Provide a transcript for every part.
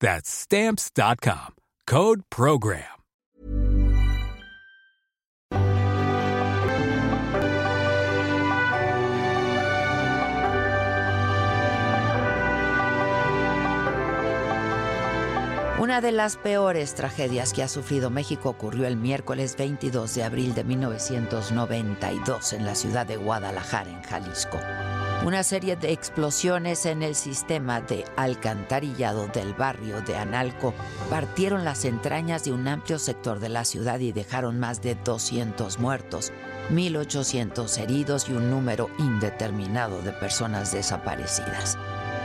That's stamps.com. Code program. Una de las peores tragedias que ha sufrido México ocurrió el miércoles 22 de abril de 1992 en la ciudad de Guadalajara, en Jalisco. Una serie de explosiones en el sistema de alcantarillado del barrio de Analco partieron las entrañas de un amplio sector de la ciudad y dejaron más de 200 muertos, 1.800 heridos y un número indeterminado de personas desaparecidas.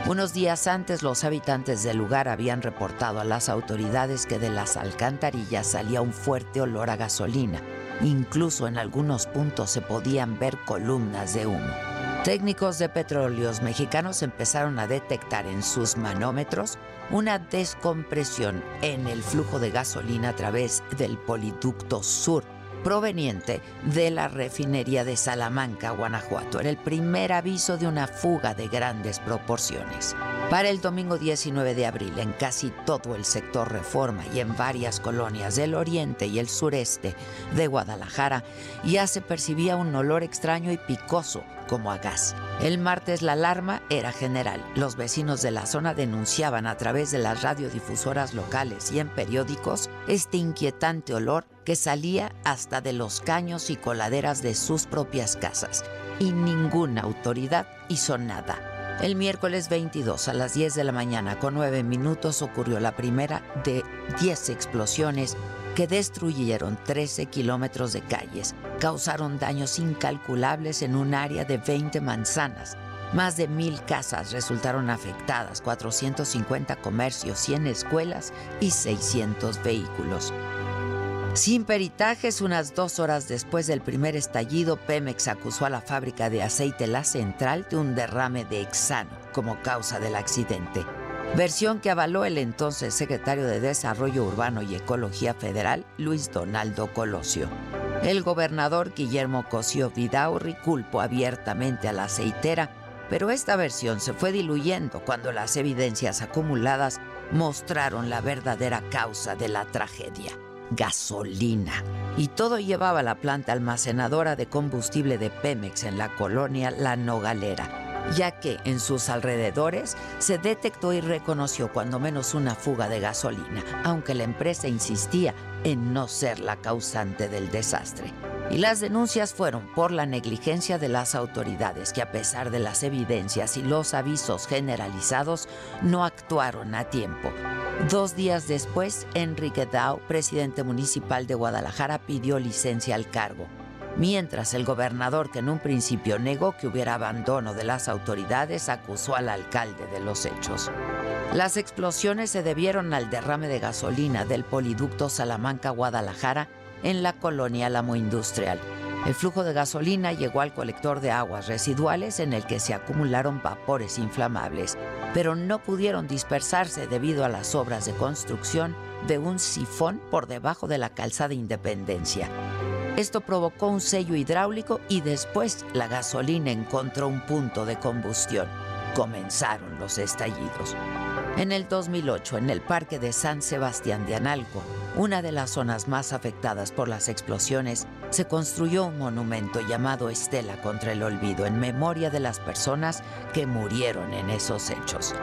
Unos días antes los habitantes del lugar habían reportado a las autoridades que de las alcantarillas salía un fuerte olor a gasolina. Incluso en algunos puntos se podían ver columnas de humo. Técnicos de petróleos mexicanos empezaron a detectar en sus manómetros una descompresión en el flujo de gasolina a través del poliducto sur proveniente de la refinería de Salamanca, Guanajuato. Era el primer aviso de una fuga de grandes proporciones. Para el domingo 19 de abril, en casi todo el sector Reforma y en varias colonias del oriente y el sureste de Guadalajara, ya se percibía un olor extraño y picoso como a gas. El martes la alarma era general. Los vecinos de la zona denunciaban a través de las radiodifusoras locales y en periódicos este inquietante olor que salía hasta de los caños y coladeras de sus propias casas. Y ninguna autoridad hizo nada. El miércoles 22 a las 10 de la mañana con 9 minutos ocurrió la primera de 10 explosiones que destruyeron 13 kilómetros de calles, causaron daños incalculables en un área de 20 manzanas. Más de mil casas resultaron afectadas, 450 comercios, 100 escuelas y 600 vehículos. Sin peritajes, unas dos horas después del primer estallido, Pemex acusó a la fábrica de aceite La Central de un derrame de hexano como causa del accidente. Versión que avaló el entonces secretario de Desarrollo Urbano y Ecología Federal, Luis Donaldo Colosio. El gobernador Guillermo Cosío Vidaurri culpó abiertamente a la aceitera, pero esta versión se fue diluyendo cuando las evidencias acumuladas mostraron la verdadera causa de la tragedia gasolina. Y todo llevaba la planta almacenadora de combustible de Pemex en la colonia La Nogalera, ya que en sus alrededores se detectó y reconoció cuando menos una fuga de gasolina, aunque la empresa insistía en no ser la causante del desastre. Y las denuncias fueron por la negligencia de las autoridades que a pesar de las evidencias y los avisos generalizados no actuaron a tiempo. Dos días después, Enrique Dao, presidente municipal de Guadalajara, pidió licencia al cargo, mientras el gobernador, que en un principio negó que hubiera abandono de las autoridades, acusó al alcalde de los hechos. Las explosiones se debieron al derrame de gasolina del poliducto Salamanca-Guadalajara en la colonia Lamo Industrial. El flujo de gasolina llegó al colector de aguas residuales en el que se acumularon vapores inflamables, pero no pudieron dispersarse debido a las obras de construcción de un sifón por debajo de la calzada Independencia. Esto provocó un sello hidráulico y después la gasolina encontró un punto de combustión. Comenzaron los estallidos. En el 2008, en el Parque de San Sebastián de Analco, una de las zonas más afectadas por las explosiones, se construyó un monumento llamado Estela contra el Olvido en memoria de las personas que murieron en esos hechos.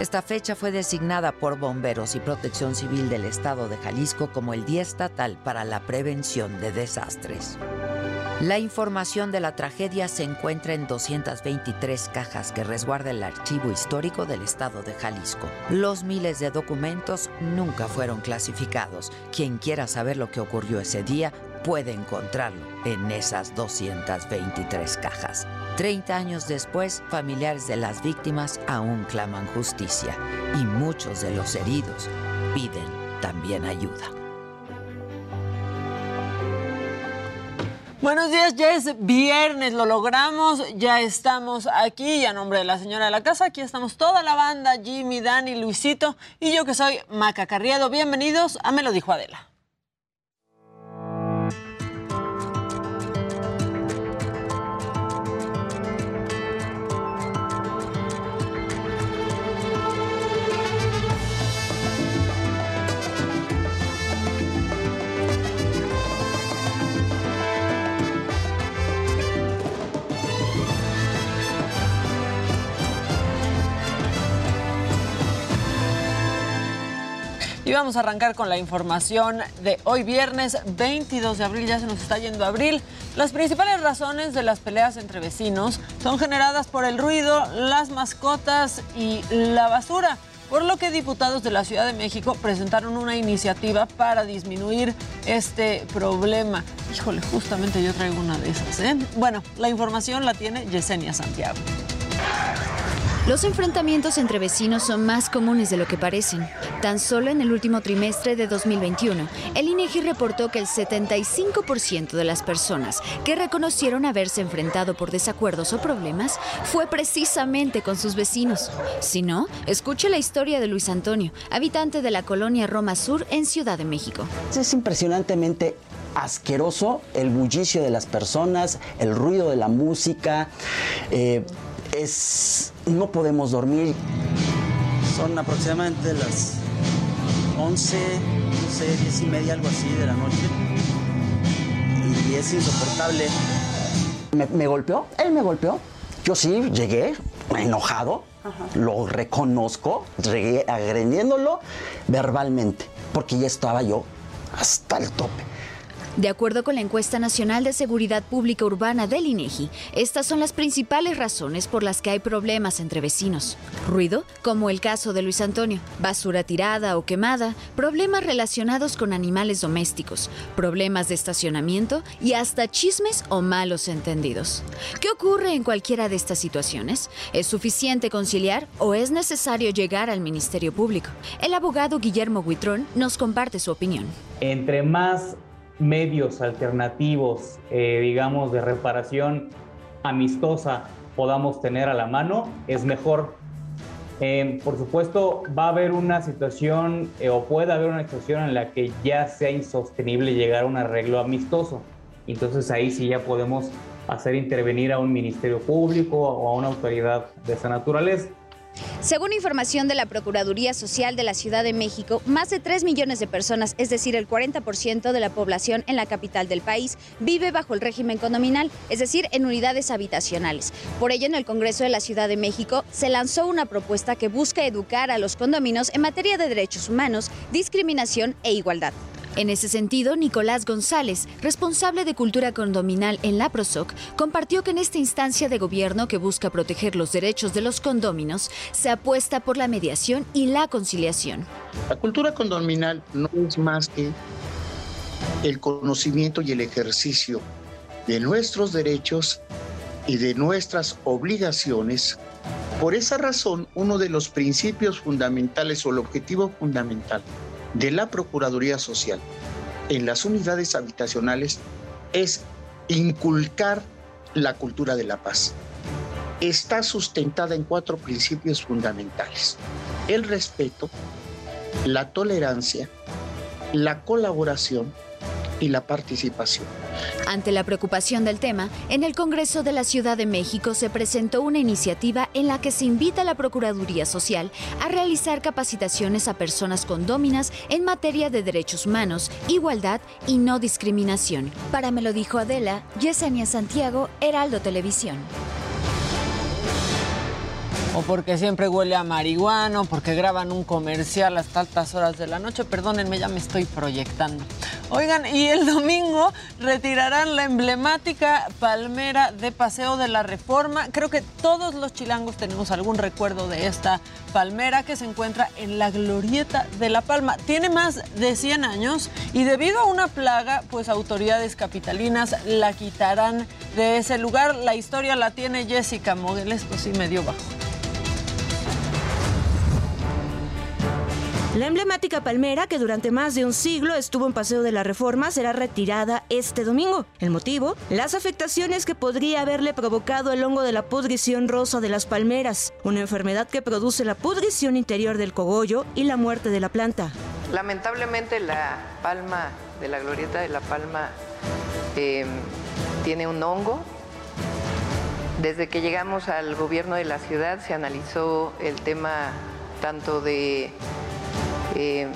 Esta fecha fue designada por bomberos y protección civil del estado de Jalisco como el Día Estatal para la Prevención de Desastres. La información de la tragedia se encuentra en 223 cajas que resguarda el archivo histórico del estado de Jalisco. Los miles de documentos nunca fueron clasificados. Quien quiera saber lo que ocurrió ese día puede encontrarlo en esas 223 cajas. Treinta años después, familiares de las víctimas aún claman justicia y muchos de los heridos piden también ayuda. Buenos días, ya es viernes, lo logramos, ya estamos aquí y a nombre de la señora de la casa, aquí estamos toda la banda, Jimmy, Dani, Luisito y yo que soy Maca Carriado. Bienvenidos a Me lo dijo Adela. Vamos a arrancar con la información de hoy viernes 22 de abril, ya se nos está yendo abril. Las principales razones de las peleas entre vecinos son generadas por el ruido, las mascotas y la basura, por lo que diputados de la Ciudad de México presentaron una iniciativa para disminuir este problema. Híjole, justamente yo traigo una de esas. ¿eh? Bueno, la información la tiene Yesenia Santiago. Los enfrentamientos entre vecinos son más comunes de lo que parecen. Tan solo en el último trimestre de 2021, el INEGI reportó que el 75% de las personas que reconocieron haberse enfrentado por desacuerdos o problemas fue precisamente con sus vecinos. Si no, escuche la historia de Luis Antonio, habitante de la colonia Roma Sur en Ciudad de México. Es impresionantemente asqueroso el bullicio de las personas, el ruido de la música. Eh, es no podemos dormir. Son aproximadamente las 11, 11, 10 y media, algo así de la noche. Y es insoportable. Me, golpeó, él me golpeó. Yo sí llegué enojado, lo reconozco, llegué agrediéndolo verbalmente, porque ya estaba yo hasta el tope. De acuerdo con la encuesta nacional de seguridad pública urbana del INEGI, estas son las principales razones por las que hay problemas entre vecinos. Ruido, como el caso de Luis Antonio, basura tirada o quemada, problemas relacionados con animales domésticos, problemas de estacionamiento y hasta chismes o malos entendidos. ¿Qué ocurre en cualquiera de estas situaciones? ¿Es suficiente conciliar o es necesario llegar al Ministerio Público? El abogado Guillermo Huitrón nos comparte su opinión. Entre más medios alternativos, eh, digamos, de reparación amistosa podamos tener a la mano, es mejor. Eh, por supuesto, va a haber una situación eh, o puede haber una situación en la que ya sea insostenible llegar a un arreglo amistoso. Entonces ahí sí ya podemos hacer intervenir a un ministerio público o a una autoridad de esa naturaleza. Según información de la Procuraduría Social de la Ciudad de México, más de 3 millones de personas, es decir, el 40% de la población en la capital del país, vive bajo el régimen condominal, es decir, en unidades habitacionales. Por ello, en el Congreso de la Ciudad de México se lanzó una propuesta que busca educar a los condominios en materia de derechos humanos, discriminación e igualdad. En ese sentido, Nicolás González, responsable de cultura condominal en la PROSOC, compartió que en esta instancia de gobierno que busca proteger los derechos de los condóminos, se apuesta por la mediación y la conciliación. La cultura condominal no es más que el conocimiento y el ejercicio de nuestros derechos y de nuestras obligaciones. Por esa razón, uno de los principios fundamentales o el objetivo fundamental de la Procuraduría Social en las unidades habitacionales es inculcar la cultura de la paz. Está sustentada en cuatro principios fundamentales. El respeto, la tolerancia, la colaboración y la participación. Ante la preocupación del tema, en el Congreso de la Ciudad de México se presentó una iniciativa en la que se invita a la Procuraduría Social a realizar capacitaciones a personas condóminas en materia de derechos humanos, igualdad y no discriminación. Para me lo dijo Adela, Yesenia Santiago, Heraldo Televisión. O porque siempre huele a marihuana, o porque graban un comercial hasta altas horas de la noche. Perdónenme, ya me estoy proyectando. Oigan, y el domingo retirarán la emblemática palmera de Paseo de la Reforma. Creo que todos los chilangos tenemos algún recuerdo de esta palmera que se encuentra en la glorieta de La Palma. Tiene más de 100 años y debido a una plaga, pues autoridades capitalinas la quitarán de ese lugar. La historia la tiene Jessica Mogel. Esto sí me dio bajo. La emblemática palmera, que durante más de un siglo estuvo en Paseo de la Reforma, será retirada este domingo. El motivo, las afectaciones que podría haberle provocado el hongo de la pudrición rosa de las palmeras, una enfermedad que produce la pudrición interior del cogollo y la muerte de la planta. Lamentablemente la palma de la glorieta de la palma em, tiene un hongo. Desde que llegamos al gobierno de la ciudad se analizó el tema tanto de eh,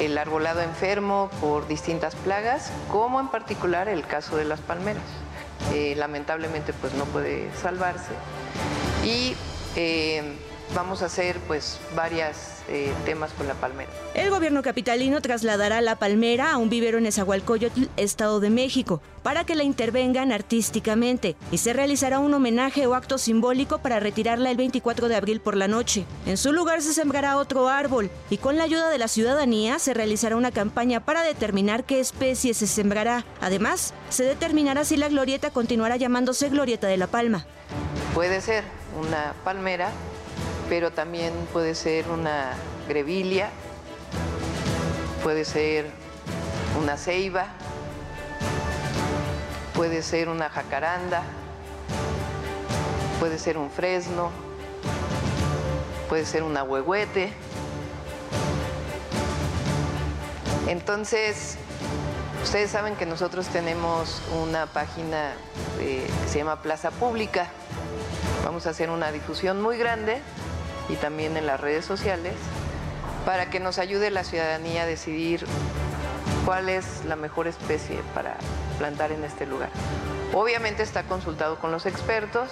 el arbolado enfermo por distintas plagas, como en particular el caso de las palmeras. Eh, lamentablemente pues no puede salvarse. Y eh, vamos a hacer pues varias eh, temas con la palmera. El gobierno capitalino trasladará la palmera a un vivero en Esahualcoyotl, Estado de México, para que la intervengan artísticamente y se realizará un homenaje o acto simbólico para retirarla el 24 de abril por la noche. En su lugar se sembrará otro árbol y con la ayuda de la ciudadanía se realizará una campaña para determinar qué especie se sembrará. Además, se determinará si la glorieta continuará llamándose Glorieta de la Palma. Puede ser una palmera pero también puede ser una grevilia, puede ser una ceiba, puede ser una jacaranda, puede ser un fresno, puede ser un ahuehuete. Entonces, ustedes saben que nosotros tenemos una página eh, que se llama Plaza Pública. Vamos a hacer una difusión muy grande y también en las redes sociales para que nos ayude la ciudadanía a decidir cuál es la mejor especie para plantar en este lugar. Obviamente está consultado con los expertos,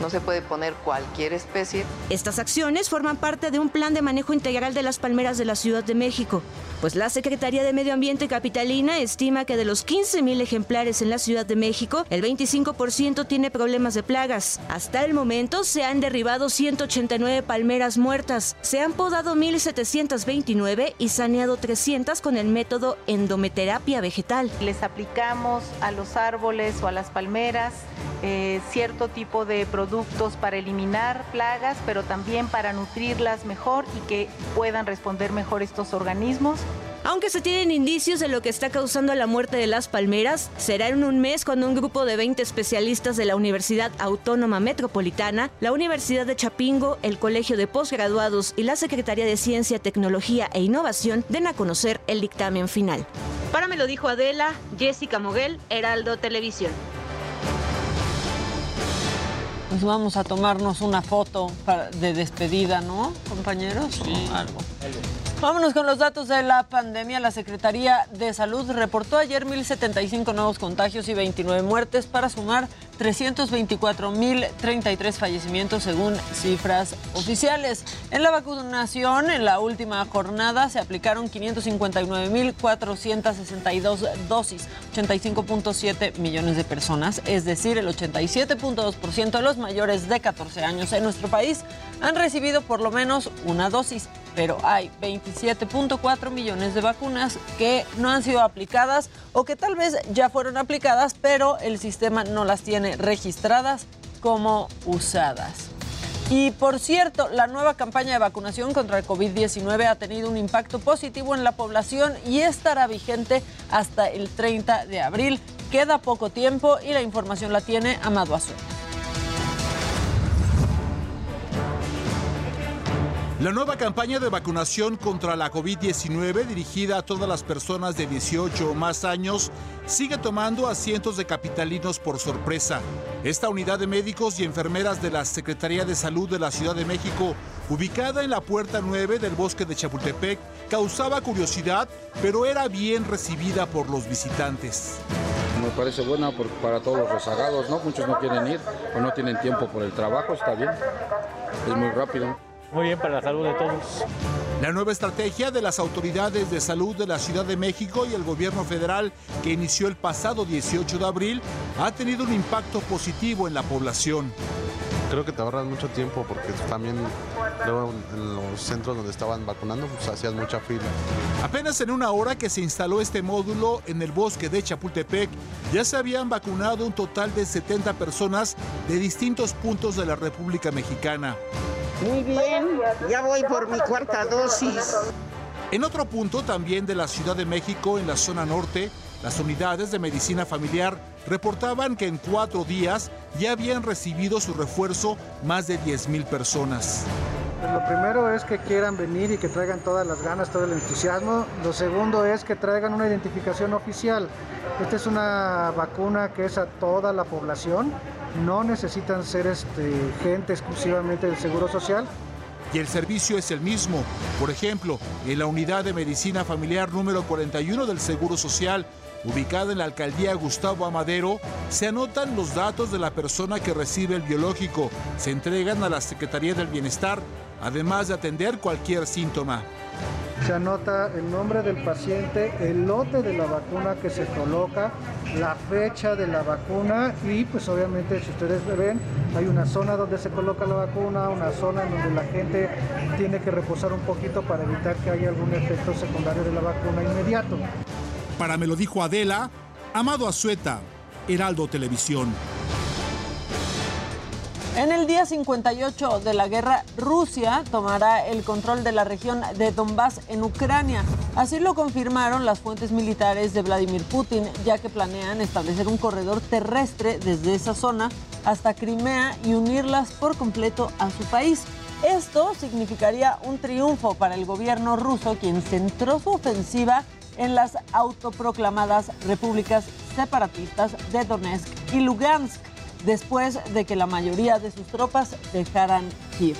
no se puede poner cualquier especie. Estas acciones forman parte de un plan de manejo integral de las palmeras de la Ciudad de México, pues la Secretaría de Medio Ambiente Capitalina estima que de los 15.000 ejemplares en la Ciudad de México, el 25% tiene problemas de plagas. Hasta el momento se han derribado 189 palmeras muertas, se han podado 1.729 y saneado 300 con el método endometerapia vegetal. Les aplicamos a los árboles o a las palmeras eh, cierto tipo de productos para eliminar plagas, pero también para nutrirlas mejor y que puedan responder mejor estos organismos. Aunque se tienen indicios de lo que está causando la muerte de las palmeras, será en un mes cuando un grupo de 20 especialistas de la Universidad Autónoma Metropolitana, la Universidad de Chapingo, el Colegio de Postgraduados y la Secretaría de Ciencia, Tecnología e Innovación den a conocer el dictamen final. Para me lo dijo Adela, Jessica Moguel, Heraldo Televisión. Pues vamos a tomarnos una foto de despedida, ¿no, compañeros? Sí. algo. Vámonos con los datos de la pandemia. La Secretaría de Salud reportó ayer 1.075 nuevos contagios y 29 muertes para sumar 324.033 fallecimientos según cifras oficiales. En la vacunación, en la última jornada se aplicaron 559.462 dosis, 85.7 millones de personas, es decir, el 87.2% de los mayores de 14 años en nuestro país han recibido por lo menos una dosis, pero hay 27.4 millones de vacunas que no han sido aplicadas o que tal vez ya fueron aplicadas, pero el sistema no las tiene registradas como usadas. Y por cierto, la nueva campaña de vacunación contra el COVID-19 ha tenido un impacto positivo en la población y estará vigente hasta el 30 de abril. Queda poco tiempo y la información la tiene Amado Azul. La nueva campaña de vacunación contra la COVID-19 dirigida a todas las personas de 18 o más años sigue tomando a cientos de capitalinos por sorpresa. Esta unidad de médicos y enfermeras de la Secretaría de Salud de la Ciudad de México, ubicada en la puerta 9 del bosque de Chapultepec, causaba curiosidad, pero era bien recibida por los visitantes. Me parece buena para todos los rezagados, ¿no? Muchos no quieren ir o no tienen tiempo por el trabajo, está bien. es muy rápido. Muy bien para la salud de todos. La nueva estrategia de las autoridades de salud de la Ciudad de México y el gobierno federal que inició el pasado 18 de abril ha tenido un impacto positivo en la población. Creo que te ahorras mucho tiempo porque también luego en los centros donde estaban vacunando pues hacías mucha fila. Apenas en una hora que se instaló este módulo en el bosque de Chapultepec, ya se habían vacunado un total de 70 personas de distintos puntos de la República Mexicana. Muy bien, ya voy por mi cuarta dosis. En otro punto también de la Ciudad de México, en la zona norte, las unidades de medicina familiar reportaban que en cuatro días ya habían recibido su refuerzo más de 10.000 personas. Pues lo primero es que quieran venir y que traigan todas las ganas, todo el entusiasmo. Lo segundo es que traigan una identificación oficial. Esta es una vacuna que es a toda la población. No necesitan ser este, gente exclusivamente del Seguro Social. Y el servicio es el mismo. Por ejemplo, en la unidad de medicina familiar número 41 del Seguro Social, ubicada en la alcaldía Gustavo Amadero, se anotan los datos de la persona que recibe el biológico, se entregan a la Secretaría del Bienestar, además de atender cualquier síntoma. Se anota el nombre del paciente, el lote de la vacuna que se coloca, la fecha de la vacuna y pues obviamente si ustedes ven hay una zona donde se coloca la vacuna, una zona en donde la gente tiene que reposar un poquito para evitar que haya algún efecto secundario de la vacuna inmediato. Para me lo dijo Adela, Amado Azueta, Heraldo Televisión. En el día 58 de la guerra, Rusia tomará el control de la región de Donbass en Ucrania. Así lo confirmaron las fuentes militares de Vladimir Putin, ya que planean establecer un corredor terrestre desde esa zona hasta Crimea y unirlas por completo a su país. Esto significaría un triunfo para el gobierno ruso, quien centró su ofensiva en las autoproclamadas repúblicas separatistas de Donetsk y Lugansk después de que la mayoría de sus tropas dejaran Kiev.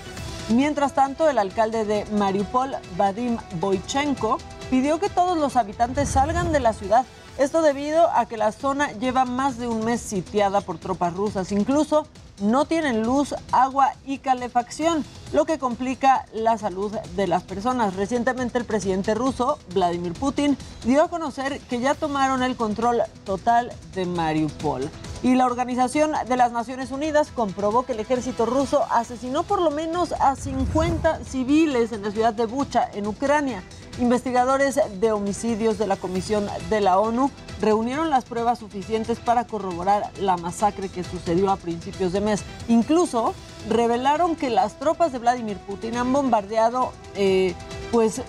Mientras tanto, el alcalde de Mariupol, Vadim Boychenko, pidió que todos los habitantes salgan de la ciudad. Esto debido a que la zona lleva más de un mes sitiada por tropas rusas. Incluso no tienen luz, agua y calefacción, lo que complica la salud de las personas. Recientemente el presidente ruso, Vladimir Putin, dio a conocer que ya tomaron el control total de Mariupol. Y la Organización de las Naciones Unidas comprobó que el ejército ruso asesinó por lo menos a 50 civiles en la ciudad de Bucha, en Ucrania. Investigadores de homicidios de la Comisión de la ONU reunieron las pruebas suficientes para corroborar la masacre que sucedió a principios de mes. Incluso revelaron que las tropas de Vladimir Putin han bombardeado eh, pues,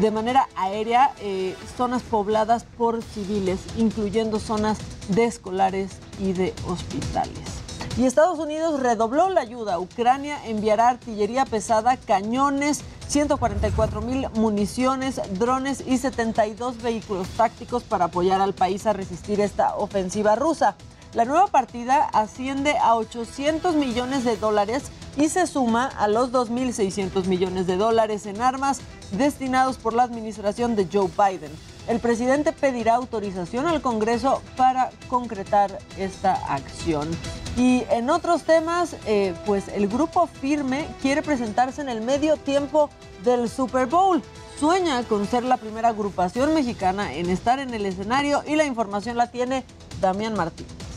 de manera aérea eh, zonas pobladas por civiles, incluyendo zonas de escolares y de hospitales. Y Estados Unidos redobló la ayuda. Ucrania enviará artillería pesada, cañones, 144 mil municiones, drones y 72 vehículos tácticos para apoyar al país a resistir esta ofensiva rusa. La nueva partida asciende a 800 millones de dólares y se suma a los 2.600 millones de dólares en armas destinados por la administración de Joe Biden. El presidente pedirá autorización al Congreso para concretar esta acción. Y en otros temas, eh, pues el grupo Firme quiere presentarse en el medio tiempo del Super Bowl. Sueña con ser la primera agrupación mexicana en estar en el escenario y la información la tiene Damián Martínez.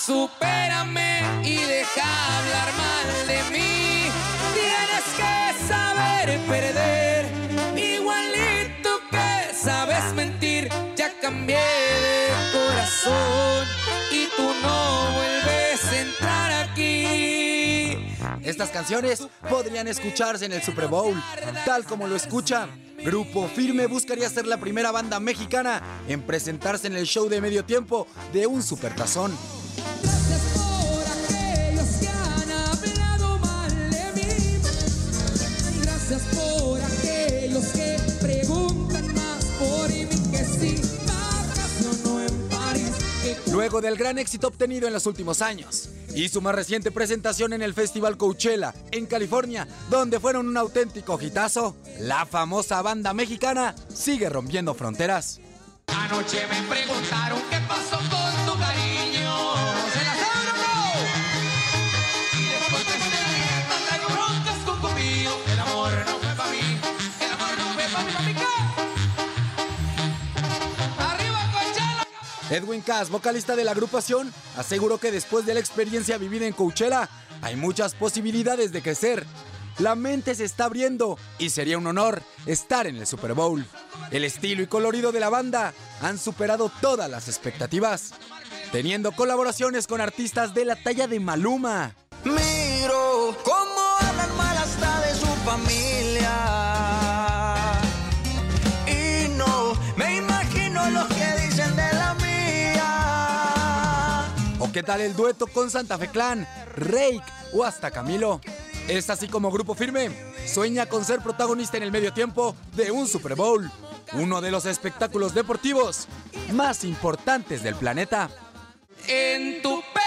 Supérame y deja hablar mal de mí. Tienes que saber perder, igualito que sabes mentir. Ya cambié de corazón y tú no vuelves a entrar aquí. Estas canciones podrían escucharse en el Super Bowl, tal como lo escucha. Grupo Firme buscaría ser la primera banda mexicana en presentarse en el show de medio tiempo de un supertazón. Luego del gran éxito obtenido en los últimos años y su más reciente presentación en el Festival Coachella en California, donde fueron un auténtico hitazo, la famosa banda mexicana sigue rompiendo fronteras. Anoche me preguntaron qué pasó con tu cariño. Edwin Cass, vocalista de la agrupación, aseguró que después de la experiencia vivida en Coachella, hay muchas posibilidades de crecer. La mente se está abriendo y sería un honor estar en el Super Bowl. El estilo y colorido de la banda han superado todas las expectativas, teniendo colaboraciones con artistas de la talla de Maluma. Miro cómo hablan mal hasta de su familia. ¿O qué tal el dueto con Santa Fe Clan, Rake o hasta Camilo? Es así como Grupo Firme sueña con ser protagonista en el medio tiempo de un Super Bowl, uno de los espectáculos deportivos más importantes del planeta. En tu perra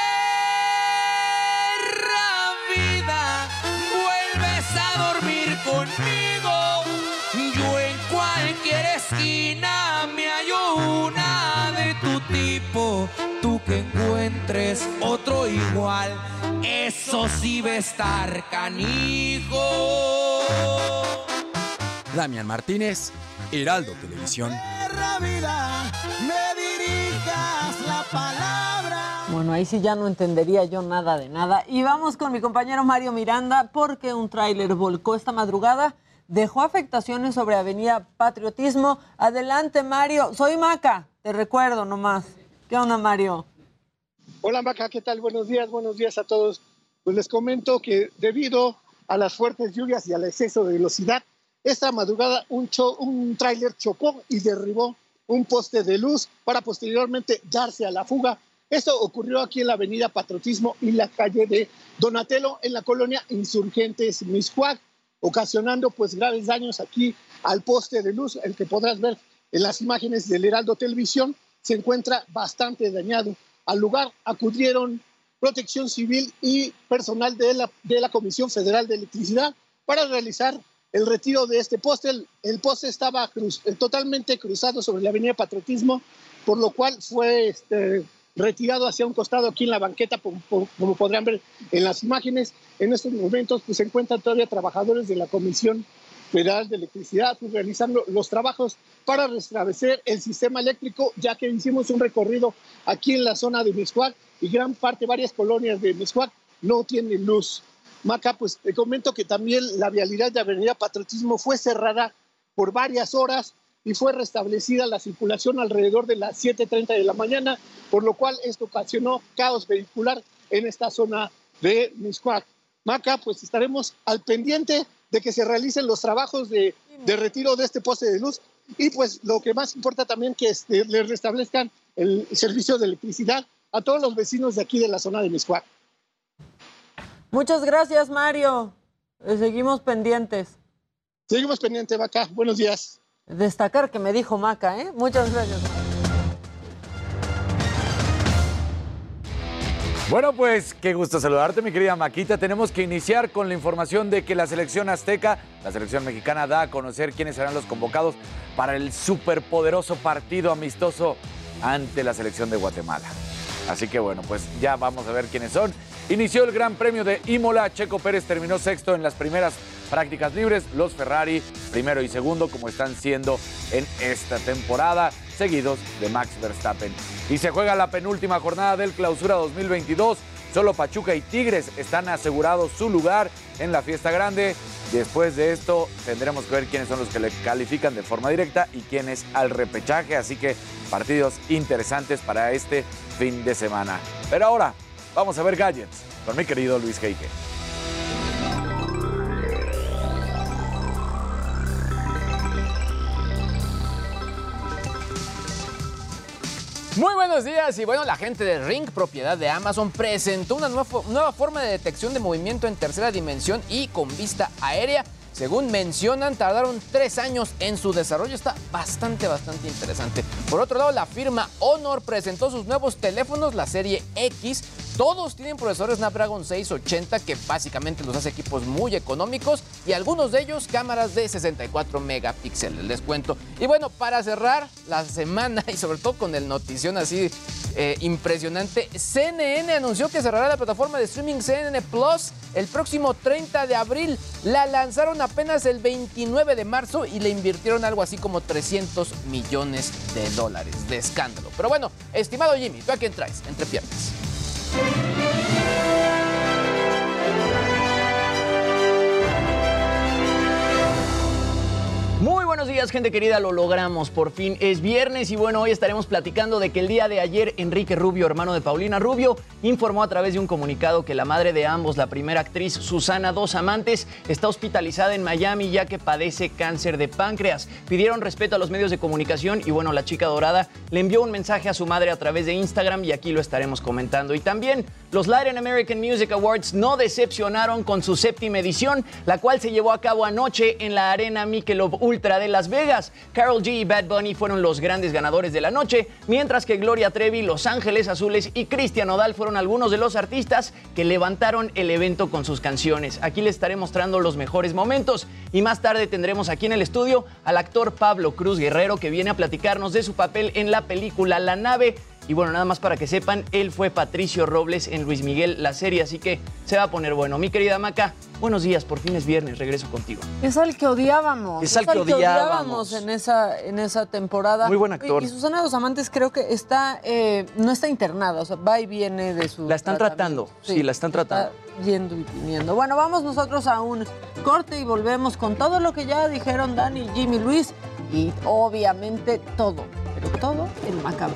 vida vuelves a dormir conmigo. Yo en cualquier esquina me hallo una de tu tipo. Que encuentres otro igual, eso sí va a estar canijo. Damián Martínez, Heraldo Televisión. Vida, me dirijas la palabra. Bueno, ahí sí ya no entendería yo nada de nada. Y vamos con mi compañero Mario Miranda porque un tráiler volcó esta madrugada, dejó afectaciones sobre Avenida Patriotismo. Adelante, Mario. Soy Maca, te recuerdo nomás. ¿Qué onda, Mario? Hola Maca, ¿qué tal? Buenos días, buenos días a todos. Pues les comento que debido a las fuertes lluvias y al exceso de velocidad, esta madrugada un, cho- un tráiler chocó y derribó un poste de luz para posteriormente darse a la fuga. Esto ocurrió aquí en la avenida Patriotismo y la calle de Donatello en la colonia Insurgentes Miscuac, ocasionando pues graves daños aquí al poste de luz, el que podrás ver en las imágenes del Heraldo Televisión, se encuentra bastante dañado. Al lugar acudieron Protección Civil y personal de la, de la Comisión Federal de Electricidad para realizar el retiro de este poste. El, el poste estaba eh, totalmente cruzado sobre la avenida Patriotismo, por lo cual fue este, retirado hacia un costado aquí en la banqueta, como podrán ver en las imágenes. En estos momentos pues, se encuentran todavía trabajadores de la Comisión Federal de Electricidad pues, realizando los trabajos para restablecer el sistema eléctrico, ya que hicimos un recorrido aquí en la zona de Miscuac y gran parte, varias colonias de Miscuac no tienen luz. Maca, pues te comento que también la vialidad de Avenida Patriotismo fue cerrada por varias horas y fue restablecida la circulación alrededor de las 7.30 de la mañana, por lo cual esto ocasionó caos vehicular en esta zona de Miscuac. Maca, pues estaremos al pendiente de que se realicen los trabajos de, de retiro de este poste de luz y pues lo que más importa también que este, le restablezcan el servicio de electricidad a todos los vecinos de aquí de la zona de Miscuac. Muchas gracias, Mario. Eh, Seguimos pendientes. Seguimos pendientes, Maca. Buenos días. Destacar que me dijo Maca, ¿eh? Muchas gracias. Bueno, pues qué gusto saludarte, mi querida Maquita. Tenemos que iniciar con la información de que la selección azteca, la selección mexicana, da a conocer quiénes serán los convocados para el superpoderoso partido amistoso ante la selección de Guatemala. Así que bueno, pues ya vamos a ver quiénes son. Inició el Gran Premio de Imola. Checo Pérez terminó sexto en las primeras prácticas libres. Los Ferrari, primero y segundo, como están siendo en esta temporada, seguidos de Max Verstappen. Y se juega la penúltima jornada del Clausura 2022. Solo Pachuca y Tigres están asegurados su lugar en la fiesta grande. Después de esto tendremos que ver quiénes son los que le califican de forma directa y quiénes al repechaje. Así que partidos interesantes para este fin de semana. Pero ahora vamos a ver gadgets con mi querido Luis Heike. Muy buenos días y bueno, la gente de Ring, propiedad de Amazon, presentó una nueva, nueva forma de detección de movimiento en tercera dimensión y con vista aérea. Según mencionan, tardaron tres años en su desarrollo. Está bastante, bastante interesante. Por otro lado, la firma Honor presentó sus nuevos teléfonos, la serie X. Todos tienen procesadores Snapdragon 680 que básicamente los hace equipos muy económicos y algunos de ellos cámaras de 64 megapíxeles, les cuento. Y bueno, para cerrar la semana y sobre todo con el notición así eh, impresionante, CNN anunció que cerrará la plataforma de streaming CNN Plus el próximo 30 de abril. La lanzaron apenas el 29 de marzo y le invirtieron algo así como 300 millones de dólares de escándalo. Pero bueno, estimado Jimmy, ¿tú a quién traes entre piernas? Muy buenos días, gente querida, lo logramos. Por fin es viernes y bueno, hoy estaremos platicando de que el día de ayer Enrique Rubio, hermano de Paulina Rubio, informó a través de un comunicado que la madre de ambos, la primera actriz Susana Dos Amantes, está hospitalizada en Miami ya que padece cáncer de páncreas. Pidieron respeto a los medios de comunicación y bueno, la chica dorada le envió un mensaje a su madre a través de Instagram y aquí lo estaremos comentando. Y también los Latin American Music Awards no decepcionaron con su séptima edición, la cual se llevó a cabo anoche en la arena Michelob Ultra de Las Vegas. Carol G y Bad Bunny fueron los grandes ganadores de la noche, mientras que Gloria Trevi, Los Ángeles Azules y Cristian Odal fueron algunos de los artistas que levantaron el evento con sus canciones. Aquí les estaré mostrando los mejores momentos y más tarde tendremos aquí en el estudio al actor Pablo Cruz Guerrero que viene a platicarnos de su papel en la película La Nave. Y bueno, nada más para que sepan, él fue Patricio Robles en Luis Miguel, la serie, así que se va a poner bueno. Mi querida Maca, buenos días, por fin es viernes, regreso contigo. Es al que odiábamos. Es al que odiábamos. en esa, en esa temporada. Muy buen actor. Y, y Susana Dos Amantes creo que está, eh, no está internada, o sea, va y viene de su. La están tratando, sí, la están tratando. Está yendo y viniendo. Bueno, vamos nosotros a un corte y volvemos con todo lo que ya dijeron Dani, Jimmy, Luis y obviamente todo, pero todo el macabro.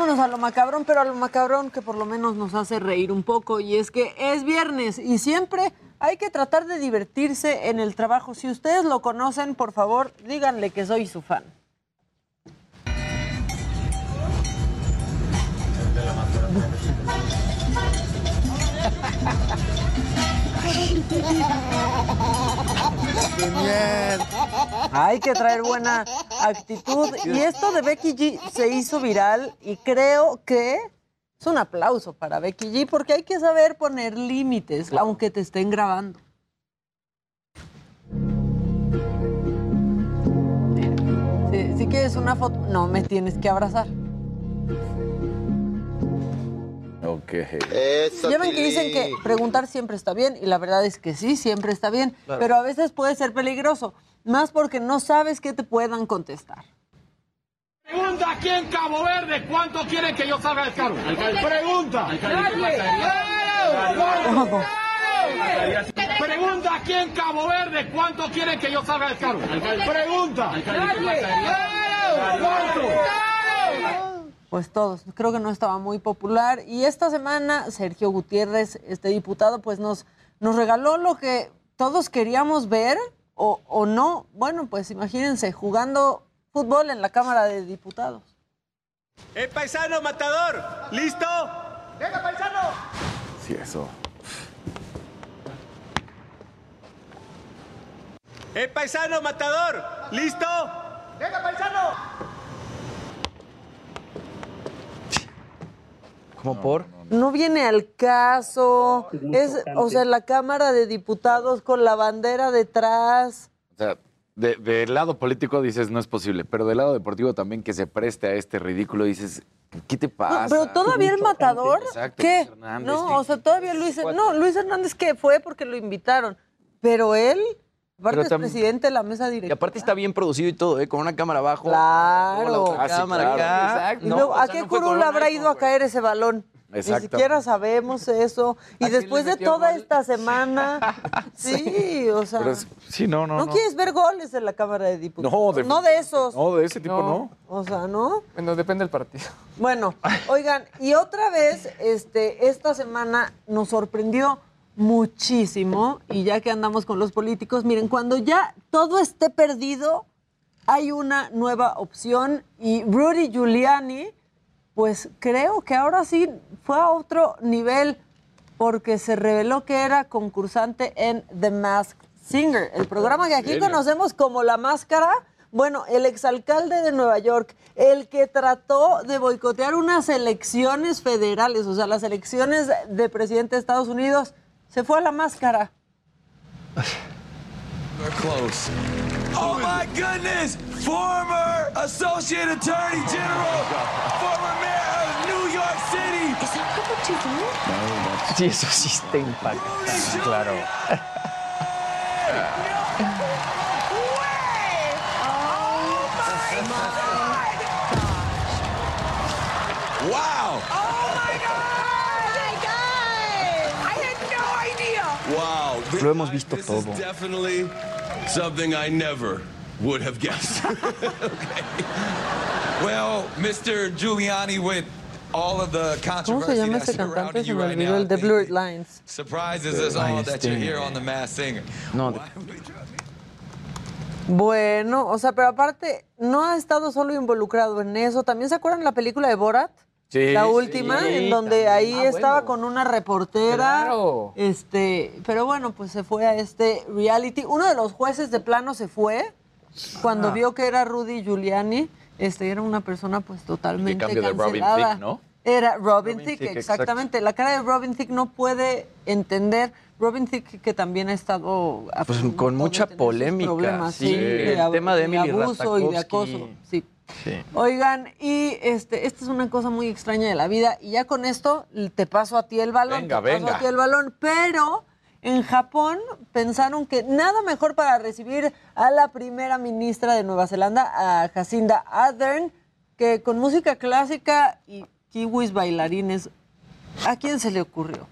Vámonos a lo macabrón, pero a lo macabrón que por lo menos nos hace reír un poco. Y es que es viernes y siempre hay que tratar de divertirse en el trabajo. Si ustedes lo conocen, por favor, díganle que soy su fan. Hay que traer buena actitud. Y esto de Becky G se hizo viral y creo que es un aplauso para Becky G porque hay que saber poner límites, aunque te estén grabando. Si, si quieres una foto, no me tienes que abrazar. Ok. Ya ven que dicen que preguntar siempre está bien y la verdad es que sí, siempre está bien, Claro. pero a veces puede ser peligroso, más porque no sabes qué te puedan contestar. Pregunta aquí en Cabo Verde, ¿cuánto quieren que yo salga del carro? Pregunta. Pregunta aquí en Cabo Verde, ¿cuánto quieren que yo salga del carro? Pregunta. Pues todos, creo que no estaba muy popular. Y esta semana Sergio Gutiérrez, este diputado, pues nos, nos regaló lo que todos queríamos ver o, o no. Bueno, pues imagínense, jugando fútbol en la Cámara de Diputados. ¡Eh, paisano matador! ¿Listo? ¡Venga, paisano! Sí, eso. ¡Eh, paisano matador! ¿Listo? ¡Venga, paisano! ¿Cómo por? No viene al caso. Es, o sea, la Cámara de Diputados con la bandera detrás. O sea, de- del lado político dices no es posible, pero del lado deportivo también que se preste a este ridículo dices, ¿qué te No, pasa? pero todavía el matador, Exacto, ¿qué? Luis Hernández, no, ¿qué? o sea, todavía Luis, no, Luis Hernández que fue porque lo invitaron, pero él, aparte es presidente de la mesa Y directiva. aparte está bien producido y todo, ¿eh? Con una cámara abajo. Claro. la cámara claro. acá. Exacto. Y No, luego, o ¿a qué no curul habrá ido a caer ese balón? Ni Exacto. siquiera sabemos eso. Y ¿A quién después de toda gol? esta semana, sí, o sea, Pero es- sí, no, no, ¿no, no. quieres ver goles en la Cámara de Diputados? No, de- no de esos. No, de ese tipo no. O sea, ¿no? Bueno, depende del partido. Bueno, oigan, y otra vez, este, esta semana nos sorprendió muchísimo, y ya que andamos con los políticos, miren, cuando ya todo esté perdido, hay una nueva opción, y Rudy Giuliani, pues creo que ahora sí fue a otro nivel, porque se reveló que era concursante en The Masked Singer, el programa que aquí conocemos como La Máscara. Bueno, el exalcalde de Nueva York, el que trató de boicotear unas elecciones federales, o sea, las elecciones de presidente de Estados Unidos, se fue a la máscara. We're close. Oh my goodness! Former Associate Attorney General, former Mayor of New York City. Is that Robert Duvall? Sí, eso sí está impactante. Claro. Lo hemos visto this todo. is definitely something I never would have guessed. okay. Well, Mr. Giuliani, with all of the ¿Cómo se controversy llama that's surrounding you right now, el de I think Blurred Lines. surprises us all Ay, that you're este- here on The Masked Singer. No, Bueno, o sea, pero aparte, no ha estado solo involucrado en eso. ¿También se acuerdan la película de Borat? Sí, La sí, última, en donde también. ahí Ah, estaba bueno. con una reportera. Claro. Este, pero bueno, pues se fue a este reality. Uno de los jueces de plano se fue cuando Ah. vio que era Rudy Giuliani. Este, era una persona pues totalmente cambio de Robin cancelada. Thicke, ¿no? Era Robin, Robin Thicke, Thicke, exactamente. La cara de Robin Thicke no puede entender. Robin Thicke que también ha estado Pues con mucha polémica, problemas, sí. de El tema de Emily abuso y de acoso. Sí. Sí. Oigan, y este, esta es una cosa muy extraña de la vida, y ya con esto te paso a ti el balón, Venga, te paso venga. a ti el balón, pero en Japón pensaron que nada mejor para recibir a la primera ministra de Nueva Zelanda, a Jacinda Ardern, que con música clásica y kiwis bailarines. ¿A quién se le ocurrió?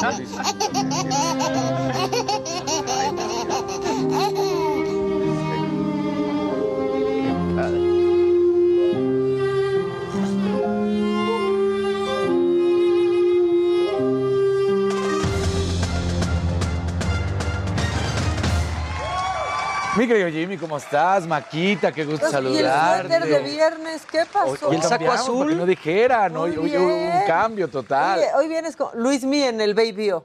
Sunday. Mi querido Jimmy, ¿cómo estás? Maquita, qué gusto Pues, y el saludarte. suéter de viernes, ¿qué pasó? Hoy cambiamos, porque no dijeran, hoy, hoy hubo un cambio total. Oye, hoy vienes con Luis Mi en el Baby O.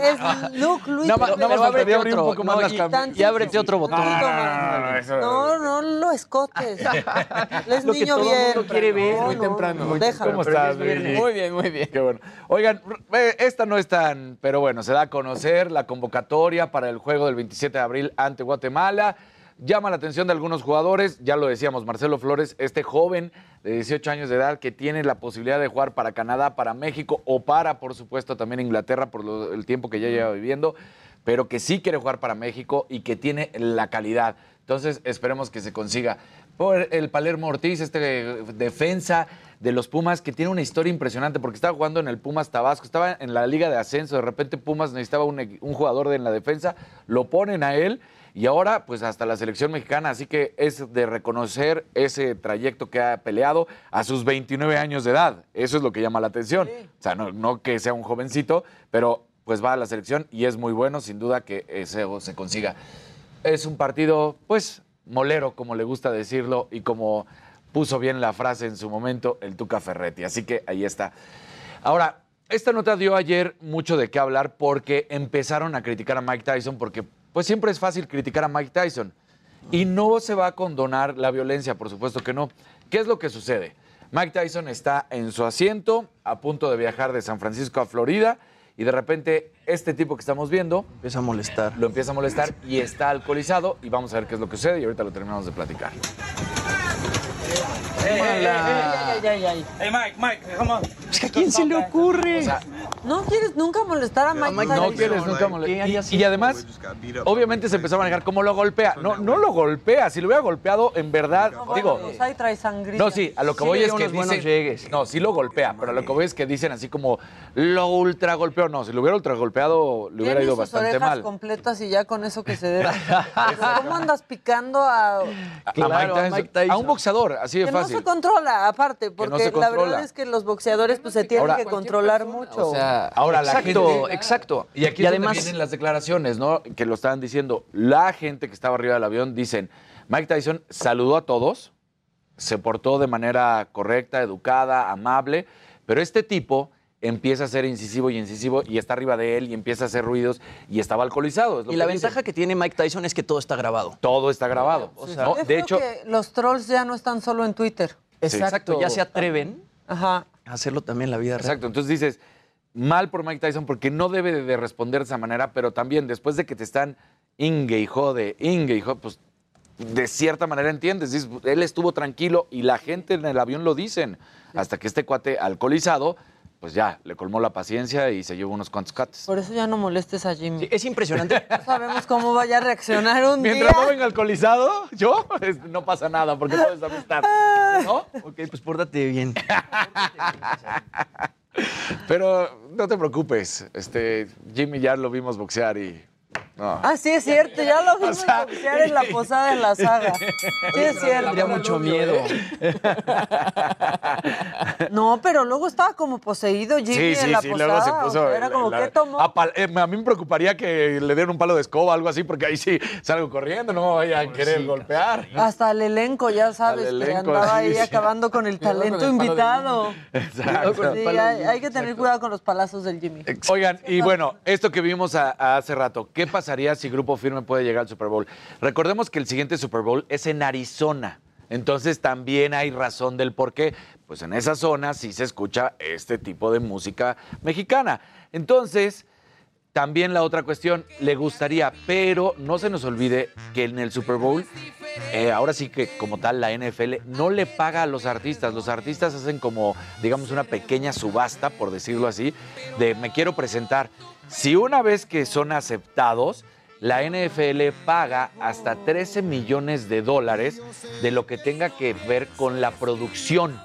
Es Luke Luis ábrete abrir un otro, poco más no, las y- y ábrete otro botón. No, no, no, No, no, No, no lo escotes. Es Lo que niño todo bien. mundo quiere ver, No, muy no, temprano. no, Muy déjalo. ¿Cómo estás? Muy bien, muy bien. Qué bueno. Oigan, eh, esta no es tan, pero bueno, se da a conocer la convocatoria para el juego del 27 de abril ante Guatemala. Llama la atención de algunos jugadores, ya lo decíamos, Marcelo Flores, este joven de 18 años de edad que tiene la posibilidad de jugar para Canadá, para México o para, por supuesto, también Inglaterra por el tiempo que ya lleva viviendo, pero que sí quiere jugar para México y que tiene la calidad. Entonces, esperemos que se consiga. Por el Palermo Ortiz, este defensa de los Pumas, que tiene una historia impresionante, porque estaba jugando en el Pumas Tabasco, estaba en la Liga de Ascenso, de repente Pumas necesitaba un, un jugador de, en la defensa, lo ponen a él y ahora pues hasta la selección mexicana, así que es de reconocer ese trayecto que ha peleado a sus 29 años de edad, eso es lo que llama la atención, o sea, no, no que sea un jovencito, pero pues va a la selección y es muy bueno, sin duda que eso se consiga. Es un partido, pues, molero, como le gusta decirlo, y como puso bien la frase en su momento el Tuca Ferretti. Así que ahí está. Ahora, esta nota dio ayer mucho de qué hablar porque empezaron a criticar a Mike Tyson, porque pues siempre es fácil criticar a Mike Tyson. Y no se va a condonar la violencia, por supuesto que no. ¿Qué es lo que sucede? Mike Tyson está en su asiento, a punto de viajar de San Francisco a Florida, y de repente este tipo que estamos viendo Empieza a molestar. lo empieza a molestar y está alcoholizado y vamos a ver qué es lo que sucede y ahorita lo terminamos de platicar. Ay, ay, ay, ay. Hey, Mike, Mike, come on. Es que ¿A quién se le ocurre? O sea, No quieres nunca molestar a Mike, Mike Tyson? no quieres nunca ¿Qué molestar. Y, además, obviamente se empezó a manejar cómo lo golpea. No, no lo golpea. Si lo hubiera golpeado, en verdad, No, digo. ahí trae sangría. No, sí, a lo que Sí voy es que dicen, llegues. No, sí lo golpea, pero a lo que voy es que dicen así como lo ultra golpeó. No, si lo hubiera ultra golpeado, le hubiera ido sus bastante orejas mal. completas y ya con eso que se debe. ¿Cómo andas picando a...? A- Claro, a, a Mike Tyson, Mike Tyson. a un boxeador, así de No fácil. se controla, aparte, porque no la verdad es que los boxeadores pues se tienen Ahora- que controlar mucho. O sea, Ahora la exacto, gente- exacto. Y aquí y es además, donde vienen las declaraciones, ¿no? Que lo estaban diciendo. La gente que estaba arriba del avión dicen, Mike Tyson saludó a todos, se portó de manera correcta, educada, amable, pero este tipo empieza a ser incisivo y incisivo y está arriba de él y empieza a hacer ruidos y estaba alcoholizado. es lo Y la dicen. ventaja que tiene Mike Tyson es que todo está grabado. Todo está grabado. O sea, De creo hecho, que los trolls ya no están solo en Twitter. Exacto, ya se atreven Ajá. a hacerlo también en la vida real. Exacto, entonces dices, mal por Mike Tyson porque no debe de- de responder de esa manera, pero también después de que te están ingue y jode, ingue y jode, pues de cierta manera entiendes, dices, él estuvo tranquilo y la gente en el avión lo dicen, hasta que este cuate alcoholizado, pues ya, le colmó la paciencia y se llevó unos cuantos cates. Por eso ya no molestes a Jimmy. es impresionante. No sabemos cómo vaya a reaccionar un Mientras día. no venga alcoholizado, yo, es- no pasa nada, porque todo es amistad. ¿No? Ok, pues pórtate bien. Pero no te preocupes, este, Jimmy ya lo vimos boxear y... no. Ah, sí, es cierto, ya lo vimos boxear en la posada en la saga. Sí, es cierto. Tendría mucho miedo. No, pero luego estaba como poseído Jimmy Sí, sí, en la sí, posada. luego se o puso. sea, era la- como, la- ¿qué tomó? a pal- eh, a mí me preocuparía que le den un palo de escoba o algo así, porque ahí sí salgo corriendo, no me vayan a querer golpear. Hasta el elenco, ya sabes, que andaba sí, ahí sí. acabando con el con talento el invitado. Exacto. Sí, hay, hay que tener cuidado con los palazos del Jimmy. Oigan, y bueno, esto que vimos a- a hace rato, ¿qué pasaría si Grupo Firme puede llegar al Super Bowl? Recordemos que el siguiente Super Bowl es en Arizona. Entonces también hay razón del por qué. Pues en esa zona sí se escucha este tipo de música mexicana. Entonces, también la otra cuestión, le gustaría, pero no se nos olvide que en el Super Bowl, eh, ahora sí que como tal la NFL no le paga a los artistas. Los artistas hacen como, digamos, una pequeña subasta, por decirlo así, de me quiero presentar. Si una vez que son aceptados, la NFL paga hasta 13 millones de dólares de lo que tenga que ver con la producción.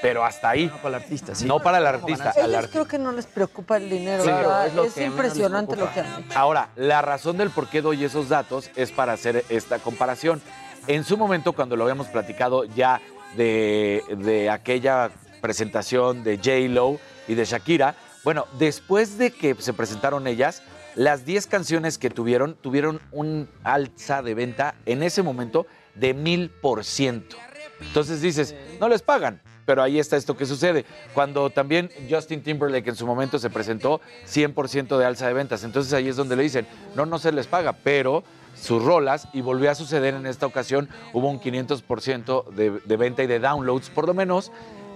Pero hasta ahí. No para el artista, sí. No para el artista. Ellos artista. creo que no les preocupa el dinero. Sí, ¿verdad? es lo es que menos les impresionante lo que han hecho. Ahora, la razón del por qué doy esos datos es para hacer esta comparación. En su momento, cuando lo habíamos platicado ya de, de aquella presentación de J-Lo y de Shakira, bueno, después de que se presentaron ellas, las 10 canciones que tuvieron tuvieron un alza de venta en ese momento de mil por ciento. Entonces dices, no les pagan. Pero ahí está esto que sucede. Cuando también Justin Timberlake en su momento se presentó, 100% de alza de ventas. Entonces ahí es donde le dicen, no, no se les paga, pero sus rolas, y volvió a suceder en esta ocasión, hubo un 500% de, de venta y de downloads, por lo menos,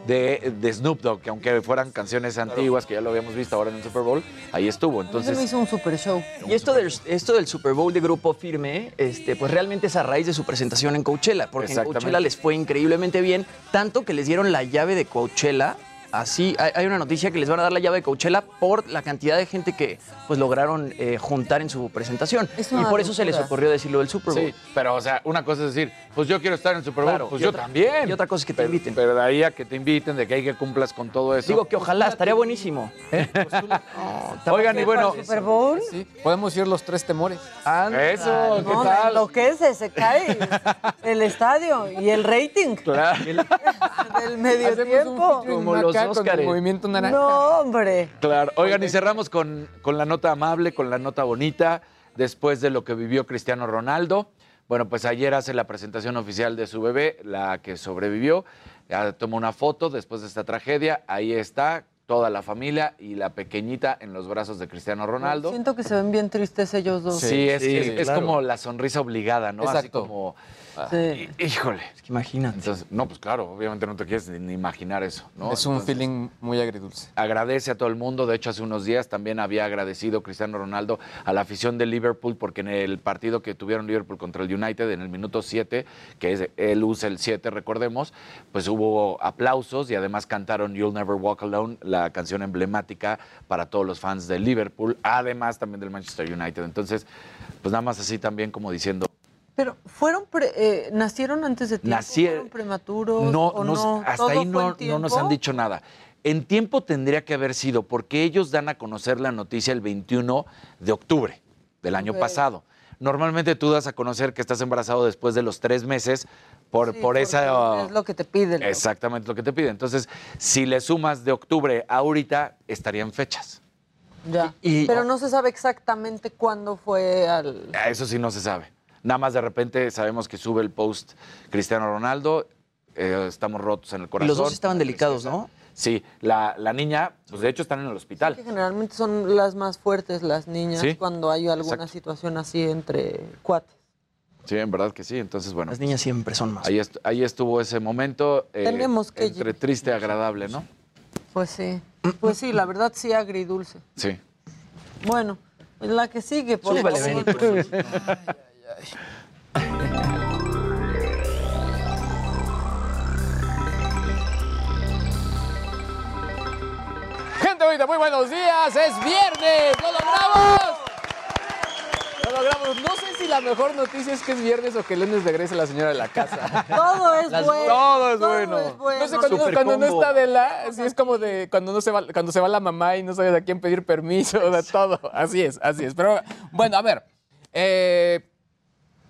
de, de Snoop Dogg, que aunque fueran canciones antiguas, que ya lo habíamos visto ahora en el Super Bowl, ahí estuvo. Entonces hizo un super show. Y esto del, esto del Super Bowl de Grupo Firme, este, pues realmente es a raíz de su presentación en Coachella, porque en. Coachella les fue increíblemente bien, tanto que les dieron la llave de Coachella. Así, hay, hay una noticia que les van a dar la llave de Coachella por la cantidad de gente que pues lograron eh, juntar en su presentación. Es Y por eso se les ocurrió decirlo del Super Bowl. sí, pero o sea, una cosa es decir, pues yo quiero estar en el Super Bowl, Claro, pues yo otra- también. y otra cosa es que te Pero- inviten. Pero de ahí a que te inviten, de que hay que cumplas con todo eso. Digo que ojalá, estaría buenísimo. Oigan, y bueno, ¿Super Bowl? Sí, podemos ir los tres temores. eso, ¿qué No, tal? enloquece, se cae el estadio y el rating Claro. del medio Hacemos tiempo. Como los con el movimiento naranja. No, hombre. Claro. Oigan, y cerramos con, con la nota amable, con la nota bonita, después de lo que vivió Cristiano Ronaldo. Bueno, pues ayer hace la presentación oficial de su bebé, la que sobrevivió. Ya tomó una foto después de esta tragedia. Ahí está toda la familia y la pequeñita en los brazos de Cristiano Ronaldo. Siento que se ven bien tristes ellos dos. Sí, es, Sí, es- es claro. como la sonrisa obligada, ¿no? Así Exacto. Sí. hí- híjole. Es que imagínate. Entonces, no, pues claro, obviamente no te quieres ni, ni imaginar eso, ¿no? Es un Entonces, feeling muy agridulce. agradece a todo el mundo. De hecho, hace unos días también había agradecido Cristiano Ronaldo a la afición de Liverpool porque en el partido que tuvieron Liverpool contra el United en el minuto 7, que es él usa el 7, recordemos, pues hubo aplausos y además cantaron You'll Never Walk Alone, la canción emblemática para todos los fans de Liverpool, además también del Manchester United. Entonces, pues nada más así también como diciendo, Pero fueron, pre- eh, nacieron antes de tiempo, Nacie- fueron prematuros No, o no, no, hasta ¿Todo ahí no, no nos han dicho nada. En tiempo tendría que haber sido, porque ellos dan a conocer la noticia el 21 de octubre del año pasado. Normalmente tú das a conocer que estás embarazado después de los tres meses por, Sí, por esa... Es lo que te piden. Exactamente lo que te piden. Entonces, si le sumas de octubre a ahorita, estarían fechas. Ya. Y- Pero no se sabe exactamente cuándo fue al. Eso sí no se sabe. Nada más de repente sabemos que sube el post Cristiano Ronaldo, eh, estamos rotos en el Y corazón. los dos estaban delicados, ¿no? Sí, la, la niña, pues de hecho están en el hospital. Que generalmente son las más fuertes las niñas Sí, cuando hay alguna exacto. situación así entre cuates. Sí, en verdad que sí. Entonces, bueno. Las niñas siempre son más. Ahí, est- ahí estuvo ese momento. eh, Tenemos que Entre triste y agradable, ¿no? Pues sí. Pues sí, la verdad sí agridulce. Sí. Bueno, pues la que sigue, por favor. Benny, Gente bonita, muy buenos días. Es viernes. ¡Lo logramos! Lo logramos. No sé si la mejor noticia es que es viernes o que el lunes regrese la señora de la casa. Todo es Las- bueno. todo es bueno. es bueno. No sé, cuando, no está de la, sí es como de cuando no se va, cuando se va la mamá y no sabes a quién pedir permiso, sea, todo. Así es, así es. Pero bueno, a ver. eh,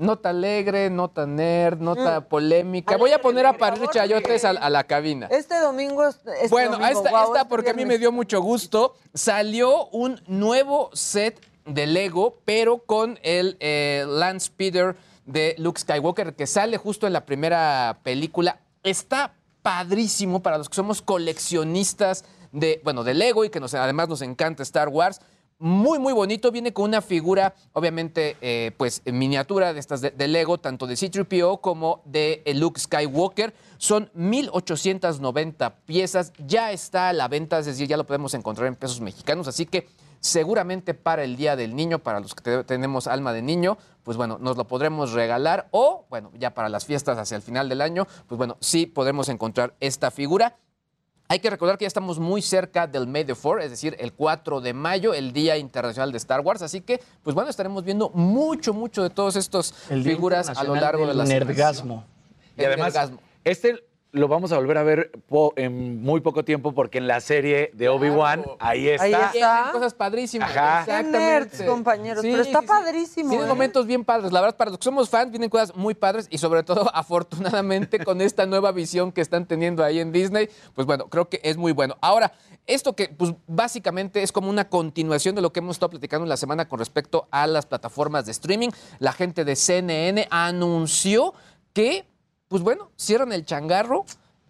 nota alegre, nota nerd, nota polémica. Voy a poner a parir chayotes a, a la cabina. Este domingo es. este Bueno, domingo, esta, esta este porque a mí me dio mucho gusto. Salió un nuevo set de Lego, pero con el eh, Land Speeder de Luke Skywalker, que sale justo en la primera película. Está padrísimo para los que somos coleccionistas de, bueno, de Lego y que nos, además nos encanta Star Wars. Muy, muy bonito. Viene con una figura, obviamente, eh, pues en miniatura de estas de, de Lego, tanto de C-3PO como de eh, Luke Skywalker. Son 1,890 piezas. Ya está a la venta, es decir, ya lo podemos encontrar en pesos mexicanos. Así que seguramente para el Día del Niño, para los que te- tenemos alma de niño, pues bueno, nos lo podremos regalar. O, bueno, ya para las fiestas hacia el final del año, pues bueno, sí podremos encontrar esta figura. Hay que recordar que ya estamos muy cerca del May the 4, es decir, el 4 de mayo, el Día Internacional de Star Wars. Así que, pues bueno, estaremos viendo mucho, mucho de todas estas El Día figuras a lo largo de las nerdgasmo. Y además, nerdgasmo. este lo vamos a volver a ver po- en muy poco tiempo porque en la serie de Obi-Wan, ahí está. Ahí está. Tienen cosas padrísimas. Ajá. Qué nerds, compañeros, pero está padrísimo, Tiene ¿eh? momentos bien padres. La verdad, para los que somos fans, vienen cosas muy padres y sobre todo, afortunadamente, con esta nueva visión que están teniendo ahí en Disney, pues bueno, creo que es muy bueno. Ahora, esto que pues básicamente es como una continuación de lo que hemos estado platicando en la semana con respecto a las plataformas de streaming. La gente de CNN anunció que, pues bueno, cierran el changarro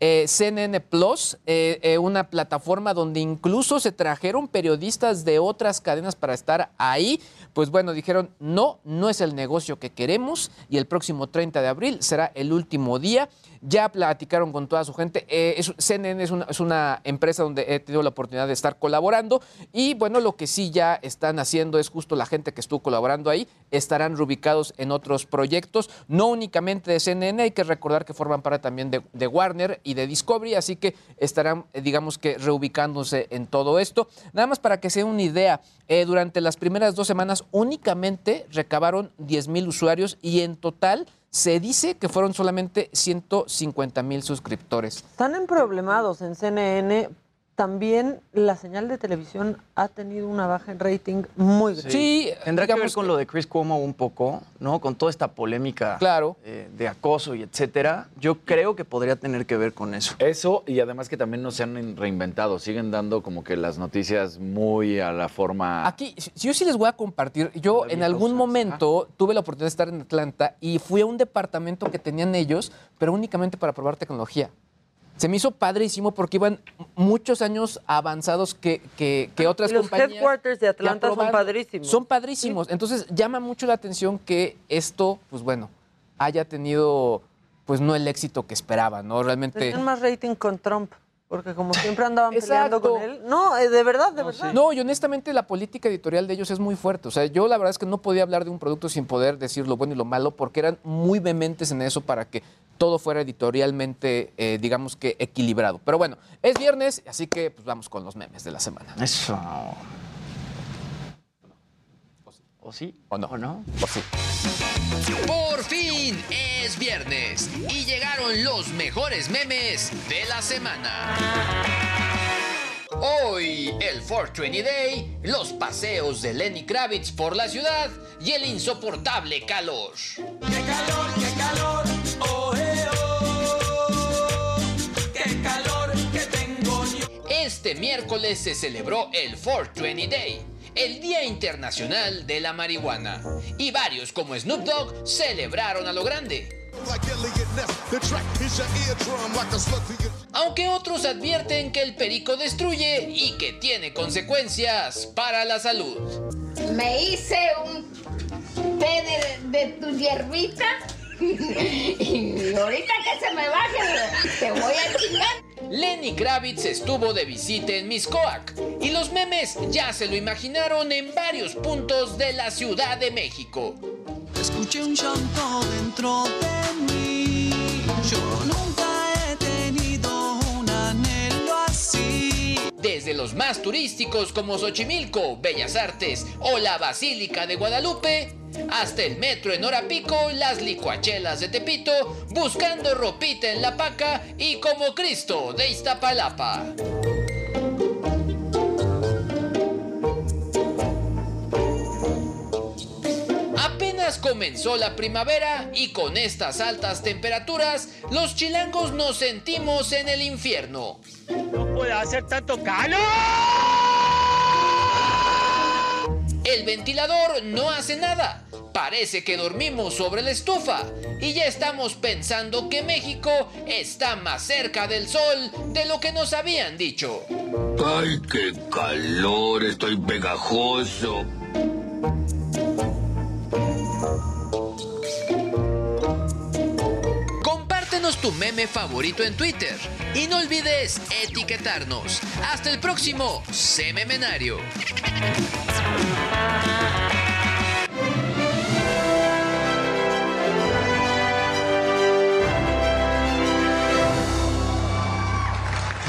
eh, CNN Plus, eh, eh, una plataforma donde incluso se trajeron periodistas de otras cadenas para estar ahí. Pues bueno, dijeron, no, no es el negocio que queremos y el próximo 30 de abril será el último día. Ya platicaron con toda su gente. Eh, es- CNN es una, es una empresa donde he tenido la oportunidad de estar colaborando y bueno, lo que sí ya están haciendo es justo la gente que estuvo colaborando ahí, estarán reubicados en otros proyectos, no únicamente de CNN, hay que recordar que forman parte también de, Warner y de Discovery, así que estarán, eh, digamos que, reubicándose en todo esto. Nada más para que se una idea, eh, durante las primeras dos semanas únicamente recabaron 10 mil usuarios y en total se dice que fueron solamente 150 mil suscriptores. Están en problemados en CNN. También la señal de televisión ha tenido una baja en rating muy grande. Sí, Tendrá que ver con lo de Chris Cuomo un poco, ¿no? Con toda esta polémica Claro. eh, de acoso y etcétera. Yo creo que podría tener que ver con eso. Eso y además que también no se han reinventado, siguen dando como que las noticias muy a la forma... Aquí, si- yo sí les voy a compartir. Yo en algún momento tuve la oportunidad de estar en Atlanta y fui a un departamento que tenían ellos, pero únicamente para probar tecnología. Se me hizo padrísimo porque iban muchos años avanzados que, que, que otras los compañías. headquarters de Atlanta son padrísimos. Son padrísimos. Entonces llama mucho la atención que esto, pues bueno, haya tenido, pues no el éxito que esperaban, ¿no? Realmente. Tenían más rating con Trump, porque como siempre andaban peleando con él. No, eh, de verdad, de verdad. No, y honestamente la política editorial de ellos es muy fuerte. O sea, yo la verdad es que no podía hablar de un producto sin poder decir lo bueno y lo malo, porque eran muy vehementes en eso para que todo fuera editorialmente, eh, digamos que equilibrado. Pero bueno, es viernes, así que pues vamos con los memes de la semana. Eso. ¿O sí? ¿O no? ¿O no? ¿O sí? Por fin es viernes y llegaron los mejores memes de la semana. Hoy, el 420 Day, los paseos de Lenny Kravitz por la ciudad y el insoportable calor. ¡Qué calor, qué calor! ¡Oh, eh, oh! ¡Qué calor que tengo yo! Este miércoles se celebró el 420 Day, el Día Internacional de la Marihuana, y varios como Snoop Dogg celebraron a lo grande. Aunque otros advierten que el perico destruye y que tiene consecuencias para la salud. Me hice un té de, de tu hierbita y ahorita que se me baje te voy a chingar. Lenny Kravitz estuvo de visita en Miscoac y los memes ya se lo imaginaron en varios puntos de la Ciudad de México. Escuché un llanto dentro de mí. Yo nunca Desde los más turísticos como Xochimilco, Bellas Artes o la Basílica de Guadalupe, hasta el metro en hora pico, las licuachelas de Tepito, buscando ropita en la paca y como Cristo de Iztapalapa. Apenas comenzó la primavera y con estas altas temperaturas, los chilangos nos sentimos en el infierno. No puede hacer tanto calor. El ventilador no hace nada. Parece que dormimos sobre la estufa y ya estamos pensando que México está más cerca del sol de lo que nos habían dicho. Ay, qué calor, estoy pegajoso. Tu meme favorito en Twitter y no olvides etiquetarnos. Hasta el próximo Sememenario.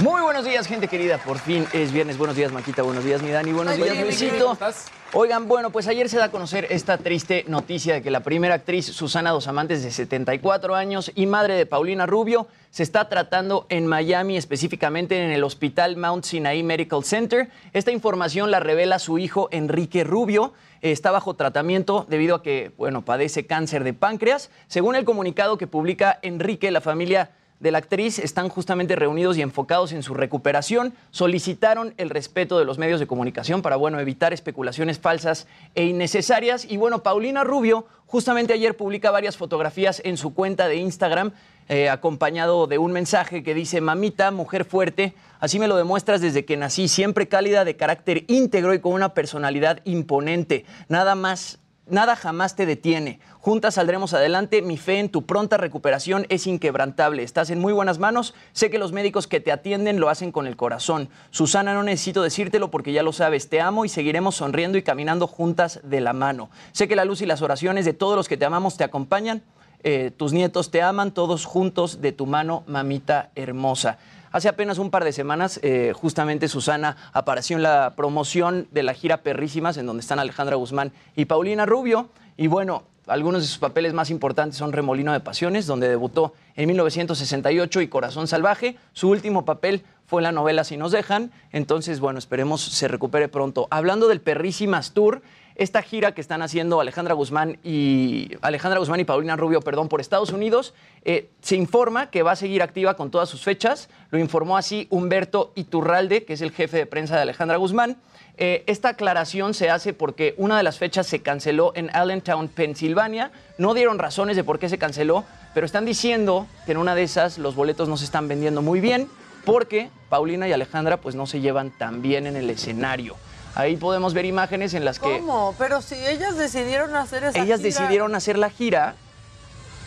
Muy buenos días, gente querida. Por fin es viernes. Buenos días, Maquita. Buenos días, mi Dani. Buenos Ay, días, bien, Luisito. ¿cómo estás? Oigan, bueno, pues ayer se da a conocer esta triste noticia de que la primera actriz, Susana Dos Amantes, de 74 años y madre de Paulina Rubio, se está tratando en Miami, específicamente en el Hospital Mount Sinai Medical Center. Esta información la revela su hijo Enrique Rubio. Está bajo tratamiento debido a que, bueno, padece cáncer de páncreas. Según el comunicado que publica Enrique, la familia de la actriz están justamente reunidos y enfocados en su recuperación. Solicitaron el respeto de los medios de comunicación para, bueno, evitar especulaciones falsas e innecesarias. Y bueno, Paulina Rubio justamente ayer publica varias fotografías en su cuenta de Instagram, eh, acompañado de un mensaje que dice, mamita, mujer fuerte, así me lo demuestras desde que nací, siempre cálida, de carácter íntegro y con una personalidad imponente. Nada más Nada jamás te detiene. Juntas saldremos adelante. Mi fe en tu pronta recuperación es inquebrantable. Estás en muy buenas manos. Sé que los médicos que te atienden lo hacen con el corazón. Susana, no necesito decírtelo porque ya lo sabes. Te amo y seguiremos sonriendo y caminando juntas de la mano. Sé que la luz y las oraciones de todos los que te amamos te acompañan. Eh, tus nietos te aman, todos juntos de tu mano, mamita hermosa. Hace apenas un par de semanas, eh, justamente Susana apareció en la promoción de la gira Perrísimas, en donde están Alejandra Guzmán y Paulina Rubio. Y bueno, algunos de sus papeles más importantes son Remolino de Pasiones, donde debutó en 1968 y Corazón Salvaje. Su último papel fue en la novela Si nos dejan. Entonces, bueno, esperemos se recupere pronto. Hablando del Perrísimas Tour, esta gira que están haciendo Alejandra Guzmán y Alejandra Guzmán y Paulina Rubio, perdón, por Estados Unidos, eh, se informa que va a seguir activa con todas sus fechas. Lo informó así Humberto Iturralde, que es el jefe de prensa de Alejandra Guzmán. Eh, esta aclaración se hace porque una de las fechas se canceló en Allentown, Pensilvania. No dieron razones de por qué se canceló, pero están diciendo que en una de esas los boletos no se están vendiendo muy bien porque Paulina y Alejandra pues no se llevan tan bien en el escenario. Ahí podemos ver imágenes en las que ¿Cómo? Pero si ellas decidieron hacer esa ellas gira- decidieron hacer la gira,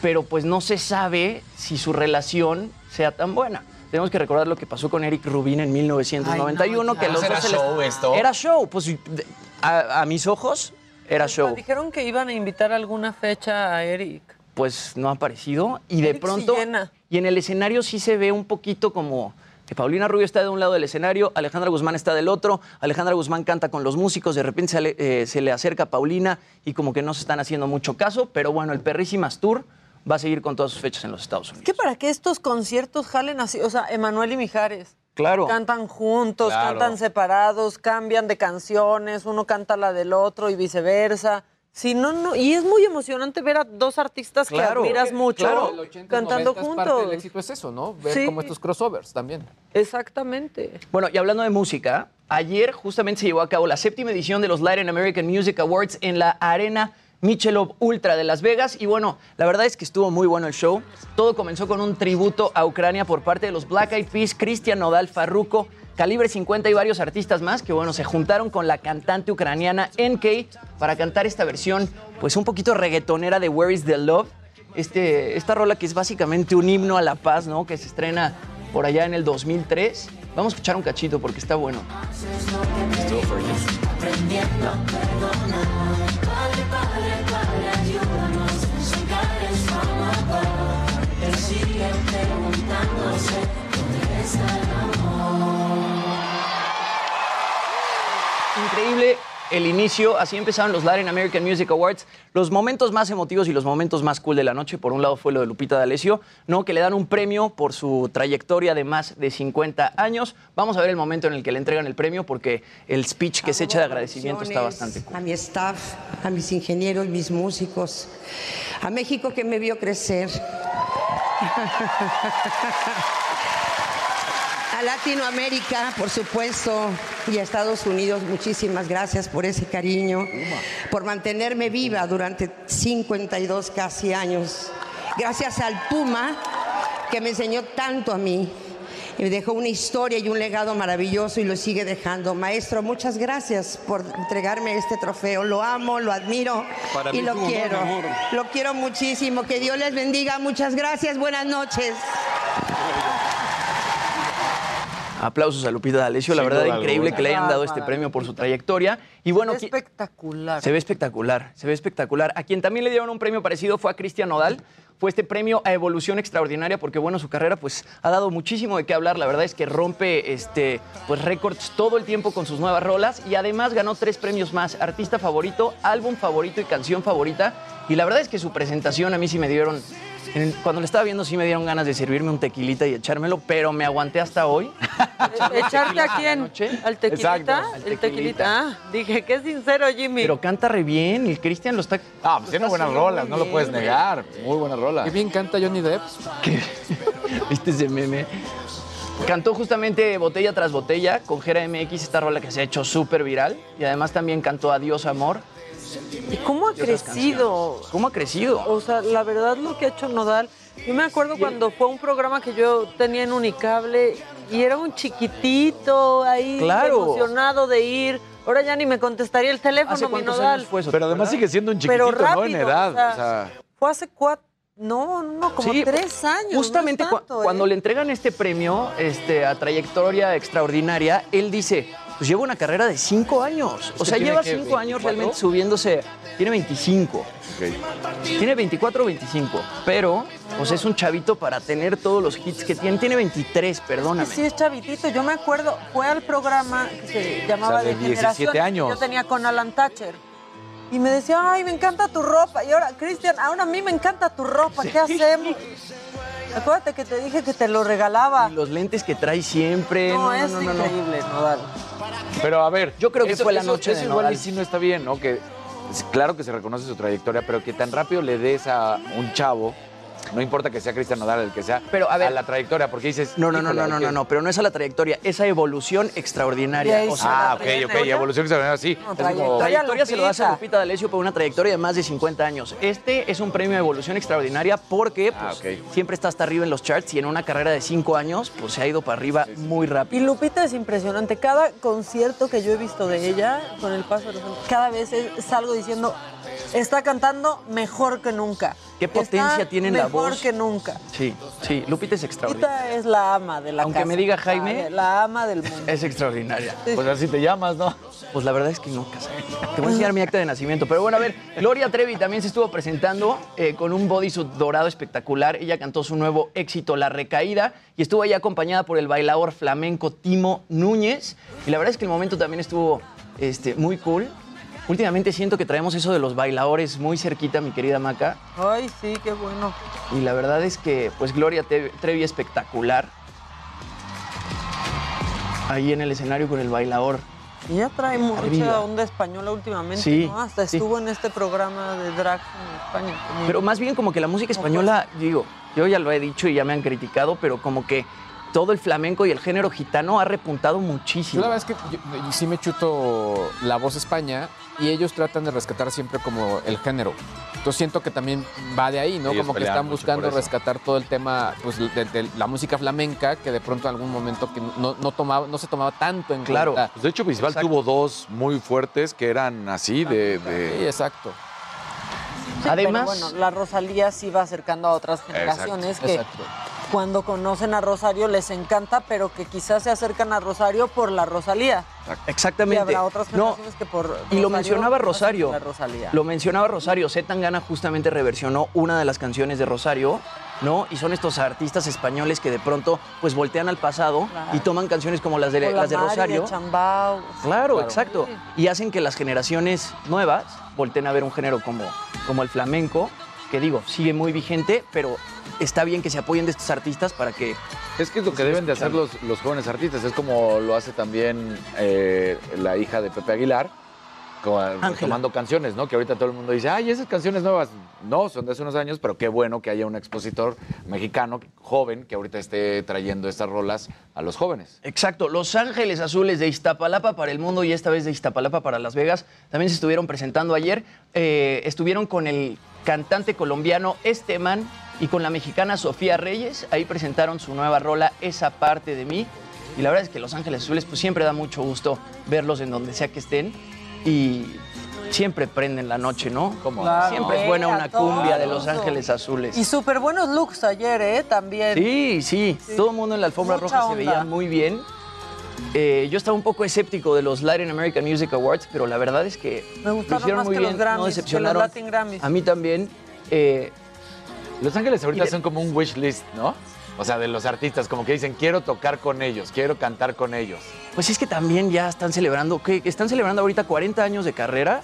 pero pues no se sabe si su relación sea tan buena. Tenemos que recordar lo que pasó con Eric Rubin en 1991, Ay, no, que los ¿Era dos se les- show esto? Era show, pues a, a mis ojos era show. Dijeron que iban a invitar alguna fecha a Eric. Pues no ha aparecido y de Eric pronto llena. y en el escenario sí se ve un poquito como Paulina Rubio está de un lado del escenario, Alejandra Guzmán está del otro, Alejandra Guzmán canta con los músicos, de repente se le, eh, se le acerca a Paulina y como que no se están haciendo mucho caso, pero bueno, el Perrísimas Tour va a seguir con todas sus fechas en los Estados Unidos. ¿Qué para que estos conciertos jalen así? O sea, Emanuel y Mijares. Claro. Cantan juntos, Claro. cantan separados, cambian de canciones, uno canta la del otro y viceversa. Si no, no, y es muy emocionante ver a dos artistas Claro. que admiras mucho Claro, el 80s, cantando 90s, Parte del juntos. éxito es eso, ¿no? Ver Sí. como estos crossovers también. Exactamente. Bueno, y hablando de música, ayer justamente se llevó a cabo la séptima edición de los Latin American Music Awards en la Arena Michelob Ultra de Las Vegas. Y bueno, la verdad es que estuvo muy bueno el show. Todo comenzó con un tributo a Ucrania por parte de los Black Eyed Peas, Cristian Nodal, Farruko, Calibre 50 y varios artistas más que bueno, se juntaron con la cantante ucraniana NK para cantar esta versión pues un poquito reggaetonera de Where is the Love. Este, esta rola que es básicamente un himno a la paz, ¿no? Que se estrena por allá en el 2003. Vamos a escuchar un cachito porque está bueno. Increíble el inicio, así empezaron los Latin American Music Awards. Los momentos más emotivos y los momentos más cool de la noche, por un lado fue lo de Lupita D'Alessio, ¿no? que le dan un premio por su trayectoria de más de 50 años. Vamos a ver el momento en el que le entregan el premio porque el speech que se echa de agradecimiento está bastante cool. A mi staff, a mis ingenieros, mis músicos, a México que me vio crecer. A Latinoamérica, por supuesto, y a Estados Unidos, muchísimas gracias por ese cariño, por mantenerme viva durante 52 casi años. Gracias al Puma, que me enseñó tanto a mí. Y me dejó una historia y un legado maravilloso y lo sigue dejando. Maestro, muchas gracias por entregarme este trofeo. Lo amo, lo admiro Para y lo quiero. Lo quiero muchísimo. Que Dios les bendiga. Muchas gracias. Buenas noches. Aplausos a Lupita D'Alessio, la verdad increíble alguna. que le hayan dado este premio por su trayectoria. Y bueno, qui- espectacular. Se ve espectacular, se ve espectacular. A quien también le dieron un premio parecido fue a Cristian Nodal. Fue este premio a evolución extraordinaria porque, bueno, su carrera pues ha dado muchísimo de qué hablar. La verdad es que rompe este, pues, récords todo el tiempo con sus nuevas rolas y además ganó tres premios más. Artista favorito, álbum favorito y canción favorita. Y la verdad es que su presentación a mí sí me dieron... en- cuando le estaba viendo sí me dieron ganas de servirme un tequilita y echármelo, pero me aguanté hasta hoy. ¿Echarte a quién? ¿Al tequilita? Exacto, al El tequilita. Ah, dije, qué sincero, Jimmy. Pero canta re bien, el Cristian lo está... Ah, pues tiene buenas rolas, no lo puedes negar. Muy buenas rolas. Qué bien canta Johnny Depp. ¿Viste ese meme? Cantó justamente botella tras botella con Jera MX, esta rola que se ha hecho súper viral. Y además también cantó Adiós Amor. ¿Y cómo ha crecido? ¿Cómo ha crecido? O sea, la verdad lo que ha hecho Nodal. Yo me acuerdo cuando fue un programa que yo tenía en Unicable y era un chiquitito ahí Claro. emocionado de ir. Ahora ya ni me contestaría el teléfono, mi Nodal. Pero además sigue siendo un Pero chiquitito, ¿no? En edad. o sea, o sea, Fue hace cuatro, no, no, como Sí, tres años. Justamente no cu- es tanto, ¿eh? cuando le entregan este premio este, a trayectoria extraordinaria, él dice, pues lleva una carrera de cinco años. O que sea, lleva que cinco años 24. realmente subiéndose. Tiene 25. Tiene 24 o 25. Pero, pues es un chavito para tener todos los hits que tiene. Tiene 23, perdóname. Sí, es chavitito. Yo me acuerdo, fue al programa que se llamaba O sea, de de, generación. 17 años. Yo tenía con Alan Thatcher. Y me decía, ay, me encanta tu ropa. Y ahora, Cristian, ahora a mí me encanta tu ropa. ¿Qué hacemos? Acuérdate que te dije que te lo regalaba. Los lentes que trae siempre. No, No, no, es no, no, no. increíble, Nodal. Pero a ver, Yo creo que eso- fue la eso- noche Eso de igual y sí no está bien, ¿no? Que es claro que se reconoce su trayectoria, pero que tan rápido le des a un chavo, no importa que sea Cristian Nodal el que sea, Pero, a ver- la trayectoria, porque dices. No, no, no, no, no, no, no, pero no es a la trayectoria, esa evolución extraordinaria. O sea, ah, ok, ok, evolución extraordinaria, sí. No, Es trayectoria, como- trayectoria se lo das a Lupita D'Alessio por una trayectoria de más de 50 años. Este es un premio de evolución extraordinaria porque Ah, pues, siempre está hasta arriba en los charts y en una carrera de 5 años pues se ha ido para arriba muy rápido. Y Lupita es impresionante. Cada concierto que yo he visto de ella, con el paso de los años, cada vez es- salgo diciendo, está cantando mejor que nunca. Qué potencia Está tiene en la Mejor voz. que nunca. Sí, sí, Lupita es extraordinaria. Lupita es la ama de la Aunque casa. me diga Jaime- La ama del mundo. Es extraordinaria. Pues así te llamas, ¿no? Pues la verdad es que no, casa. Te voy a enseñar mi acta de nacimiento. Pero bueno, a ver, Gloria Trevi también se estuvo presentando eh, con un bodysuit dorado espectacular. Ella cantó su nuevo éxito, La Recaída, y estuvo ahí acompañada por el bailador flamenco Timo Núñez. Y la verdad es que el momento también estuvo este, muy cool. Últimamente siento que traemos eso de los bailadores muy cerquita, mi querida Maca. Ay, sí, qué bueno. Y la verdad es que, pues, Gloria Trevi espectacular. Ahí en el escenario con el bailador. Ella trae mucha Arriba. onda española últimamente, Sí, ¿no? Hasta sí. estuvo en este programa de drag en España. como- Pero más bien como que la música española, digo, yo ya lo he dicho y ya me han criticado, pero como que todo el flamenco y el género gitano ha repuntado muchísimo. Yo la verdad es que yo- yo sí me chuto la voz España y ellos tratan de rescatar siempre como el género. Entonces siento que también va de ahí, ¿no? Ellos como que están buscando rescatar todo el tema pues, de, de la música flamenca que de pronto en algún momento que no, no tomaba, no se tomaba tanto en cuenta. Pues de hecho, Bisbal tuvo dos muy fuertes que eran así de. de- Sí, exacto. Sí, Además- pero bueno, la Rosalía sí va acercando a otras generaciones que Exacto. Cuando conocen a Rosario les encanta, pero que quizás se acercan a Rosario por la Rosalía. Exactamente. Y habrá otras No, generaciones que por Y lo Rosario mencionaba no Rosario. a Rosalía. Lo mencionaba Rosario. Z Tangana justamente reversionó una de las canciones de Rosario, ¿no? Y son estos artistas españoles que de pronto pues voltean al pasado Claro. y toman canciones como las de, la las de Mari Rosario. Chambao. Claro, exacto. Y hacen que las generaciones nuevas volteen a ver un género como, como el flamenco, que digo, sigue muy vigente, pero está bien que se apoyen de estos artistas para que... Es que es lo que deben de hacer los, los jóvenes artistas. Es como lo hace también eh, la hija de Pepe Aguilar, tomando canciones, ¿no? Que ahorita todo el mundo dice, ay, esas canciones nuevas. No, son de hace unos años, pero qué bueno que haya un expositor mexicano, joven, que ahorita esté trayendo estas rolas a los jóvenes. Exacto, Los Ángeles Azules de Iztapalapa para el mundo y esta vez de Iztapalapa para Las Vegas también se estuvieron presentando ayer. Eh, estuvieron con el cantante colombiano Esteman y con la mexicana Sofía Reyes. Ahí presentaron su nueva rola, Esa parte de mí. Y la verdad es que Los Ángeles Azules pues siempre da mucho gusto verlos en donde sea que estén y siempre prenden la noche, ¿no? Como Claro. siempre es buena una cumbia de. Los Ángeles Azules. Y súper buenos looks ayer, ¿eh? También. Sí, sí, todo el mundo en la alfombra Mucha roja se veía muy bien. Eh, yo estaba un poco escéptico de los Latin American Music Awards, pero la verdad es que Me lo gustaron hicieron más muy que bien, los Grammys, no que los decepcionaron. Latin Grammys. A mí también. eh, Los Ángeles ahorita de- son como un wish list, ¿no? O sea, de los artistas, como que dicen, quiero tocar con ellos, quiero cantar con ellos. pues es que también ya están celebrando, que están celebrando ahorita 40 años de carrera.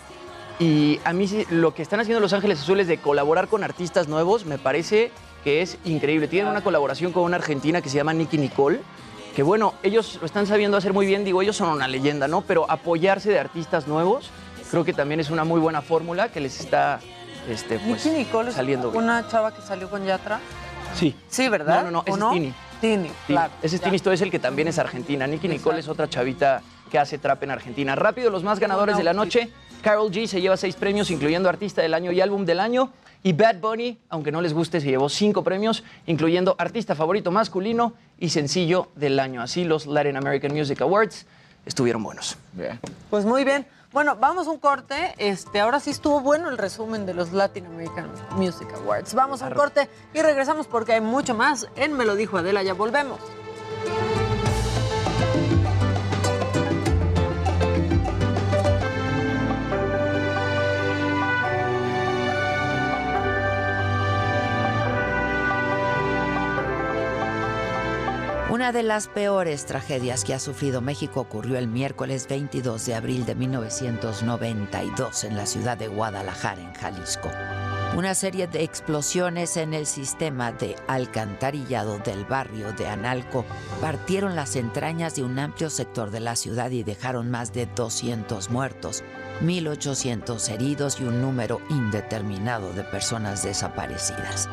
Y a mí lo que están haciendo Los Ángeles Azules de colaborar con artistas nuevos me parece que es increíble. Tienen una colaboración con una argentina que se llama Nicky Nicole, que bueno, ellos lo están sabiendo hacer muy bien, digo, ellos son una leyenda, ¿no? Pero apoyarse de artistas nuevos creo que también es una muy buena fórmula que les está este, pues, Nicky Nicole es saliendo bien. una chava que salió con Yatra. Sí. Sí, ¿verdad? No, no, no, ¿O ese es Tini. Tini, claro. ese es. Tini Stoll, es el que también es argentina. Nicky Nicole es otra chavita que hace trap en Argentina. Rápido, los más ganadores de la noche. Carol G se lleva seis premios, incluyendo Artista del Año y Álbum del Año. Y Bad Bunny, aunque no les guste, se llevó cinco premios, incluyendo Artista Favorito Masculino y Sencillo del Año. Así los Latin American Music Awards estuvieron buenos. Pues muy bien. Bueno, vamos a un corte. Este, ahora sí estuvo bueno el resumen de los Latin American Music Awards. Vamos a un corte y regresamos porque hay mucho más en Me lo dijo Adela. Ya volvemos. Una de las peores tragedias que ha sufrido México ocurrió el miércoles 22 de abril de 1992 en la ciudad de Guadalajara, en Jalisco. Una serie de explosiones en el sistema de alcantarillado del barrio de Analco partieron las entrañas de un amplio sector de la ciudad y dejaron más de 200 muertos, 1.800 heridos y un número indeterminado de personas desaparecidas.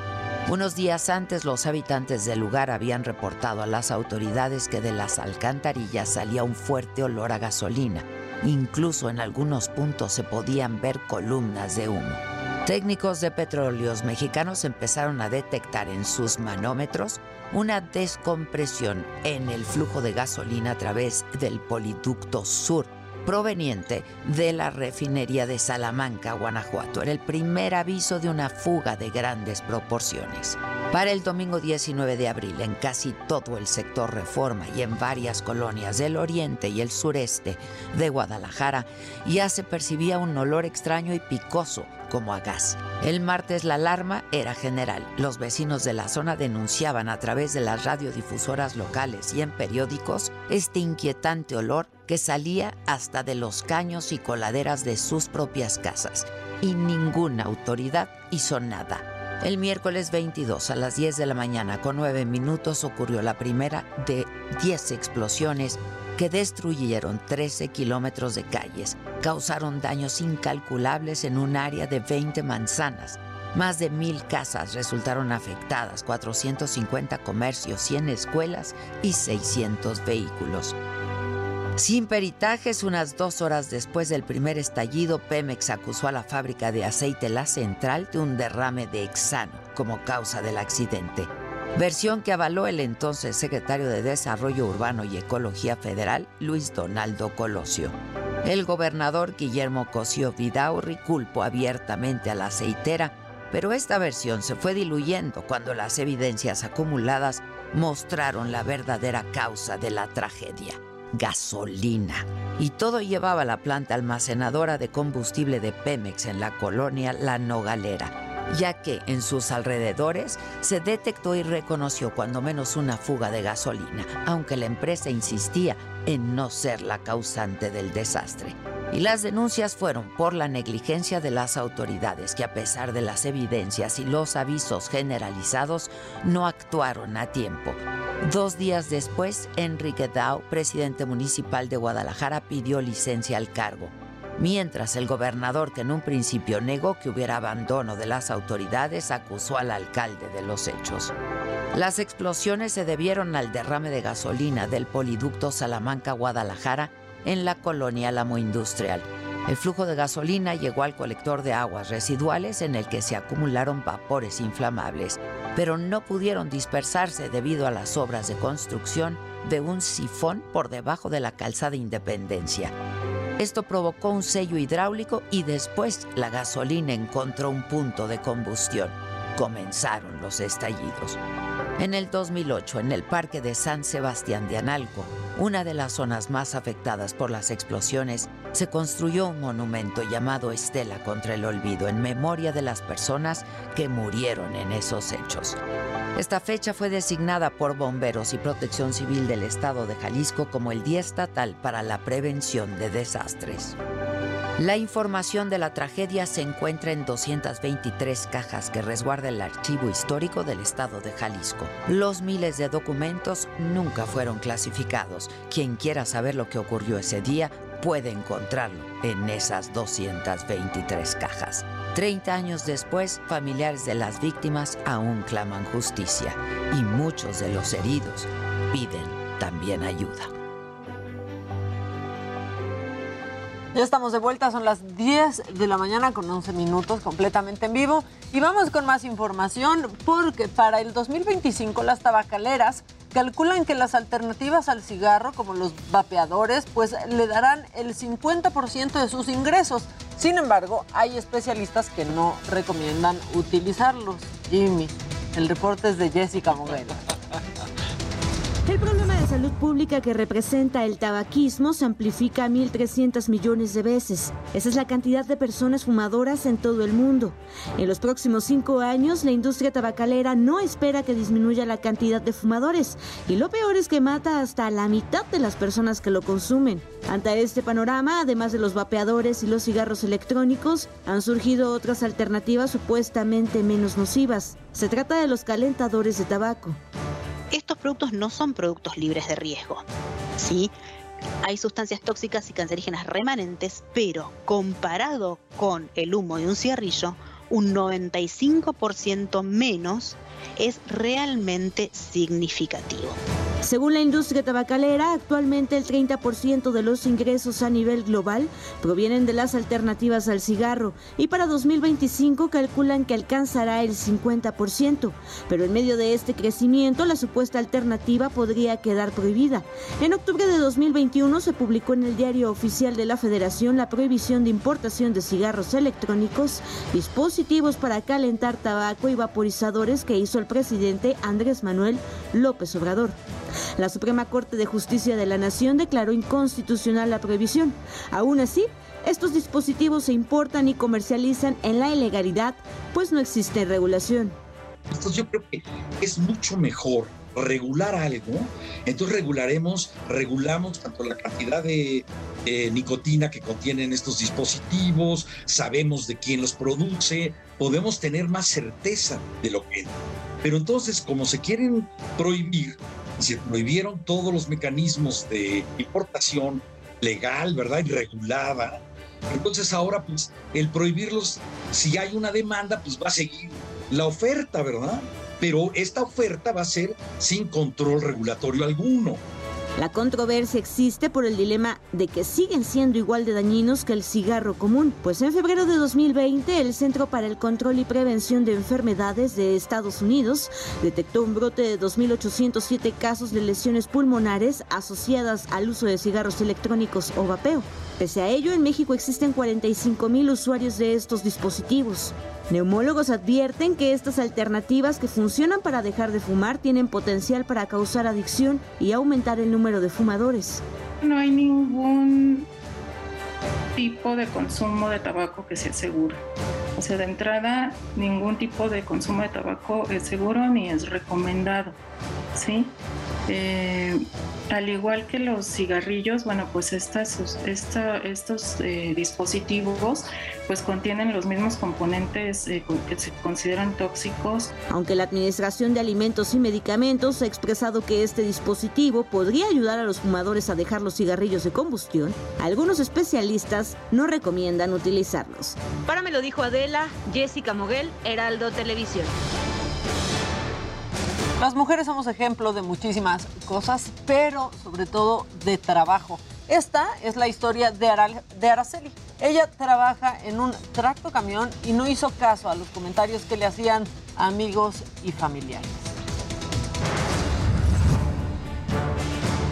Unos días antes los habitantes del lugar habían reportado a las autoridades que de las alcantarillas salía un fuerte olor a gasolina. Incluso en algunos puntos se podían ver columnas de humo. Técnicos de petróleos mexicanos empezaron a detectar en sus manómetros una descompresión en el flujo de gasolina a través del poliducto sur proveniente de la refinería de Salamanca, Guanajuato. Era el primer aviso de una fuga de grandes proporciones. Para el domingo 19 de abril, en casi todo el sector Reforma y en varias colonias del oriente y el sureste de Guadalajara, ya se percibía un olor extraño y picoso como a gas. El martes la alarma era general. Los vecinos de la zona denunciaban a través de las radiodifusoras locales y en periódicos este inquietante olor que salía hasta de los caños y coladeras de sus propias casas. Y ninguna autoridad hizo nada. El miércoles 22 a las 10 de la mañana con 9 minutos ocurrió la primera de 10 explosiones que destruyeron 13 kilómetros de calles, causaron daños incalculables en un área de 20 manzanas. Más de mil casas resultaron afectadas, 450 comercios, 100 escuelas y 600 vehículos. Sin peritajes, unas dos horas después del primer estallido, Pemex acusó a la fábrica de aceite La Central de un derrame de hexano como causa del accidente. Versión que avaló el entonces secretario de Desarrollo Urbano y Ecología Federal, Luis Donaldo Colosio. El gobernador Guillermo Cosío Vidaurri culpó abiertamente a la aceitera, pero esta versión se fue diluyendo cuando las evidencias acumuladas mostraron la verdadera causa de la tragedia gasolina. Y todo llevaba a la planta almacenadora de combustible de Pemex en la colonia La Nogalera, ya que en sus alrededores se detectó y reconoció cuando menos una fuga de gasolina, aunque la empresa insistía en no ser la causante del desastre. Y las denuncias fueron por la negligencia de las autoridades que a pesar de las evidencias y los avisos generalizados no actuaron a tiempo. Dos días después, Enrique Dao, presidente municipal de Guadalajara, pidió licencia al cargo, mientras el gobernador, que en un principio negó que hubiera abandono de las autoridades, acusó al alcalde de los hechos. Las explosiones se debieron al derrame de gasolina del poliducto Salamanca-Guadalajara en la colonia Lamo Industrial. El flujo de gasolina llegó al colector de aguas residuales en el que se acumularon vapores inflamables, pero no pudieron dispersarse debido a las obras de construcción de un sifón por debajo de la calzada Independencia. Esto provocó un sello hidráulico y después la gasolina encontró un punto de combustión. Comenzaron los estallidos. En el 2008, en el parque de San Sebastián de Analco, una de las zonas más afectadas por las explosiones, se construyó un monumento llamado Estela contra el Olvido en memoria de las personas que murieron en esos hechos. Esta fecha fue designada por bomberos y protección civil del estado de Jalisco como el Día Estatal para la Prevención de Desastres. La información de la tragedia se encuentra en 223 cajas que resguarda el archivo histórico del estado de Jalisco. Los miles de documentos nunca fueron clasificados. Quien quiera saber lo que ocurrió ese día puede encontrarlo en esas 223 cajas. 30 años después, familiares de las víctimas aún claman justicia y muchos de los heridos piden también ayuda. Ya estamos de vuelta, son las 10 de la mañana con 11 minutos completamente en vivo y vamos con más información porque para el 2025 las tabacaleras calculan que las alternativas al cigarro como los vapeadores pues le darán el 50% de sus ingresos. Sin embargo, hay especialistas que no recomiendan utilizarlos. Jimmy, el reporte es de Jessica Moguelo. El problema de salud pública que representa el tabaquismo se amplifica a 1.300 millones de veces. Esa es la cantidad de personas fumadoras en todo el mundo. En los próximos cinco años, la industria tabacalera no espera que disminuya la cantidad de fumadores. Y lo peor es que mata hasta la mitad de las personas que lo consumen. Ante este panorama, además de los vapeadores y los cigarros electrónicos, han surgido otras alternativas supuestamente menos nocivas. Se trata de los calentadores de tabaco. Estos productos no son productos libres de riesgo. ¿sí? Hay sustancias tóxicas y cancerígenas remanentes, pero comparado con el humo de un cigarrillo, un 95% menos es realmente significativo. Según la industria tabacalera, actualmente el 30% de los ingresos a nivel global provienen de las alternativas al cigarro y para 2025 calculan que alcanzará el 50%, pero en medio de este crecimiento la supuesta alternativa podría quedar prohibida. En octubre de 2021 se publicó en el diario oficial de la Federación la prohibición de importación de cigarros electrónicos, dispositivos para calentar tabaco y vaporizadores que hizo el presidente Andrés Manuel López Obrador. La Suprema Corte de Justicia de la Nación declaró inconstitucional la prohibición. Aún así, estos dispositivos se importan y comercializan en la ilegalidad, pues no existe regulación. Entonces yo creo que es mucho mejor regular algo, entonces regularemos, regulamos tanto la cantidad de eh, nicotina que contienen estos dispositivos, sabemos de quién los produce, podemos tener más certeza de lo que... Pero entonces, como se quieren prohibir, se prohibieron todos los mecanismos de importación legal, ¿verdad? Y regulada, Entonces ahora, pues, el prohibirlos, si hay una demanda, pues va a seguir la oferta, ¿verdad? Pero esta oferta va a ser sin control regulatorio alguno. La controversia existe por el dilema de que siguen siendo igual de dañinos que el cigarro común, pues en febrero de 2020 el Centro para el Control y Prevención de Enfermedades de Estados Unidos detectó un brote de 2.807 casos de lesiones pulmonares asociadas al uso de cigarros electrónicos o vapeo. Pese a ello, en México existen 45.000 usuarios de estos dispositivos. Neumólogos advierten que estas alternativas que funcionan para dejar de fumar tienen potencial para causar adicción y aumentar el número de fumadores. No hay ningún tipo de consumo de tabaco que sea seguro. O sea, de entrada, ningún tipo de consumo de tabaco es seguro ni es recomendado. ¿Sí? Eh, al igual que los cigarrillos, bueno, pues estas, esta- estos eh, dispositivos pues contienen los mismos componentes eh, que se consideran tóxicos. Aunque la Administración de Alimentos y Medicamentos ha expresado que este dispositivo podría ayudar a los fumadores a dejar los cigarrillos de combustión, algunos especialistas no recomiendan utilizarlos. Para me lo dijo Adela, Jessica Moguel, Heraldo Televisión. Las mujeres somos ejemplo de muchísimas cosas, pero sobre todo de trabajo. Esta es la historia de, Araceli. Ella trabaja en un tracto camión y no hizo caso a los comentarios que le hacían amigos y familiares.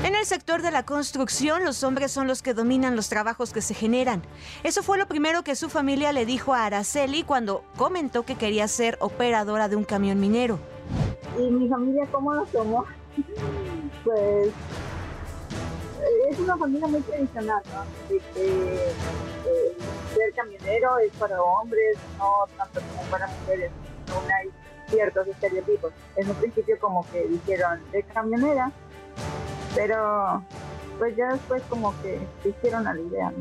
En el sector de la construcción, los hombres son los que dominan los trabajos que se generan. Eso fue lo primero que su familia le dijo a Araceli cuando comentó que quería ser operadora de un camión minero. ¿Y mi familia cómo lo tomó? Pues es una familia muy tradicional, ¿no? De que eh, ser camionero es para hombres, no tanto como para mujeres. Aún hay ciertos estereotipos. En un principio como que dijeron de camionera, pero pues ya después como que se hicieron a la idea.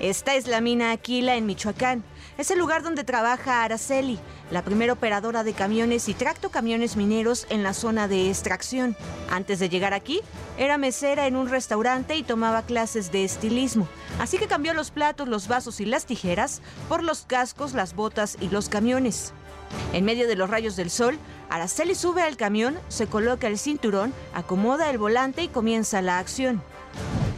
Esta es la mina Aquila en Michoacán. Es el lugar donde trabaja Araceli, la primera operadora de camiones y tracto camiones mineros en la zona de extracción. Antes de llegar aquí, era mesera en un restaurante y tomaba clases de estilismo. Así que cambió los platos, los vasos y las tijeras por los cascos, las botas y los camiones. En medio de los rayos del sol, Araceli sube al camión, se coloca el cinturón, acomoda el volante y comienza la acción.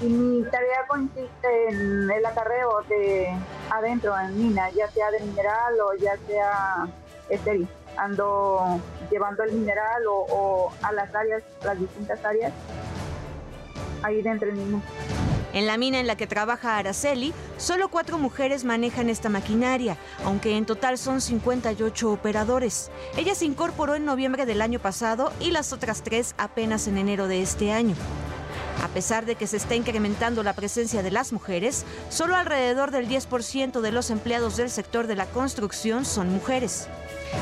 Y mi tarea consiste en el acarreo de adentro en mina, ya sea de mineral o ya sea estéril. Ando llevando el mineral o, o a las áreas, las distintas áreas, ahí dentro en mina. En la mina en la que trabaja Araceli, solo cuatro mujeres manejan esta maquinaria, aunque en total son 58 operadores. Ella se incorporó en noviembre del año pasado y las otras tres apenas en enero de este año. A pesar de que se está incrementando la presencia de las mujeres, solo alrededor del 10% de los empleados del sector de la construcción son mujeres.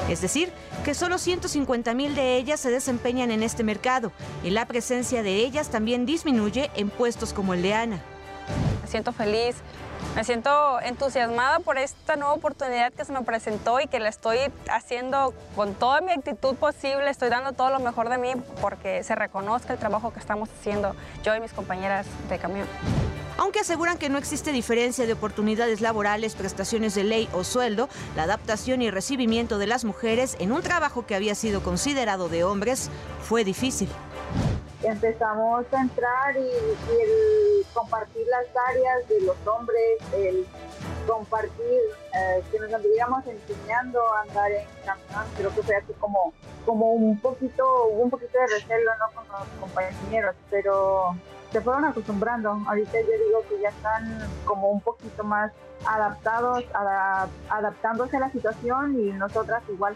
Es decir, que solo 150 mil de ellas se desempeñan en este mercado y la presencia de ellas también disminuye en puestos como el de Ana. Me siento feliz, me siento entusiasmada por esta nueva oportunidad que se me presentó y que la estoy haciendo con toda mi actitud posible, estoy dando todo lo mejor de mí porque se reconozca el trabajo que estamos haciendo yo y mis compañeras de camión. Aunque aseguran que no existe diferencia de oportunidades laborales, prestaciones de ley o sueldo, la adaptación y recibimiento de las mujeres en un trabajo que había sido considerado de hombres fue difícil. Empezamos a entrar y, el compartir las áreas de los hombres, el compartir, eh, que nos anduviéramos enseñando a andar en camión, creo que fue así como, como un poquito, un poquito de recelo ¿no? con los compañeros, pero se fueron acostumbrando. Ahorita yo digo que ya están como un poquito más adaptados, ada- adaptándose a la situación y nosotras igual.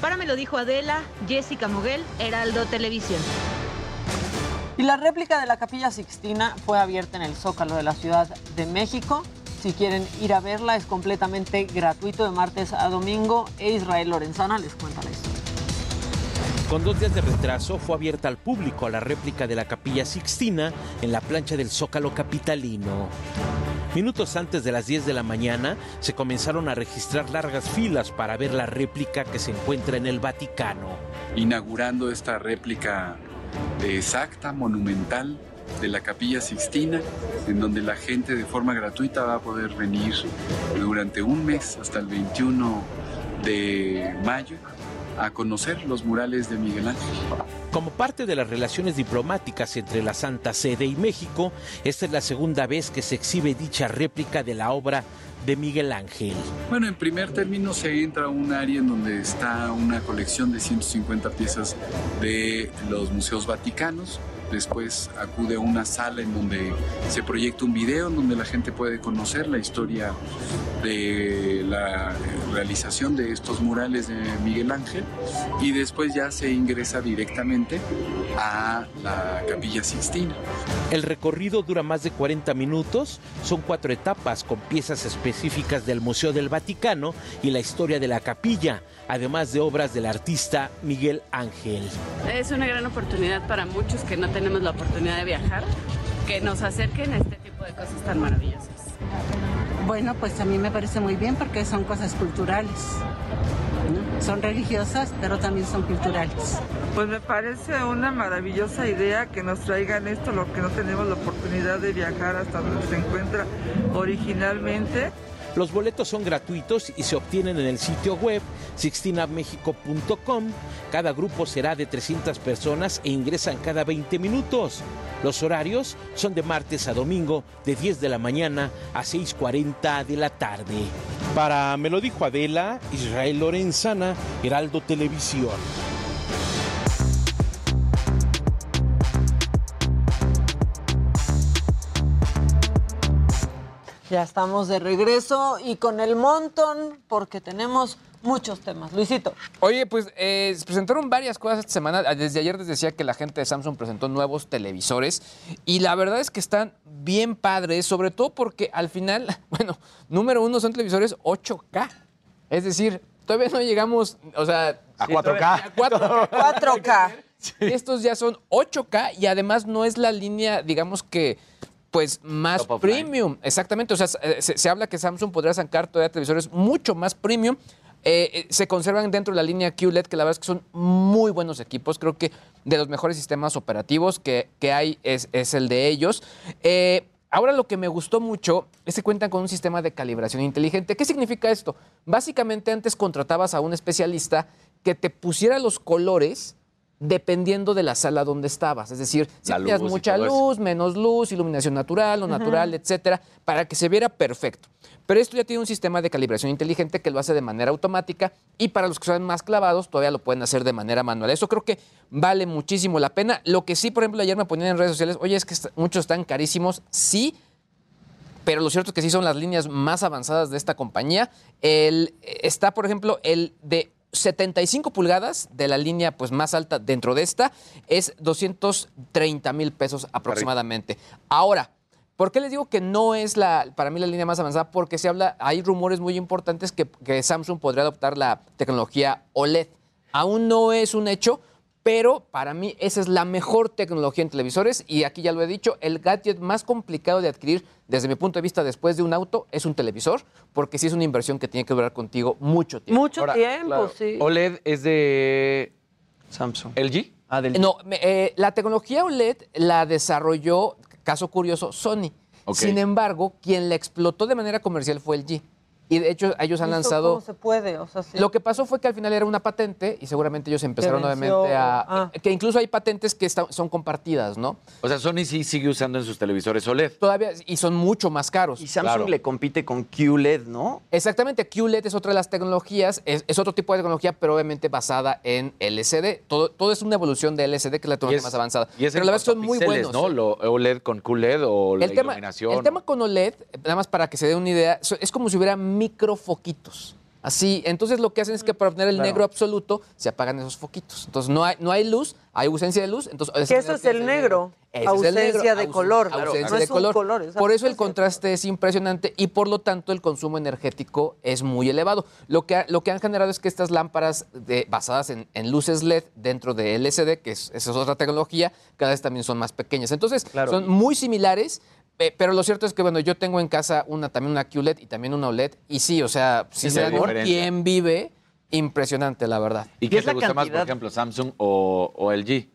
Para me lo dijo Adela, Jessica Moguel, Heraldo Televisión. Y la réplica de la Capilla Sixtina fue abierta en el Zócalo de la Ciudad de México. Si quieren ir a verla, es completamente gratuito de martes a domingo. E Israel Lorenzana les cuenta la historia. Con dos días de retraso fue abierta al público la réplica de la Capilla Sixtina en la plancha del Zócalo Capitalino. Minutos antes de las 10 de la mañana se comenzaron a registrar largas filas para ver la réplica que se encuentra en el Vaticano. inaugurando esta réplica exacta, monumental de la Capilla Sixtina, en donde la gente de forma gratuita va a poder venir durante un mes hasta el 21 de mayo a conocer los murales de Miguel Ángel. Como parte de las relaciones diplomáticas entre la Santa Sede y México, esta es la segunda vez que se exhibe dicha réplica de la obra de Miguel Ángel. Bueno, en primer término se entra a un área en donde está una colección de 150 piezas de los museos vaticanos. Después acude a una sala en donde se proyecta un video en donde la gente puede conocer la historia de la realización de estos murales de Miguel Ángel y después ya se ingresa directamente a la capilla Sixtina. El recorrido dura más de 40 minutos, son cuatro etapas con piezas específicas del Museo del Vaticano y la historia de la capilla, además de obras del artista Miguel Ángel. Es una gran oportunidad para muchos que no tenemos la oportunidad de viajar, que nos acerquen a este tipo de cosas tan maravillosas. Bueno, pues a mí me parece muy bien porque son cosas culturales. ¿no? Son religiosas, pero también son culturales. Pues me parece una maravillosa idea que nos traigan esto, lo que no tenemos la oportunidad de viajar hasta donde se encuentra originalmente. Los boletos son gratuitos y se obtienen en el sitio web sixtinamexico.com. Cada grupo será de 300 personas e ingresan cada 20 minutos. Los horarios son de martes a domingo de 10 de la mañana a 6.40 de la tarde. Para Me lo dijo Adela, Israel Lorenzana, Heraldo Televisión. Ya estamos de regreso y con el montón porque tenemos muchos temas. Luisito. Oye, pues eh, se presentaron varias cosas esta semana. Desde ayer les decía que la gente de Samsung presentó nuevos televisores y la verdad es que están bien padres, sobre todo porque al final, bueno, número uno son televisores 8K. Es decir, todavía no llegamos, o sea... A sí, 4K. todavía- a 4K. 4K. Estos ya son 8K y además no es la línea, digamos que, pues más line. premium. Exactamente, o sea, se, se habla que Samsung podría sacar todavía televisores mucho más premium. Eh, eh, se conservan dentro de la línea QLED, que la verdad es que son muy buenos equipos. Creo que de los mejores sistemas operativos que, que hay es, es el de ellos. Eh, Ahora lo que me gustó mucho es que cuentan con un sistema de calibración inteligente. ¿Qué significa esto? Básicamente antes contratabas a un especialista que te pusiera los colores dependiendo de la sala donde estabas. Es decir, si tenías mucha eso. luz, menos luz, iluminación natural, Ujú. natural, etcétera, para que se viera perfecto. Pero esto ya tiene un sistema de calibración inteligente que lo hace de manera automática y para los que son más clavados todavía lo pueden hacer de manera manual. Eso creo que vale muchísimo la pena. Lo que sí, por ejemplo, ayer me ponían en redes sociales, oye, es que est- muchos están carísimos. Sí, pero lo cierto es que sí son las líneas más avanzadas de esta compañía. El, está, por ejemplo, el de 75 pulgadas de la línea pues, más alta dentro de esta es 230 mil pesos aproximadamente. Ahora, ¿por qué les digo que no es la, para mí la línea más avanzada? Porque se habla, hay rumores muy importantes que, que Samsung podría adoptar la tecnología OLED. Aún no es un hecho, pero para mí esa es la mejor tecnología en televisores y aquí ya lo he dicho, el gadget más complicado de adquirir desde mi punto de vista después de un auto es un televisor, porque sí es una inversión que tiene que durar contigo mucho tiempo. Mucho tiempo, sí. OLED es de Samsung. LG. No, me- eh, la tecnología OLED la desarrolló, caso curioso, Sony. Sin embargo, quien la explotó de manera comercial fue LG. Y de hecho, ellos han ¿Eso lanzado... ¿Cómo se puede? O sea, sí. Lo que pasó fue que al final era una patente y seguramente ellos empezaron nuevamente a... ah. Que incluso hay patentes que están- son compartidas, ¿no? O sea, Sony sí sigue usando en sus televisores OLED. Todavía, y son mucho más caros. Y Samsung le compite con QLED, ¿no? Exactamente, QLED es otra de las tecnologías, es, es otro tipo de tecnología, pero obviamente basada en LCD. Todo, todo es una evolución de LCD, que es la tecnología es- más avanzada. Y es pero la verdad son muy píxeles, buenos. ¿no? Lo OLED con QLED o la el tema, iluminación. el tema con OLED, nada más para que se dé una idea, es como si hubiera microfoquitos. Así, entonces lo que hacen es que para obtener el Claro. negro absoluto se apagan esos foquitos. Entonces no hay, no hay luz, hay ausencia de luz. Entonces, Que eso es el negro. Ese es el Ausencia negro, de color. ausencia no de es un color. color. es Por eso el contraste es impresionante y por lo tanto el consumo energético es muy elevado. Lo que, lo que han generado es que estas lámparas de- basadas en, en luces LED dentro de LCD, que es, esa es otra tecnología, cada vez también son más pequeñas. Entonces son muy similares. Eh, Pero lo cierto es que, bueno, yo tengo en casa una, también una QLED y también una OLED. Y sí, o sea, si Sí dan diferencia. quién vive, impresionante, la verdad. ¿Y qué te gusta más, por ejemplo, Samsung o, o LG? Eh,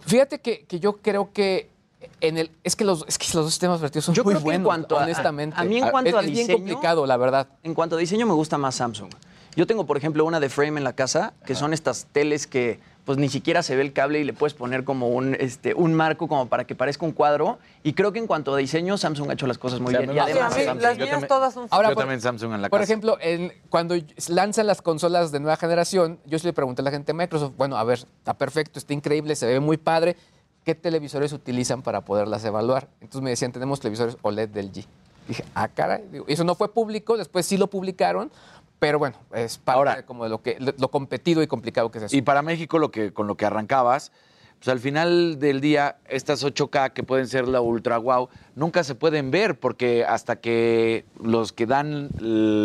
Fíjate que, que yo creo que en el, es que los, es que los dos sistemas operativos son Yo muy creo que en buenos, cuanto a- honestamente. A, a mí en cuanto es, a es diseño... bien complicado, la verdad. En cuanto a diseño me gusta más Samsung. Yo tengo, por ejemplo, una de frame en la casa, que son estas teles que pues ni siquiera se ve el cable y le puedes poner como un, este, un marco como para que parezca un cuadro. Y creo que en cuanto a diseño, Samsung ha hecho las cosas muy Sí, a bien. Y además, más Samsung- las mías también- todas son Ahora, Yo por- también Samsung en la Por casa. ejemplo, en- cuando lanzan las consolas de nueva generación, yo sí le pregunté a la gente de Microsoft, bueno, a ver, está perfecto, está increíble, se ve muy padre, ¿qué televisores utilizan para poderlas evaluar? Entonces me decían, tenemos televisores OLED del G. Dije, ah, caray, Digo, eso no fue público, después sí lo publicaron, pero bueno, es parte Ahora- de como de lo, que, lo competido y complicado que es eso. Y para México, lo que, con lo que arrancabas, pues al final del día, estas 8K que pueden ser la ultra wow, nunca se pueden ver porque hasta que los que dan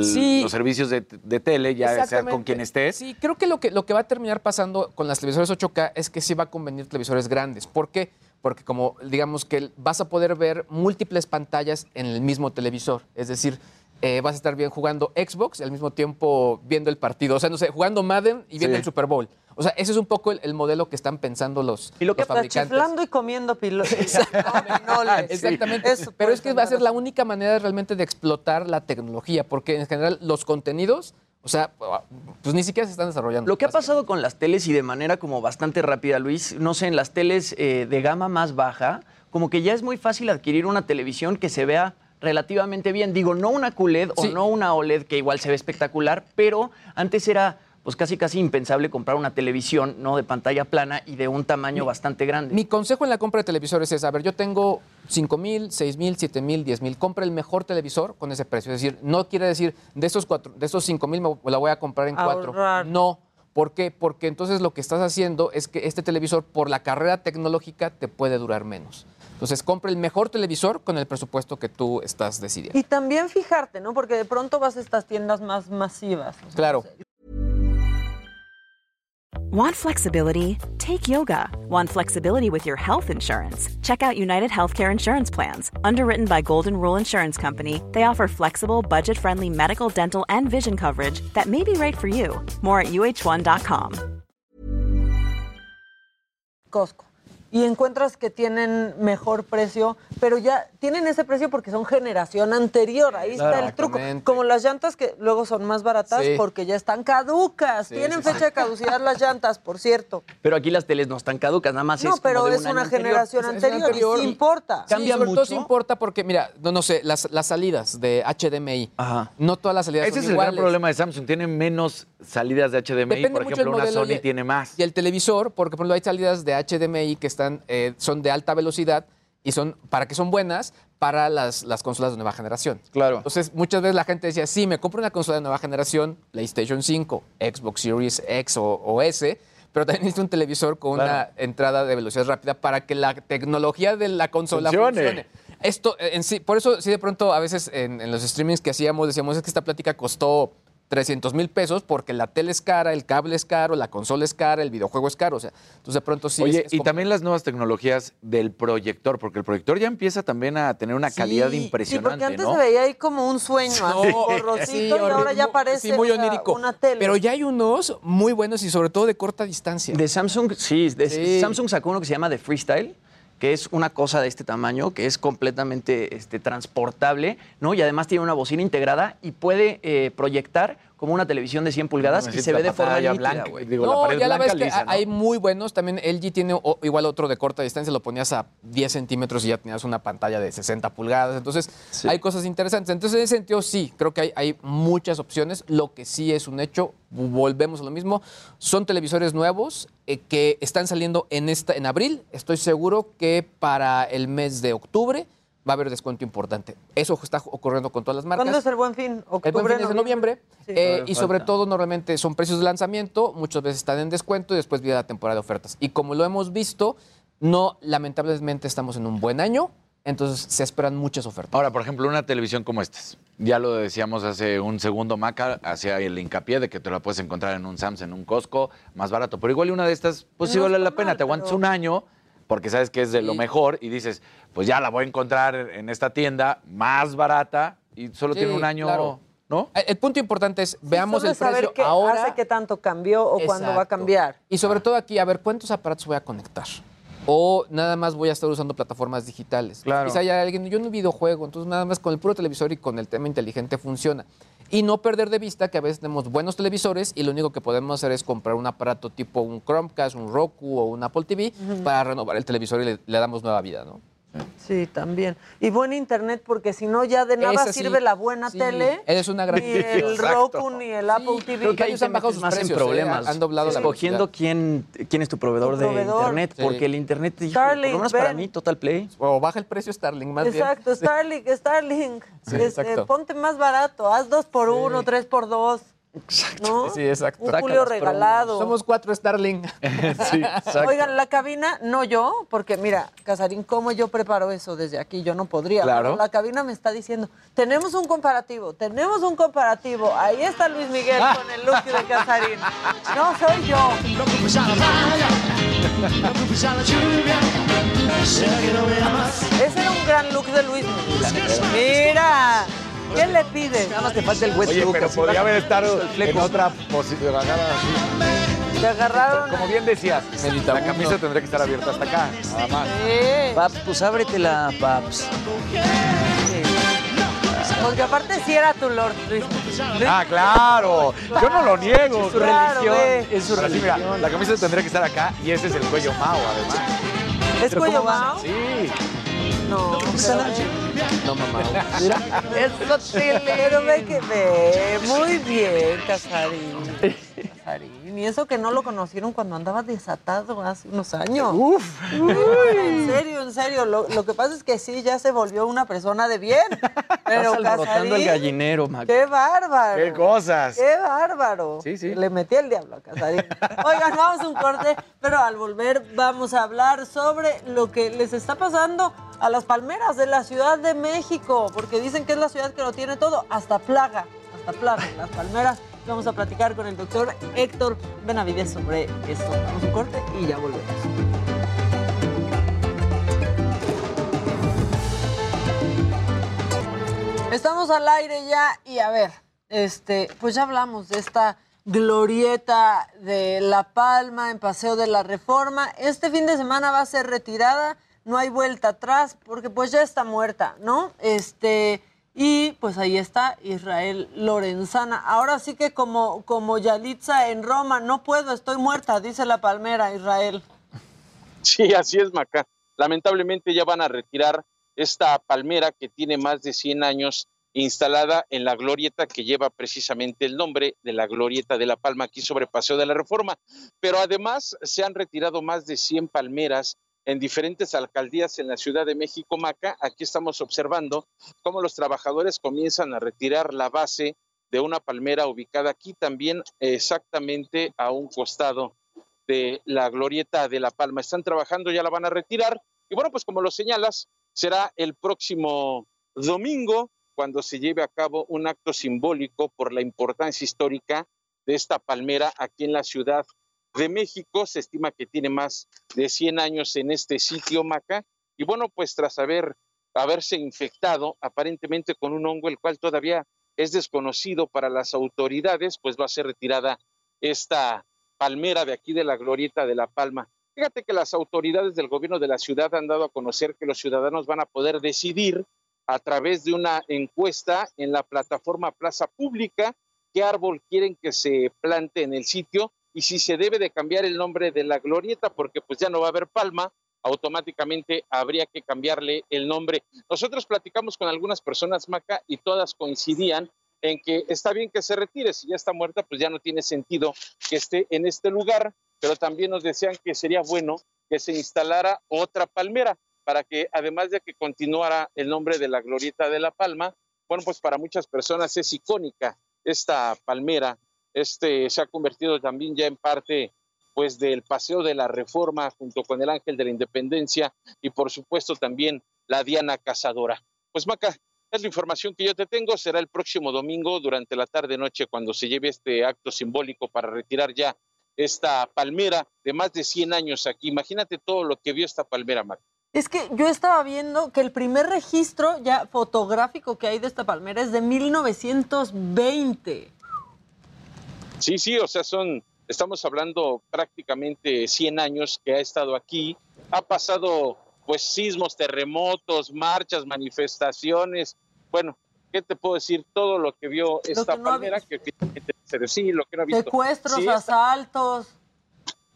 Sí. los servicios de, de tele, ya sea con quien estés, Sí, creo que lo, que lo que va a terminar pasando con las televisores 8K es que sí va a convenir televisores grandes. ¿Por qué? Porque como digamos que vas a poder ver múltiples pantallas en el mismo televisor. Es decir, eh, vas a estar bien jugando Xbox y al mismo tiempo viendo el partido. O sea, no sé, jugando Madden y viendo Sí. el Super Bowl. O sea, ese es un poco el, el modelo que están pensando los, Y lo que los está fabricantes. chiflando y comiendo pilotos. Exactamente. Pero es que va a ser la única manera realmente de explotar la tecnología, porque en general los contenidos, o sea, pues ni siquiera se están desarrollando. Lo que ha pasado con las teles y de manera como bastante rápida, Luis, no sé, en las teles eh, de gama más baja, como que ya es muy fácil adquirir una televisión que se vea relativamente bien. Digo, no una QLED o no una OLED que igual se ve espectacular, pero antes era pues casi casi impensable comprar una televisión no de pantalla plana y de un tamaño bastante grande. Mi consejo en la compra de televisores es, a ver, yo tengo 5 mil, 6 mil, 7 mil, 10 mil, compra el mejor televisor con ese precio. Es decir, no quiere decir, de esos, cuatro, de esos 5 mil me la voy a comprar en cuatro. Ahorrar. No. ¿Por qué? Porque entonces lo que estás haciendo es que este televisor, por la carrera tecnológica, te puede durar menos. Entonces, compra el mejor televisor con el presupuesto que tú estás decidiendo. Y también fijarte, ¿no? Porque de pronto vas a estas tiendas más masivas. o sea, Claro. Want flexibility? Take yoga. Want flexibility with your health insurance? Check out United Healthcare Insurance Plans. Underwritten by Golden Rule Insurance Company, they offer flexible, budget friendly medical, dental, and vision coverage that may be right for you. More at uh1.com. Costco. Y encuentras que tienen mejor precio, pero ya tienen ese precio porque son generación anterior. Ahí está el truco. Como las llantas que luego son más baratas Sí. porque ya están caducas. Sí, tienen sí, fecha sí. de caducidad las llantas, por cierto. Pero aquí las teles no están caducas, nada más No, es como pero de es un una anterior. generación anterior, anterior. y sí importa. Sí, sobre todo sí importa porque, mira, no, no sé, las, las salidas de HDMI, no todas las salidas ese son es el gran problema de Samsung. Tiene menos salidas de HDMI. Depende Por mucho ejemplo, una Sony y- tiene más. Y el televisor, porque por ejemplo hay salidas de HDMI que están, eh, son de alta velocidad y son, para que son buenas para las, las consolas de nueva generación. Claro. Entonces, muchas veces la gente decía, sí, me compro una consola de nueva generación, PlayStation 5, Xbox Series X o, o S, pero también necesito un televisor con Claro. una entrada de velocidad rápida para que la tecnología de la consola Funcione. funcione. Esto eh, en sí, por eso sí de pronto a veces en, en los streamings que hacíamos decíamos es que esta plática costó 300 mil pesos porque la tele es cara, el cable es caro, la consola es cara, el videojuego es caro. O sea, entonces de pronto sí. Oye, es- es y como- también las nuevas tecnologías del proyector, porque el proyector ya empieza también a tener una calidad Sí, impresionante, porque antes ¿no? se veía ahí como un sueño, así, borrosito, Sí, y ahora ya parece sí, muy onírico. una tele. Pero ya hay unos muy buenos y sobre todo de corta distancia. De Samsung, sí, de- Sí. Samsung sacó uno que se llama The Freestyle, que es una cosa de este tamaño, que es completamente este, transportable, ¿no? Y además tiene una bocina integrada y puede eh, proyectar como una televisión de 100 pulgadas No y se ve de forma nítida, blanca, güey. digo, la no, pared ya la ves que lisa, ¿no? hay muy buenos. También LG tiene o- igual otro de corta distancia, lo ponías a 10 centímetros y ya tenías una pantalla de 60 pulgadas. Entonces, hay cosas interesantes. Entonces, en ese sentido, sí, creo que hay, hay muchas opciones. Lo que sí es un hecho, volvemos a lo mismo, son televisores nuevos eh, que están saliendo en, esta, en abril. Estoy seguro que para el mes de octubre va a haber descuento importante. Eso está ocurriendo con todas las marcas. ¿Cuándo es el buen fin? El ¿Octubre, buen fin es en noviembre. Sí. eh, y sobre todo, normalmente son precios de lanzamiento, muchas veces están en descuento y después viene la temporada de ofertas. Y como lo hemos visto, no, lamentablemente estamos en un buen año, entonces se esperan muchas ofertas. Ahora, por ejemplo, una televisión como esta. Ya lo decíamos hace un segundo, Maca, hacía el hincapié de que te la puedes encontrar en un Samsung, en un Costco, más barato. Pero igual una de estas, pues sí No vale está la pena. mal, Te aguantas pero- un año porque sabes que es de lo mejor y dices, pues ya la voy a encontrar en esta tienda más barata y solo Sí, tiene un año, claro. ¿no? El, el punto importante es, veamos Solo el saber precio qué ahora. hace que tanto cambió o cuándo va a cambiar. Y sobre todo aquí, a ver, ¿cuántos aparatos voy a conectar? o nada más voy a estar usando plataformas digitales. Claro. Quizá haya alguien, yo no videojuego, entonces nada más con el puro televisor y con el tema inteligente funciona. Y no perder de vista que a veces tenemos buenos televisores y lo único que podemos hacer es comprar un aparato tipo un Chromecast, un Roku o un Apple TV para renovar el televisor y le, le damos nueva vida, ¿no? Sí, también. Y buen internet, porque si no, ya de nada Esa sí, sirve la buena sí, tele. es una gran- Ni el Exacto. Roku, ni el Apple TV. Creo que ahí se bajado sus más en precios, ¿eh? problemas. Han doblado la Escogiendo quién, quién es tu proveedor, Tu proveedor. de internet, Sí. porque el internet, hijo, por Starlink, lo menos para mí, Total Play. O baja el precio Starlink, más bien. Exacto, Starlink, Starlink. Sí, Este, exacto. ponte más barato, haz dos por uno, tres por dos. ¿No? Sí, exacto. Un Julio regalado. Somos cuatro Starlink. sí, Oigan, la cabina, no yo, porque mira, Casarín, ¿cómo yo preparo eso desde aquí? Yo no podría. Claro. La cabina me está diciendo, tenemos un comparativo, tenemos un comparativo. Ahí está Luis Miguel con el look de Casarín. No soy yo. Ese era un gran look de Luis Miguel. Mira, ¿qué le pides? Nada más te falta el wet Oye, pero así, podría haber estado en otra posición. así. Te agarraron. Como bien decías, la camisa tendría que estar abierta hasta acá, nada más. Paps, pues ábretela, Paps. Porque aparte sí era tu Lord Luis. Ah, claro. Yo no lo niego. Es su religión, es su Pero sí, mira, religión. la camisa tendría que estar acá y ese es el cuello Mao, además. ¿Es ¿Pero cuello? Mao? Sí. No, No, mamá. Mira, eso Pero ve que ve. Muy bien, Casarín. Casarín. Y eso que no lo conocieron cuando andaba desatado hace unos años. Uf. En serio, en serio. Lo, lo que pasa es que sí, ya se volvió una persona de bien. Pero alborotando el Casarín, gallinero, Mac. ¡Qué bárbaro! Qué cosas. ¡Qué bárbaro! Sí, sí. Le metí el diablo a Casarín. Oigan, vamos a un corte, pero al volver vamos a hablar sobre lo que les está pasando a las palmeras de la Ciudad de México, porque dicen que es la ciudad que lo tiene todo, hasta plaga, hasta plaga, las palmeras. Vamos a platicar con el doctor Héctor Benavides sobre esto. Vamos a un corte y ya volvemos. Estamos al aire ya y a ver, este, pues ya hablamos de esta glorieta de La Palma en Paseo de la Reforma. Este fin de semana va a ser retirada, no hay vuelta atrás porque pues ya está muerta, ¿no? Este, y pues ahí está Israel Lorenzana. Ahora sí que como, como Yalitza en Roma, no puedo, estoy muerta, dice la palmera Israel. Sí, así es, Maca. Lamentablemente ya van a retirar esta palmera que tiene más de 100 años instalada en la glorieta que lleva precisamente el nombre de la glorieta de La Palma aquí sobre Paseo de la Reforma. Pero además se han retirado más de 100 palmeras en diferentes alcaldías en la Ciudad de México, Maca. Aquí estamos observando cómo los trabajadores comienzan a retirar la base de una palmera ubicada aquí también exactamente a un costado de la glorieta de La Palma. Están trabajando, ya la van a retirar. Y bueno, pues como lo señalas, será el próximo domingo cuando se lleve a cabo un acto simbólico por la importancia histórica de esta palmera aquí en la Ciudad de México. Se estima que tiene más de 100 años en este sitio, Maca. Y bueno, pues tras haber, haberse infectado aparentemente con un hongo, el cual todavía es desconocido para las autoridades, pues va a ser retirada esta palmera de aquí de la glorieta de La Palma. Fíjate que las autoridades del gobierno de la ciudad han dado a conocer que los ciudadanos van a poder decidir a través de una encuesta en la plataforma Plaza Pública qué árbol quieren que se plante en el sitio y si se debe de cambiar el nombre de la glorieta porque pues ya no va a haber palma, automáticamente habría que cambiarle el nombre. Nosotros platicamos con algunas personas, Maca, y todas coincidían en que está bien que se retire, si ya está muerta, pues ya no tiene sentido que esté en este lugar, pero también nos decían que sería bueno que se instalara otra palmera para que además de que continuara el nombre de la glorieta de La Palma, bueno, pues para muchas personas es icónica esta palmera, este se ha convertido también ya en parte pues del Paseo de la Reforma junto con el Ángel de la Independencia y por supuesto también la Diana Cazadora. Pues Maca, es la información que yo te tengo. Será el próximo domingo durante la tarde-noche cuando se lleve este acto simbólico para retirar ya esta palmera de más de 100 años aquí. Imagínate todo lo que vio esta palmera, Mac. Es que yo estaba viendo que el primer registro ya fotográfico que hay de esta palmera es de 1920. Sí, sí, o sea, son Estamos hablando prácticamente 100 años que ha estado aquí, ha pasado pues sismos, terremotos, marchas, manifestaciones, bueno, ¿qué te puedo decir? Todo lo que vio esta palmera, que finalmente sí, lo que no ha visto. Secuestros, Sí, asaltos,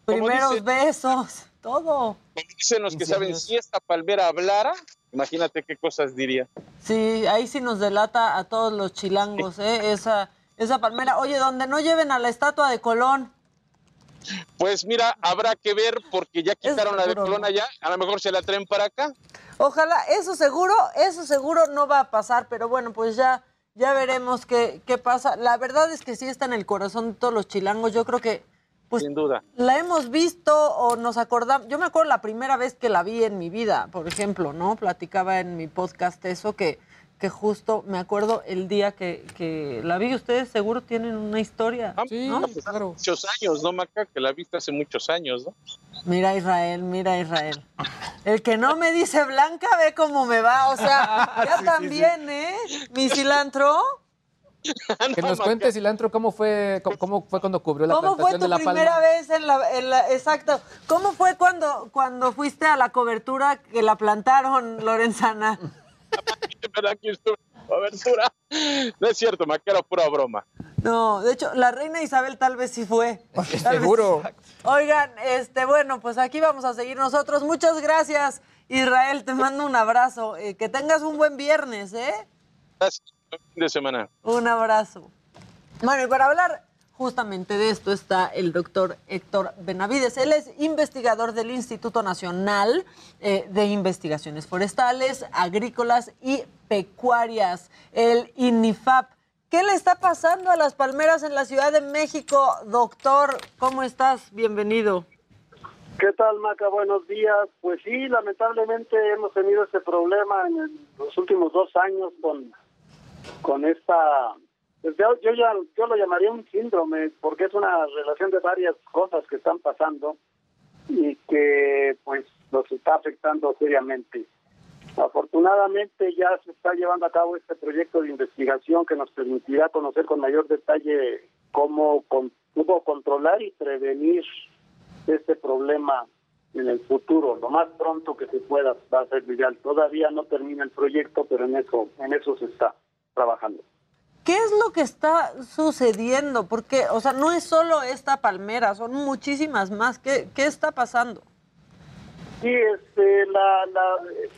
primeros dicen- besos, todo. como dicen los que saben, si esta palmera hablara, imagínate qué cosas diría. Sí, ahí sí nos delata a todos los chilangos, ¿eh? Esa, esa palmera. Oye, donde no lleven a la estatua de Colón. Pues mira, habrá que ver porque ya quitaron la de Colón allá, a lo mejor se la traen para acá. Ojalá, eso seguro, eso seguro no va a pasar, pero bueno, pues ya, ya veremos qué, qué pasa. La verdad es que sí está en el corazón de todos los chilangos. Yo creo que pues, Sin duda. la hemos visto o nos acordamos. Yo me acuerdo la primera vez que la vi en mi vida, por ejemplo, ¿no? Platicaba en mi podcast eso que, que justo me acuerdo el día que, que la vi. Ustedes seguro tienen una historia. Sí, ¿no? Muchos años, ¿no, Maca? Que la viste hace muchos años, ¿no? Mira Israel, mira Israel. El que no me dice blanca ve cómo me va. O sea, ya Sí, sí, también, ¿eh? Mi cilantro. Que nos cuente, Cilantro, cómo fue, cómo, cómo fue cuando cubrió la ¿Cómo fue plantación tu de la primera palma. vez en la, en la- Exacto. ¿Cómo fue cuando, cuando fuiste a la cobertura que la plantaron, Lorenzana? Cobertura. No es cierto, Maca, era pura broma. No, de hecho, la reina Isabel tal vez sí fue. Tal vez- Seguro. Oigan, este, bueno, pues aquí vamos a seguir nosotros. Muchas gracias, Israel. Te mando un abrazo. Eh, que tengas un buen viernes, ¿eh? Gracias. Buen fin de semana. Un abrazo. Bueno, y para hablar justamente de esto está el doctor Héctor Benavides. Él es investigador del Instituto Nacional eh, de Investigaciones Forestales, Agrícolas y Pecuarias, el INIFAP. ¿Qué le está pasando a las palmeras en la Ciudad de México, doctor? ¿Cómo estás? Bienvenido. ¿Qué tal, Maca? Buenos días. Pues sí, lamentablemente hemos tenido este problema en los últimos dos años con, con esta... pues yo, ya, yo lo llamaría un síndrome, porque es una relación de varias cosas que están pasando y que pues los está afectando seriamente. Afortunadamente ya se está llevando a cabo este proyecto de investigación que nos permitirá conocer con mayor detalle cómo, con- cómo controlar y prevenir este problema en el futuro, lo más pronto que se pueda va a ser viral. Todavía no termina el proyecto, pero en eso, en eso se está trabajando. ¿Qué es lo que está sucediendo? Porque, o sea, no es solo esta palmera, son muchísimas más. ¿Qué, qué está pasando? Sí, este, la, la, eh,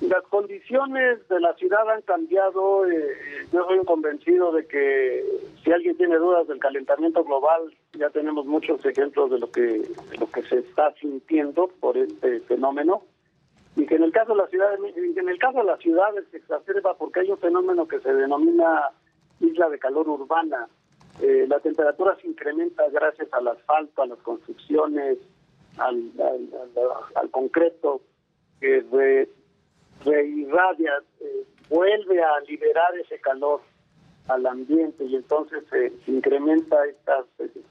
las condiciones de la ciudad han cambiado. eh, yo soy convencido de que si alguien tiene dudas del calentamiento global, ya tenemos muchos ejemplos de lo que de lo que se está sintiendo por este fenómeno y que en el caso de la ciudad de en el caso de las ciudades se exacerba porque hay un fenómeno que se denomina isla de calor urbana. Eh, la temperatura se incrementa gracias al asfalto, a las construcciones, al, al, al- al concreto que re- reirradia, eh, vuelve a liberar ese calor al ambiente y entonces se incrementa esta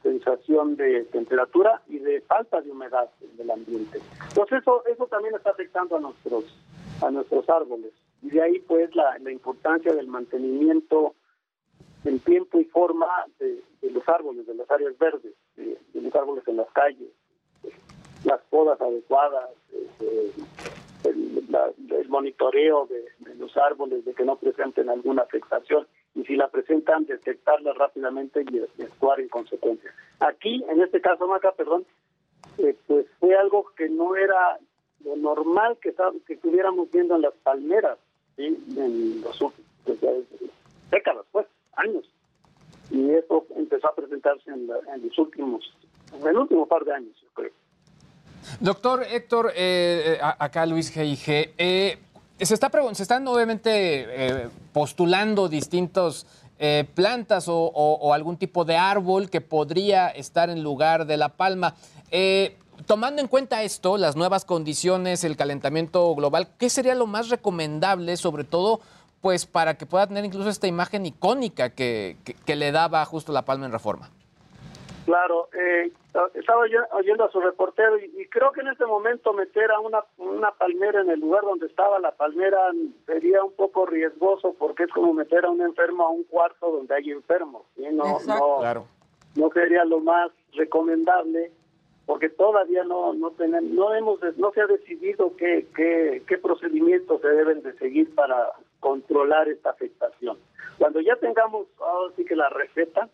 sensación de temperatura y de falta de humedad del ambiente. Entonces eso eso también está afectando a nuestros a nuestros árboles y de ahí pues la, la importancia del mantenimiento en tiempo y forma de, de los árboles, de las áreas verdes, de, los árboles en las calles, las podas adecuadas, eh, el, monitoreo de los árboles, de que no presenten alguna afectación y si la presentan, detectarla rápidamente y, actuar en consecuencia. Aquí, en este caso, Maca, perdón, eh, pues fue algo que no era lo normal que, estuviéramos viendo en las palmeras, ¿sí? en los últimos desde décadas, pues, años. Y eso empezó a presentarse en, los últimos, en el último par de años, yo creo. Doctor Héctor, eh, eh, acá Luis G.I.G. Eh, se, está se están obviamente eh, postulando distintos eh, plantas o, algún tipo de árbol que podría estar en lugar de la palma. Eh, tomando en cuenta esto, las nuevas condiciones, el calentamiento global, ¿qué sería lo más recomendable, sobre todo, pues para que pueda tener incluso esta imagen icónica que le daba justo la palma en reforma? Claro, eh, estaba oy- oyendo a su reportero y, y creo que en este momento meter a una, una palmera en el lugar donde estaba la palmera sería un poco riesgoso porque es como meter a un enfermo a un cuarto donde hay enfermos. ¿sí? No, no, Claro. no sería lo más recomendable porque todavía no no tenemos, no hemos no se ha decidido qué, qué, qué procedimientos se deben de seguir para controlar esta afectación. Cuando ya tengamos ahora sí que la receta,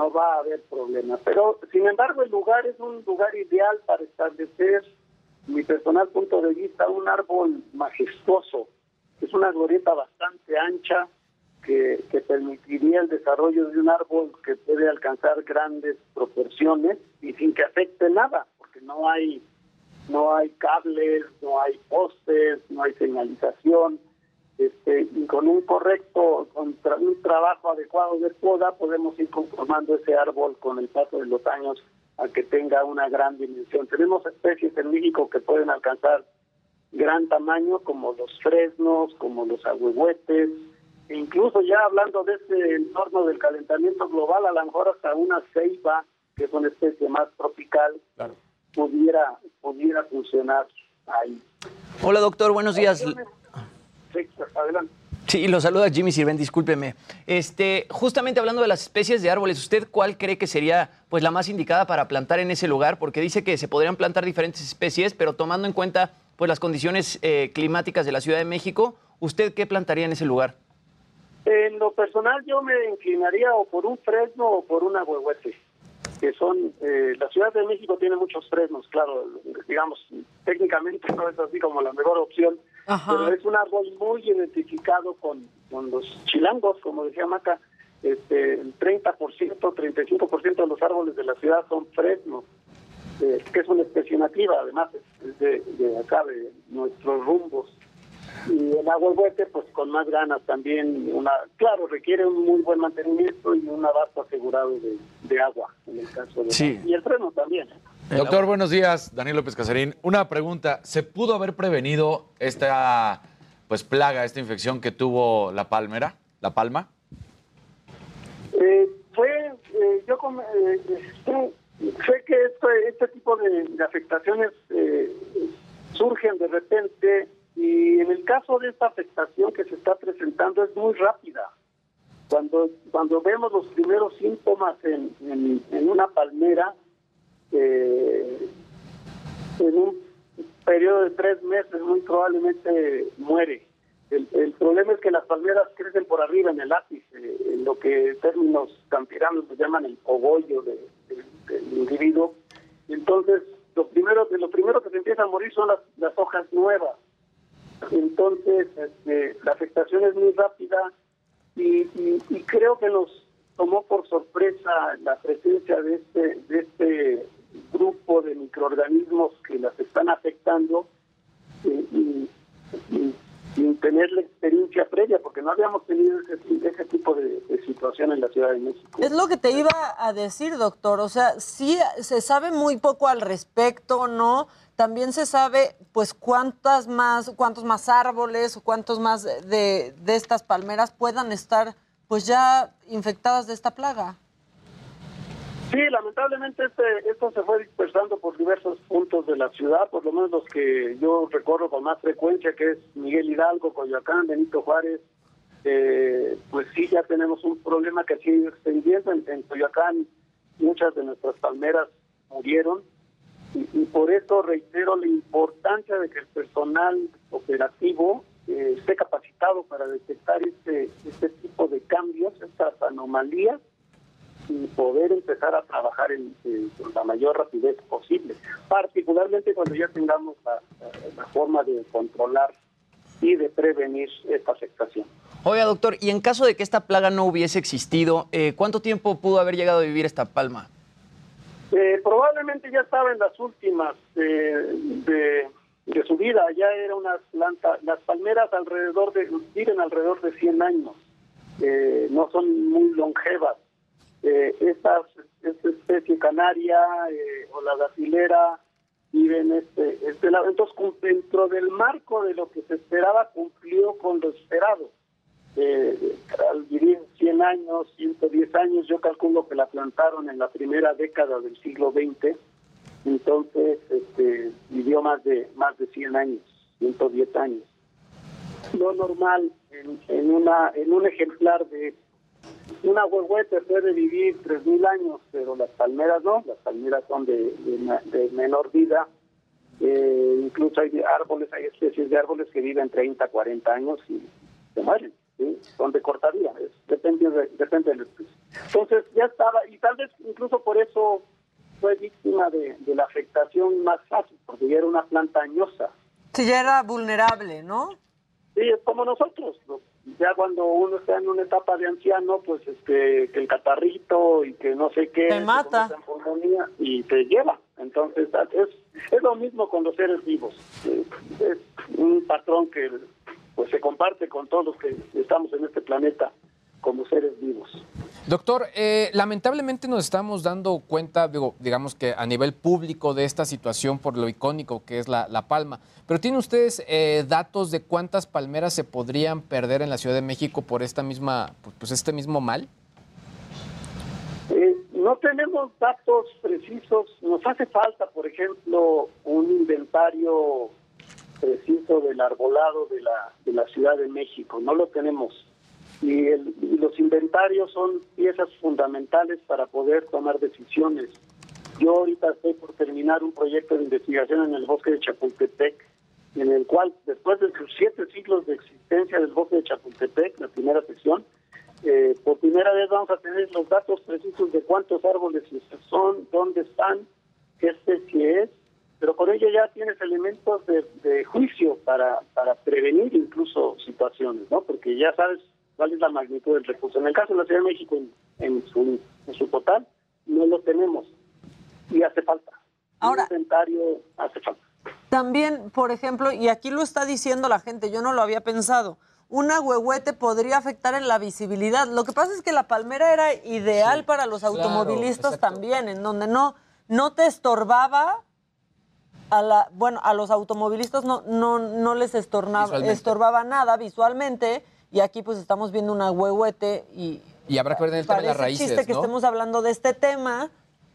no va a haber problema. Pero, sin embargo, el lugar es un lugar ideal para establecer, mi personal punto de vista, un árbol majestuoso. Es una glorieta bastante ancha que, que permitiría el desarrollo de un árbol que puede alcanzar grandes proporciones y sin que afecte nada, porque no hay no hay cables, no hay postes, no hay señalización este, y con un correcto, con un trabajo adecuado de poda, podemos ir conformando ese árbol con el paso de los años a que tenga una gran dimensión. Tenemos especies en México que pueden alcanzar gran tamaño, como los fresnos, como los ahuehuetes, e incluso ya hablando de este entorno del calentamiento global, a lo mejor hasta una ceiba, que es una especie más tropical, pudiera, pudiera funcionar ahí. Hola doctor, buenos días. Sí, adelante. Sí, lo saluda Jimmy Sirven, discúlpeme. Este, justamente hablando de las especies de árboles, ¿usted cuál cree que sería pues la más indicada para plantar en ese lugar? Porque dice que se podrían plantar diferentes especies, pero tomando en cuenta pues las condiciones eh, climáticas de la Ciudad de México, ¿usted qué plantaría en ese lugar? En lo personal yo me inclinaría o por un fresno o por una huehuete que son, eh, la Ciudad de México tiene muchos fresnos, claro, digamos, técnicamente no es así como la mejor opción, pero es un árbol muy identificado con, con los chilangos, como decía Maca, este, el 30%, 35% de los árboles de la ciudad son fresnos, eh, que es una especie nativa, además, es de, de acá, de nuestros rumbos y el agua huete pues con más ganas también una claro requiere un muy buen mantenimiento y un abasto asegurado de, agua en el caso de sí. y el freno también ¿eh? Doctor, buenos días. Daniel López Casarín. Una pregunta. ¿Se pudo haber prevenido esta pues plaga, esta infección que tuvo la palmera, la palma? Eh, fue, eh, yo sé que este, este tipo de, de afectaciones surgen de repente y en el caso de esta afectación que se está presentando es muy rápida. Cuando, cuando vemos los primeros síntomas en, en, una palmera, eh, en un periodo de tres meses muy probablemente muere. El, el, problema es que las palmeras crecen por arriba en el ápice, en lo que términos campiranos se llaman el cogollo de, del individuo. Entonces, lo primero, lo primero que se empieza a morir son las, las hojas nuevas entonces, este, la afectación es muy rápida y, creo que nos tomó por sorpresa la presencia de este, de este grupo de microorganismos que las están afectando eh, y, sin tener la experiencia previa, porque no habíamos tenido ese, tipo de, de, situación en la Ciudad de México. Es lo que te iba a decir, doctor. O sea, sí se sabe muy poco al respecto, ¿no? También se sabe, pues, cuántas más, cuántos más árboles o cuántos más de, de estas palmeras puedan estar, pues, ya infectadas de esta plaga. Sí, lamentablemente este, esto se fue dispersando por diversos puntos de la ciudad, por lo menos los que yo recorro con más frecuencia, que es Miguel Hidalgo, Coyoacán, Benito Juárez. Eh, pues sí, ya tenemos un problema que sigue extendiendo. En, en Coyoacán muchas de nuestras palmeras murieron y, por eso reitero la importancia de que el personal operativo eh, esté capacitado para detectar este, este tipo de cambios, estas anomalías, y poder empezar a trabajar en, con la mayor rapidez posible, particularmente cuando ya tengamos la, forma de controlar y de prevenir esta afectación. Oiga, doctor, y en caso de que esta plaga no hubiese existido, eh, ¿cuánto tiempo pudo haber llegado a vivir esta palma? Eh, probablemente ya estaba en las últimas de, su vida, ya era una planta, las palmeras alrededor de, viven alrededor de 100 años, eh, no son muy longevas. Eh, esta, especie canaria eh, o la dacilera viven este, este lado. Entonces, dentro del marco de lo que se esperaba, cumplió con lo esperado eh, al vivir 100 años, 110 años, yo calculo que la plantaron en la primera década del siglo XX, entonces este, vivió más de más de 100 años, 110 años. Lo normal en, en, una, en un ejemplar de, una huehuete puede vivir 3.000 años, pero las palmeras no, las palmeras son de, de menor vida. Eh, incluso hay árboles, hay especies de árboles que viven 30, 40 años y se mueren, ¿sí? son de corta vida, es, depende, de, depende de. Entonces ya estaba, y tal vez incluso por eso fue víctima de, de la afectación más fácil, porque ya era una planta añosa. Sí, ya era vulnerable, ¿no? Sí, es como nosotros. ¿no? Ya cuando uno está en una etapa de anciano, pues este, que el catarrito y que no sé qué. Te mata. Y te lleva. Entonces, es, es lo mismo con los seres vivos. Es, es un patrón que pues se comparte con todos los que estamos en este planeta como seres vivos. Doctor, eh, lamentablemente nos estamos dando cuenta, digo, digamos que a nivel público de esta situación por lo icónico que es la, la palma, pero ¿tienen ustedes eh, datos de cuántas palmeras se podrían perder en la Ciudad de México por esta misma, pues este mismo mal? Eh, no tenemos datos precisos. Nos hace falta, por ejemplo, un inventario preciso del arbolado de la, de la Ciudad de México. No lo tenemos. Y, el- y los inventarios son piezas fundamentales para poder tomar decisiones. Yo ahorita estoy por terminar un proyecto de investigación en el bosque de Chapultepec, en el cual, después de sus siete siglos de existencia del bosque de Chapultepec, la primera sección, eh, por primera vez vamos a tener los datos precisos de cuántos árboles son, dónde están, qué especie es, pero con ello ya tienes elementos de, de juicio para, para prevenir incluso situaciones, ¿no? Porque ya sabes cuál es la magnitud del recurso. En el caso de la Ciudad de México, en, en su, en su total, no lo tenemos y hace falta. Ahora, Un inventario hace falta. También, por ejemplo, y aquí lo está diciendo la gente, yo no lo había pensado, un agüehuete podría afectar en la visibilidad. Lo que pasa es que la palmera era ideal para los automovilistas también, en donde no, no te estorbaba a la, bueno, a los automovilistas no, no, no les estornaba, Visualmente. estorbaba nada visualmente, y aquí pues estamos viendo un agüehuete y Y habrá que ver en el tema de las raíces, chiste que ¿no? estemos hablando de este tema,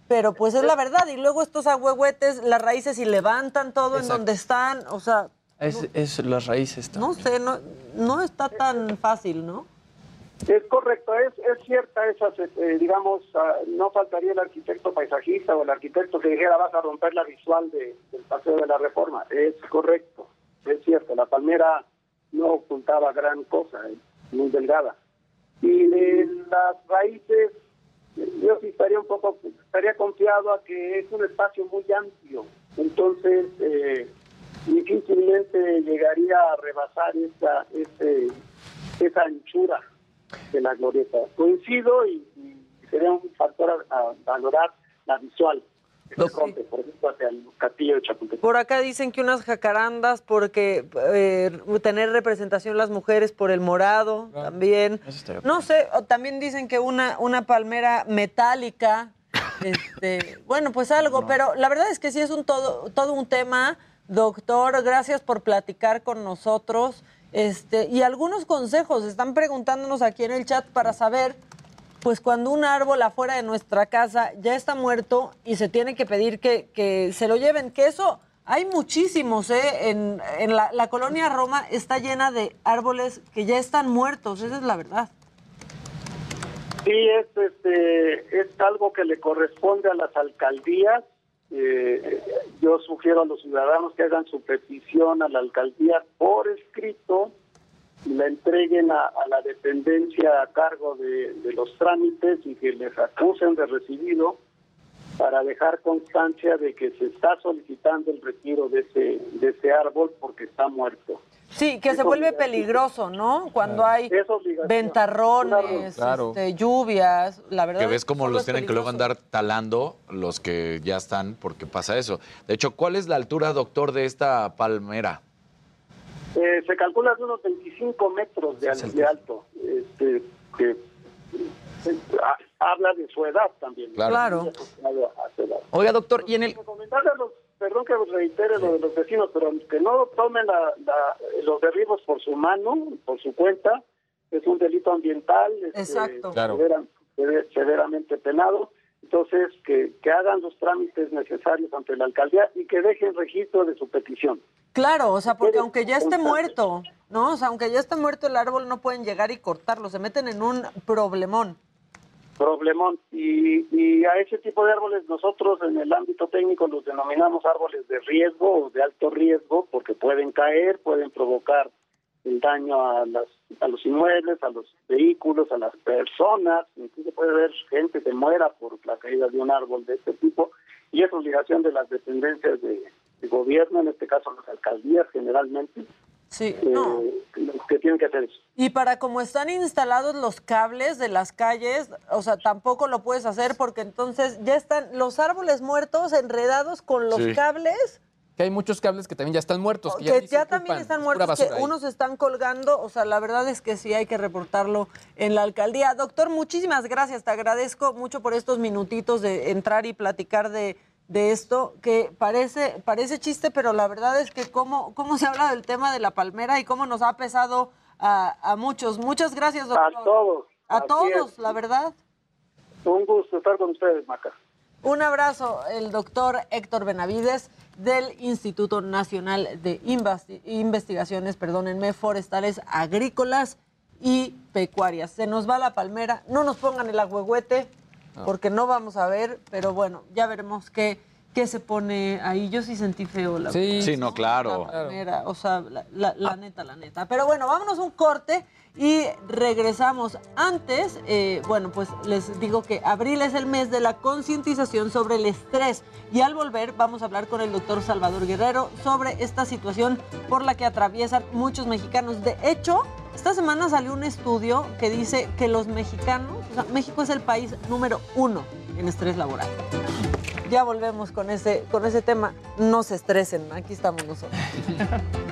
pero pues es la verdad. Y luego estos agüehuetes, las raíces y levantan todo en donde están, o sea, Es, es las raíces. no sé, no, no está tan fácil, ¿no? Es correcto, es, es cierta esa, eh, digamos, ah, no faltaría el arquitecto paisajista o el arquitecto que dijera vas a romper la visual de- del Paseo de la Reforma. Es correcto, es cierto, la palmera no ocultaba gran cosa, es muy delgada. Y de las raíces, eh, yo sí estaría un poco, estaría confiado a que es un espacio muy amplio, entonces eh, difícilmente llegaría a rebasar esa, ese, esa anchura de la glorieta. Coincido y, sería un factor a valorar la visual. Rompe, por ejemplo, hacia el castillo de Chapultepec. Por acá dicen que unas jacarandas porque eh, tener representación las mujeres por el morado también. No sé, o también dicen que una, una palmera metálica, este, bueno, pues algo, pero la verdad es que sí es un todo, todo un tema. Doctor, gracias por platicar con nosotros. Este, y algunos consejos, están preguntándonos aquí en el chat para saber, pues cuando un árbol afuera de nuestra casa ya está muerto y se tiene que pedir que, que se lo lleven, que eso hay muchísimos, ¿eh? En, en la, la colonia Roma está llena de árboles que ya están muertos, esa es la verdad. Sí, es, este, es algo que le corresponde a las alcaldías. Eh, yo sugiero a los ciudadanos que hagan su petición a la alcaldía por escrito la entreguen a, a la dependencia a cargo de, de los trámites y que les acusen de recibido para dejar constancia de que se está solicitando el retiro de ese, de ese árbol porque está muerto. Sí, que se vuelve peligroso, ¿no? Cuando hay ventarrones, Claro. este, lluvias, la verdad. Que es ves cómo los tienen que luego andar talando los que ya están, porque pasa eso. De hecho, ¿cuál es la altura, doctor, de esta palmera? Eh, se calcula de unos 25 metros de, al- de alto. Este, que, eh, ha- habla de su edad también. Claro. Claro. Oiga, doctor, y en el... Los, perdón que reitere lo de los vecinos, pero que no tomen la- la- los derribos por su mano, por su cuenta. Es un delito ambiental. este, Exacto. Claro. severa- sever- severamente penado. Entonces, que, que hagan los trámites necesarios ante la alcaldía y que dejen registro de su petición. Claro, o sea, porque aunque ya esté muerto, ¿no? O sea, aunque ya esté muerto el árbol, no pueden llegar y cortarlo, se meten en un problemón. problemón. Y, y a ese tipo de árboles nosotros en el ámbito técnico los denominamos árboles de riesgo o de alto riesgo porque pueden caer, pueden provocar el daño a, las, a los inmuebles, a los vehículos, a las personas. Incluso puede haber gente que muera por la caída de un árbol de este tipo y es obligación de las dependencias de, de gobierno, en este caso las alcaldías generalmente, Sí, eh, no. que tienen que hacer eso. Y para como están instalados los cables de las calles, o sea, tampoco lo puedes hacer porque entonces ya están los árboles muertos enredados con los Sí. cables Que hay muchos cables que también ya están muertos. Que ya, que también están es muertos, que ahí. unos están colgando, o sea, la verdad es que sí hay que reportarlo en la alcaldía. Doctor, muchísimas gracias, te agradezco mucho por estos minutitos de entrar y platicar de, de esto, que parece, parece chiste, pero la verdad es que cómo, cómo se habla del tema de la palmera y cómo nos ha pesado a, a muchos. Muchas gracias, doctor. A todos. A todos, es. la verdad. Un gusto estar con ustedes, Maca. Un abrazo, el doctor Héctor Benavides del Instituto Nacional de Investigaciones, perdónenme, Forestales, Agrícolas y Pecuarias. Se nos va la palmera, no nos pongan el agüehuete porque no vamos a ver, pero bueno, ya veremos qué, qué se pone ahí. Yo sí sentí feo la Sí, sí, no, claro. o sea, la, la- la neta, la neta. Pero bueno, vámonos a un corte y regresamos. Antes, eh, bueno, pues les digo que abril es el mes de la concientización sobre el estrés y al volver vamos a hablar con el doctor Salvador Guerrero sobre esta situación por la que atraviesan muchos mexicanos. De hecho, esta semana salió un estudio que dice que los mexicanos, o sea, México es el país número uno en estrés laboral. Ya volvemos con ese, con ese tema. No se estresen, aquí estamos nosotros.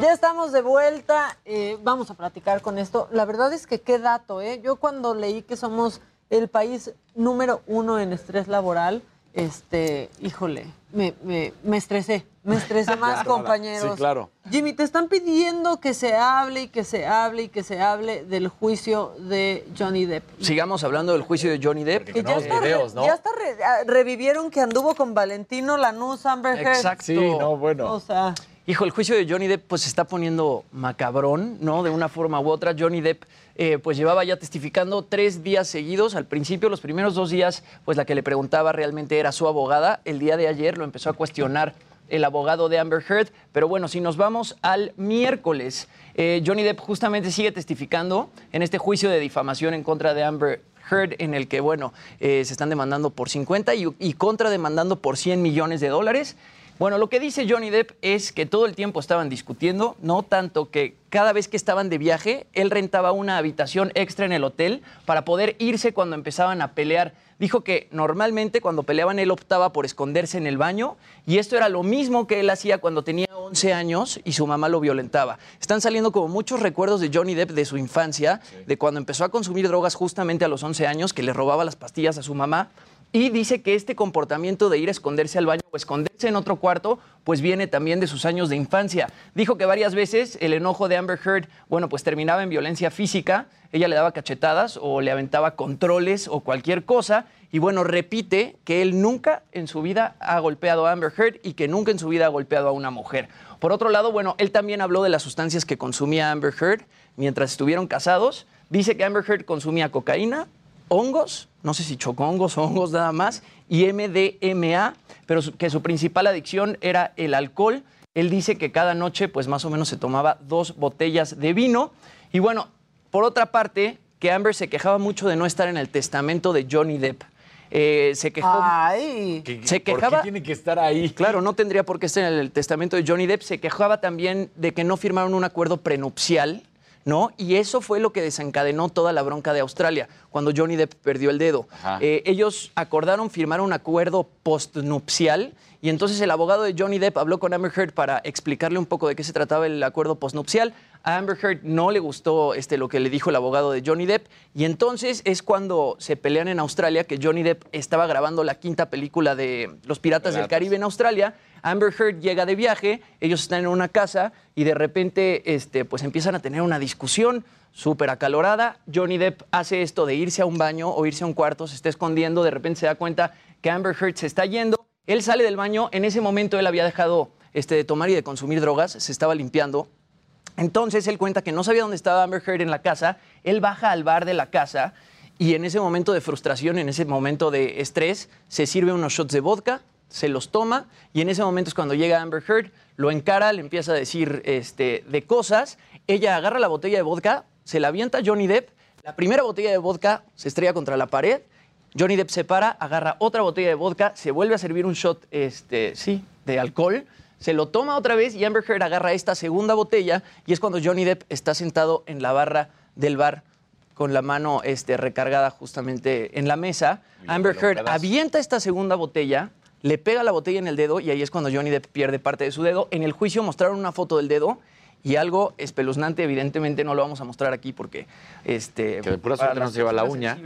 Ya estamos de vuelta, eh, vamos a platicar con esto. La verdad es que qué dato, ¿eh? Yo cuando leí que somos el país número uno en estrés laboral, este, híjole, me, me, me estresé, me estresé más, compañeros. Sí, claro. Jimmy, te están pidiendo que se hable y que se hable y que se hable del juicio de Johnny Depp. Sigamos hablando del juicio de Johnny Depp. Que ya está, re- ya está re- ah, revivieron que anduvo con Valentino Lanús, Amber Heard. Exacto. O sea, Hijo, el juicio de Johnny Depp pues se está poniendo macabrón, ¿no? De una forma u otra. Johnny Depp eh, pues llevaba ya testificando tres días seguidos. Al principio, los primeros dos días, pues la que le preguntaba realmente era su abogada. El día de ayer lo empezó a cuestionar el abogado de Amber Heard. Pero bueno, si nos vamos al miércoles, eh, Johnny Depp justamente sigue testificando en este juicio de difamación en contra de Amber Heard, en el que, bueno, eh, se están demandando por 50 y, y contrademandando por 100 millones de dólares. Bueno, lo que dice Johnny Depp es que todo el tiempo estaban discutiendo, no tanto que cada vez que estaban de viaje, él rentaba una habitación extra en el hotel para poder irse cuando empezaban a pelear. Dijo que normalmente cuando peleaban él optaba por esconderse en el baño y esto era lo mismo que él hacía cuando tenía 11 años y su mamá lo violentaba. Están saliendo como muchos recuerdos de Johnny Depp de su infancia, de cuando empezó a consumir drogas justamente a los 11 años, que le robaba las pastillas a su mamá. Y dice que este comportamiento de ir a esconderse al baño o esconderse en otro cuarto, pues viene también de sus años de infancia. Dijo que varias veces el enojo de Amber Heard, bueno, pues terminaba en violencia física. Ella le daba cachetadas o le aventaba controles o cualquier cosa. Y bueno, repite que él nunca en su vida ha golpeado a Amber Heard y que nunca en su vida ha golpeado a una mujer. Por otro lado, bueno, él también habló de las sustancias que consumía Amber Heard mientras estuvieron casados. Dice que Amber Heard consumía cocaína, hongos, no sé si chocongos o hongos nada más, y MDMA, pero su- que su principal adicción era el alcohol. Él dice que cada noche, pues más o menos se tomaba dos botellas de vino. Y bueno, por otra parte, que Amber se quejaba mucho de no estar en el testamento de Johnny Depp. Eh, se quejó. Ay. Se ¿Por qué quejaba. tiene que estar ahí? Claro, no tendría por qué estar en el testamento de Johnny Depp. Se quejaba también de que no firmaron un acuerdo prenupcial, ¿no? Y eso fue lo que desencadenó toda la bronca de Australia, cuando Johnny Depp perdió el dedo. Eh, ellos acordaron firmar un acuerdo postnupcial y entonces el abogado de Johnny Depp habló con Amber Heard para explicarle un poco de qué se trataba el acuerdo postnupcial. A Amber Heard no le gustó este, lo que le dijo el abogado de Johnny Depp y entonces es cuando se pelean en Australia que Johnny Depp estaba grabando la quinta película de Los Piratas del. Caribe en Australia. Amber Heard llega de viaje, ellos están en una casa y de repente este, pues empiezan a tener una discusión súper acalorada. Johnny Depp hace esto de irse a un baño o irse a un cuarto, se está escondiendo, de repente se da cuenta que Amber Heard se está yendo. Él sale del baño, en ese momento él había dejado este, de tomar y de consumir drogas, se estaba limpiando. Entonces él cuenta que no sabía dónde estaba Amber Heard en la casa. Él baja al bar de la casa y en ese momento de frustración, en ese momento de estrés, se sirve unos shots de vodka, se los toma y en ese momento es cuando llega Amber Heard, lo encara, le empieza a decir este, de cosas. Ella agarra la botella de vodka, se la avienta a Johnny Depp. La primera botella de vodka se estrella contra la pared. Johnny Depp se para, agarra otra botella de vodka, se vuelve a servir un shot, este, sí, de alcohol, se lo toma otra vez y Amber Heard agarra esta segunda botella y es cuando Johnny Depp está sentado en la barra del bar con la mano este, recargada justamente en la mesa. Amber Heard avienta esta segunda botella, le pega la botella en el dedo y ahí es cuando Johnny Depp pierde parte de su dedo. En el juicio mostraron una foto del dedo y algo espeluznante, evidentemente no lo vamos a mostrar aquí porque... Este, Que de pura suerte no se lleva la uña,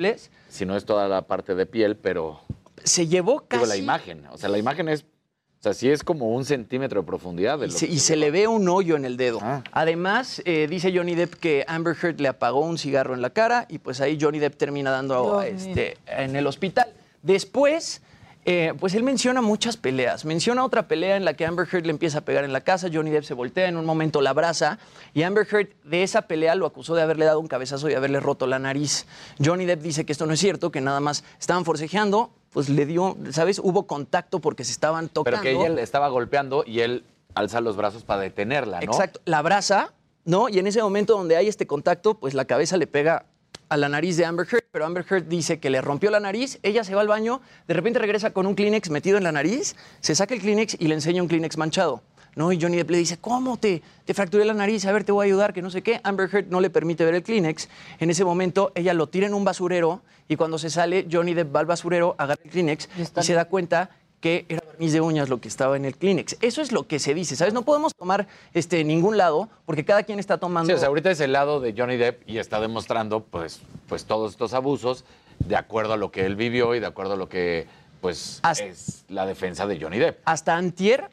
si no es toda la parte de piel, pero Se llevó casi... digo, la imagen. O sea, la imagen es, o sea, sí es como un centímetro de profundidad. De Y lo se, que y se le ve un hoyo en el dedo. Además, eh, dice Johnny Depp que Amber Heard le apagó un cigarro en la cara y pues ahí Johnny Depp termina dando Dios este, en el hospital. Después, eh, pues él menciona muchas peleas. Menciona otra pelea en la que Amber Heard le empieza a pegar en la casa, Johnny Depp se voltea, en un momento la abraza y Amber Heard de esa pelea lo acusó de haberle dado un cabezazo y haberle roto la nariz. Johnny Depp dice que esto no es cierto, que nada más estaban forcejeando, pues le dio, ¿sabes? Hubo contacto porque se estaban tocando. Pero que ella le estaba golpeando y él alza los brazos para detenerla, ¿no? Exacto, la abraza, ¿no? Y en ese momento donde hay este contacto, pues la cabeza le pega a la nariz de Amber Heard, pero Amber Heard dice que le rompió la nariz, ella se va al baño, de repente regresa con un Kleenex metido en la nariz, se saca el Kleenex y le enseña un Kleenex manchado. ¿No? Y Johnny Depp le dice, ¿cómo te, te fracturé la nariz? A ver, te voy a ayudar, que no sé qué. Amber Heard no le permite ver el Kleenex. En ese momento, ella lo tira en un basurero y cuando se sale, Johnny Depp va al basurero, agarra el Kleenex y, se da cuenta que era barniz de uñas lo que estaba en el Kleenex. Eso es lo que se dice, ¿sabes? No podemos tomar este, ningún lado porque cada quien está tomando... Sí, o sea, ahorita es el lado de Johnny Depp y está demostrando, pues, pues todos estos abusos de acuerdo a lo que él vivió y de acuerdo a lo que, pues, es la defensa de Johnny Depp. Hasta antier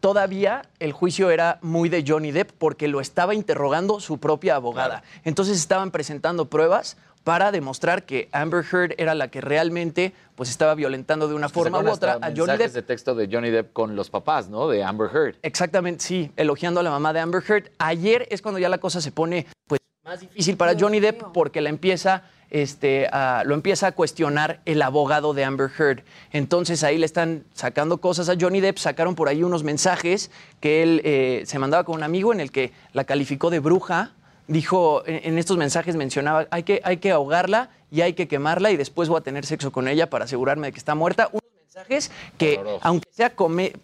todavía el juicio era muy de Johnny Depp porque lo estaba interrogando su propia abogada. Entonces estaban presentando pruebas para demostrar que Amber Heard era la que realmente pues estaba violentando de una forma u otra a Johnny mensajes Depp. de texto de Johnny Depp con los papás, ¿no? De Amber Heard. Exactamente, sí, elogiando a la mamá de Amber Heard. Ayer es cuando ya la cosa se pone pues más difícil para Johnny Depp porque la empieza este, a- lo empieza a cuestionar el abogado de Amber Heard. Entonces ahí le están sacando cosas a Johnny Depp, sacaron por ahí unos mensajes que él eh, se mandaba con un amigo en el que la calificó de bruja. Dijo, en, estos mensajes mencionaba, hay que, hay que ahogarla y hay que quemarla y después voy a tener sexo con ella para asegurarme de que está muerta. Unos mensajes que, aunque sea come,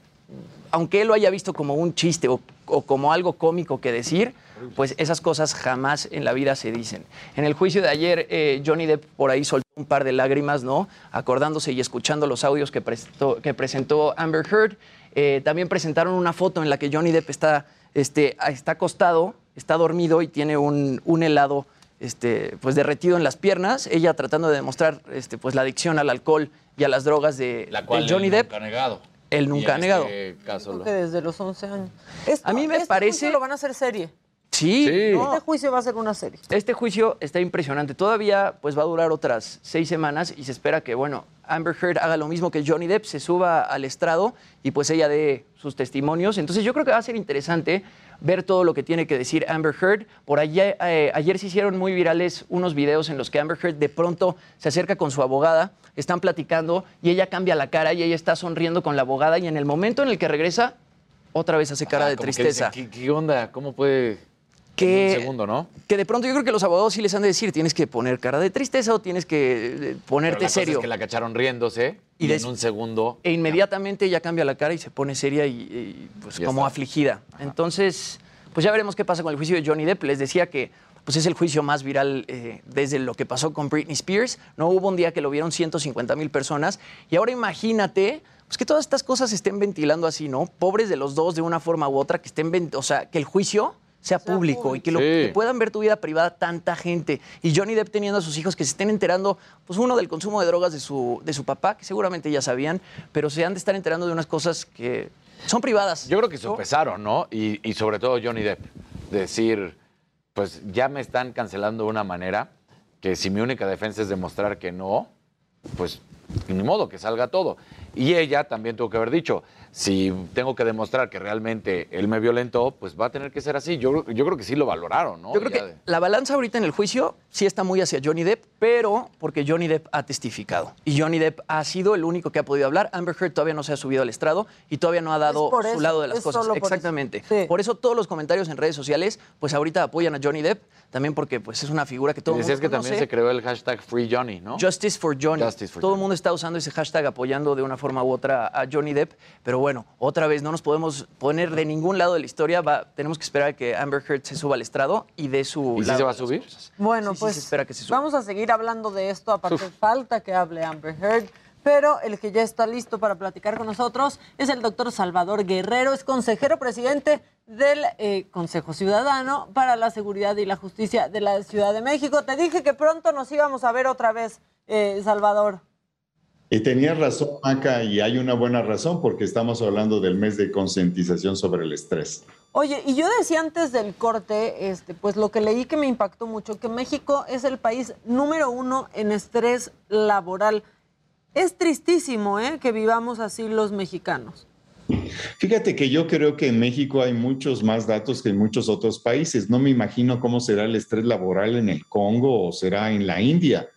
aunque él lo haya visto como un chiste o, o como algo cómico que decir, pues esas cosas jamás en la vida se dicen. En el juicio de ayer, eh, Johnny Depp por ahí soltó un par de lágrimas, ¿no? Acordándose y escuchando los audios que, prestó- que presentó Amber Heard. Eh, también presentaron una foto en la que Johnny Depp está, este, está acostado, está dormido y tiene un, un helado este, pues derretido en las piernas. Ella tratando de demostrar este, pues, la adicción al alcohol y a las drogas de, La cual de Johnny él Depp. nunca ha negado. Él nunca ha negado. este caso Creo lo- que desde los 11 años. Esto- A mí me este parece- juicio lo van a hacer serie. Sí, Este juicio va a ser una serie. Este juicio está impresionante. Todavía pues va a durar otras seis semanas y se espera que, bueno, Amber Heard haga lo mismo que Johnny Depp, se suba al estrado y pues ella dé sus testimonios. Entonces yo creo que va a ser interesante ver todo lo que tiene que decir Amber Heard. Por allá, eh, ayer se hicieron muy virales unos videos en los que Amber Heard de pronto se acerca con su abogada, están platicando y ella cambia la cara y ella está sonriendo con la abogada y en el momento en el que regresa, otra vez hace cara Ah, de tristeza. dicen, ¿qué, qué onda? ¿Cómo puede...? Que- segundo, ¿no? que de pronto yo creo que los abogados sí les han de decir, tienes que poner cara de tristeza o tienes que eh, Pero ponerte cosa serio. es que la cacharon riéndose y, en un segundo... E inmediatamente ella cambia la cara y se pone seria y, y, pues Ya como está. afligida. Entonces, pues ya veremos qué pasa con el juicio de Johnny Depp. Les decía que pues es el juicio más viral eh, desde lo que pasó con Britney Spears. No hubo un día que lo vieron 150 mil personas. Y ahora imagínate pues que todas estas cosas se estén ventilando así, ¿no? Pobres de los dos de una forma u otra, que estén, o sea, que el juicio sea, público, y que, lo, Sí. que puedan ver tu vida privada tanta gente. Y Johnny Depp teniendo a sus hijos que se estén enterando, pues uno del consumo de drogas de su, de su papá, que seguramente ya sabían, pero se han de estar enterando de unas cosas que son privadas. Yo creo que sopesaron, ¿no? Y, y sobre todo Johnny Depp. Decir, pues ya me están cancelando de una manera que si mi única defensa es demostrar que no, pues ni modo que salga todo. Y ella también tuvo que haber dicho, si tengo que demostrar que realmente él me violentó, pues va a tener que ser así. Yo, yo creo que sí lo valoraron, ¿no? Yo creo que la balanza ahorita en el juicio sí está muy hacia Johnny Depp, pero porque Johnny Depp ha testificado. Y Johnny Depp ha sido el único que ha podido hablar. Amber Heard todavía no se ha subido al estrado y todavía no ha dado su eso, lado de las cosas. eso. Exactamente. Por eso. todos los comentarios en redes sociales, pues ahorita apoyan a Johnny Depp, también porque pues es una figura que todo el decías mundo que también se creó el hashtag Free Johnny, ¿no? Justice for Johnny. Justice for Todo el mundo está usando ese hashtag apoyando de una forma u otra a Johnny Depp. Pero bueno, otra vez no nos podemos poner de ningún lado de la historia. Va- tenemos que esperar a que Amber Heard se suba al estrado y dé su. ¿Y lado se va a de subir? Bueno, Sí, sí, pues se espera que se suba. vamos a seguir hablando de esto, aparte falta que hable Amber Heard, pero el que ya está listo para platicar con nosotros es el doctor Salvador Guerrero, es consejero presidente del eh, Consejo Ciudadano para la Seguridad y la Justicia de la Ciudad de México. Te dije que pronto nos íbamos a ver otra vez, eh, Salvador. Y tenías razón, Maca, y hay una buena razón porque estamos hablando del mes de concientización sobre el estrés. Oye, y yo decía antes del corte, este, pues lo que leí que me impactó mucho, que México es el país número uno en estrés laboral. Es tristísimo, ¿eh? Que vivamos así los mexicanos. Fíjate que yo creo que en México hay muchos más datos que en muchos otros países. No me imagino cómo será el estrés laboral en el Congo o será en la India.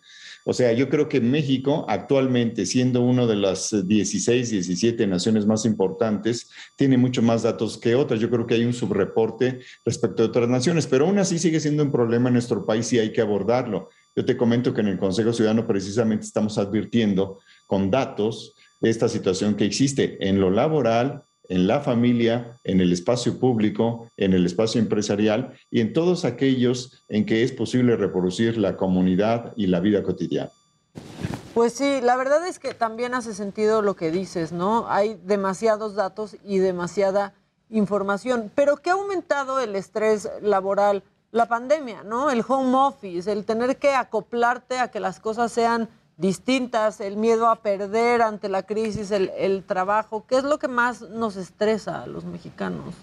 O sea, yo creo que México actualmente, siendo una de las 16, 17 naciones más importantes, tiene mucho más datos que otras. Yo creo que hay un subreporte respecto a otras naciones, pero aún así sigue siendo un problema en nuestro país y hay que abordarlo. Yo te comento que en el Consejo Ciudadano precisamente estamos advirtiendo con datos esta situación que existe en lo laboral, en la familia, en el espacio público, en el espacio empresarial y en todos aquellos en que es posible reproducir la comunidad y la vida cotidiana. Pues sí, la verdad es que también hace sentido lo que dices, ¿no? Hay demasiados datos y demasiada información. Pero ¿qué ha aumentado el estrés laboral? La pandemia, ¿no? El home office, el tener que acoplarte a que las cosas sean distintas, el miedo a perder ante la crisis, el, trabajo. ¿Qué es lo que más nos estresa a los mexicanos,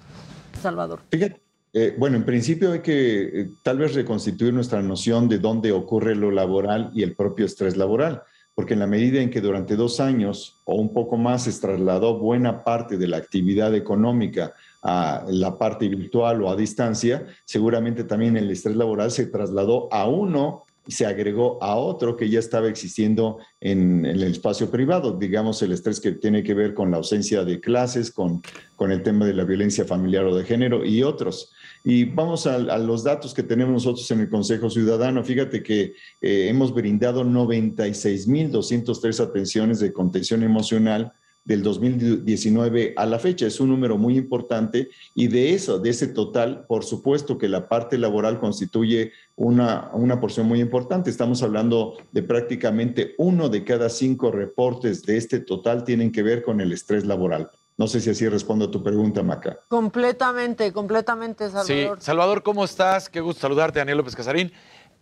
Salvador? Fíjate, eh, bueno, en principio hay que eh, tal vez reconstituir nuestra noción de dónde ocurre lo laboral y el propio estrés laboral, porque en la medida en que durante dos años o un poco más se trasladó buena parte de la actividad económica a la parte virtual o a distancia, seguramente también el estrés laboral se trasladó a uno se agregó a otro que ya estaba existiendo en, el espacio privado, digamos el estrés que tiene que ver con la ausencia de clases, con, con el tema de la violencia familiar o de género y otros. Y vamos a, a los datos que tenemos nosotros en el Consejo Ciudadano. Fíjate que eh, hemos brindado 96.203 atenciones de contención emocional del 2019 a la fecha. Es un número muy importante y de eso, de ese total, por supuesto que la parte laboral constituye una, una porción muy importante. Estamos hablando de prácticamente uno de cada cinco reportes de este total tienen que ver con el estrés laboral. No sé si así respondo a tu pregunta, Maca. Completamente, completamente, Salvador. Sí, Salvador, ¿cómo estás? Qué gusto saludarte, Daniel López Casarín.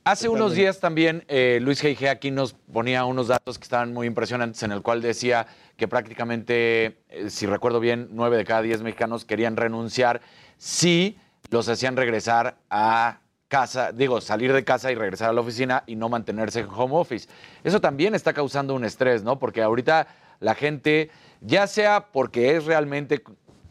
Hace ¿Qué tal, unos días también eh, Luis G.I.G. aquí nos ponía unos datos que estaban muy impresionantes, en el cual decía que prácticamente, eh, si recuerdo bien, nueve de cada diez mexicanos querían renunciar si los hacían regresar a casa, digo, salir de casa y regresar a la oficina y no mantenerse en home office. Eso también está causando un estrés, ¿no? Porque ahorita la gente, ya sea porque es realmente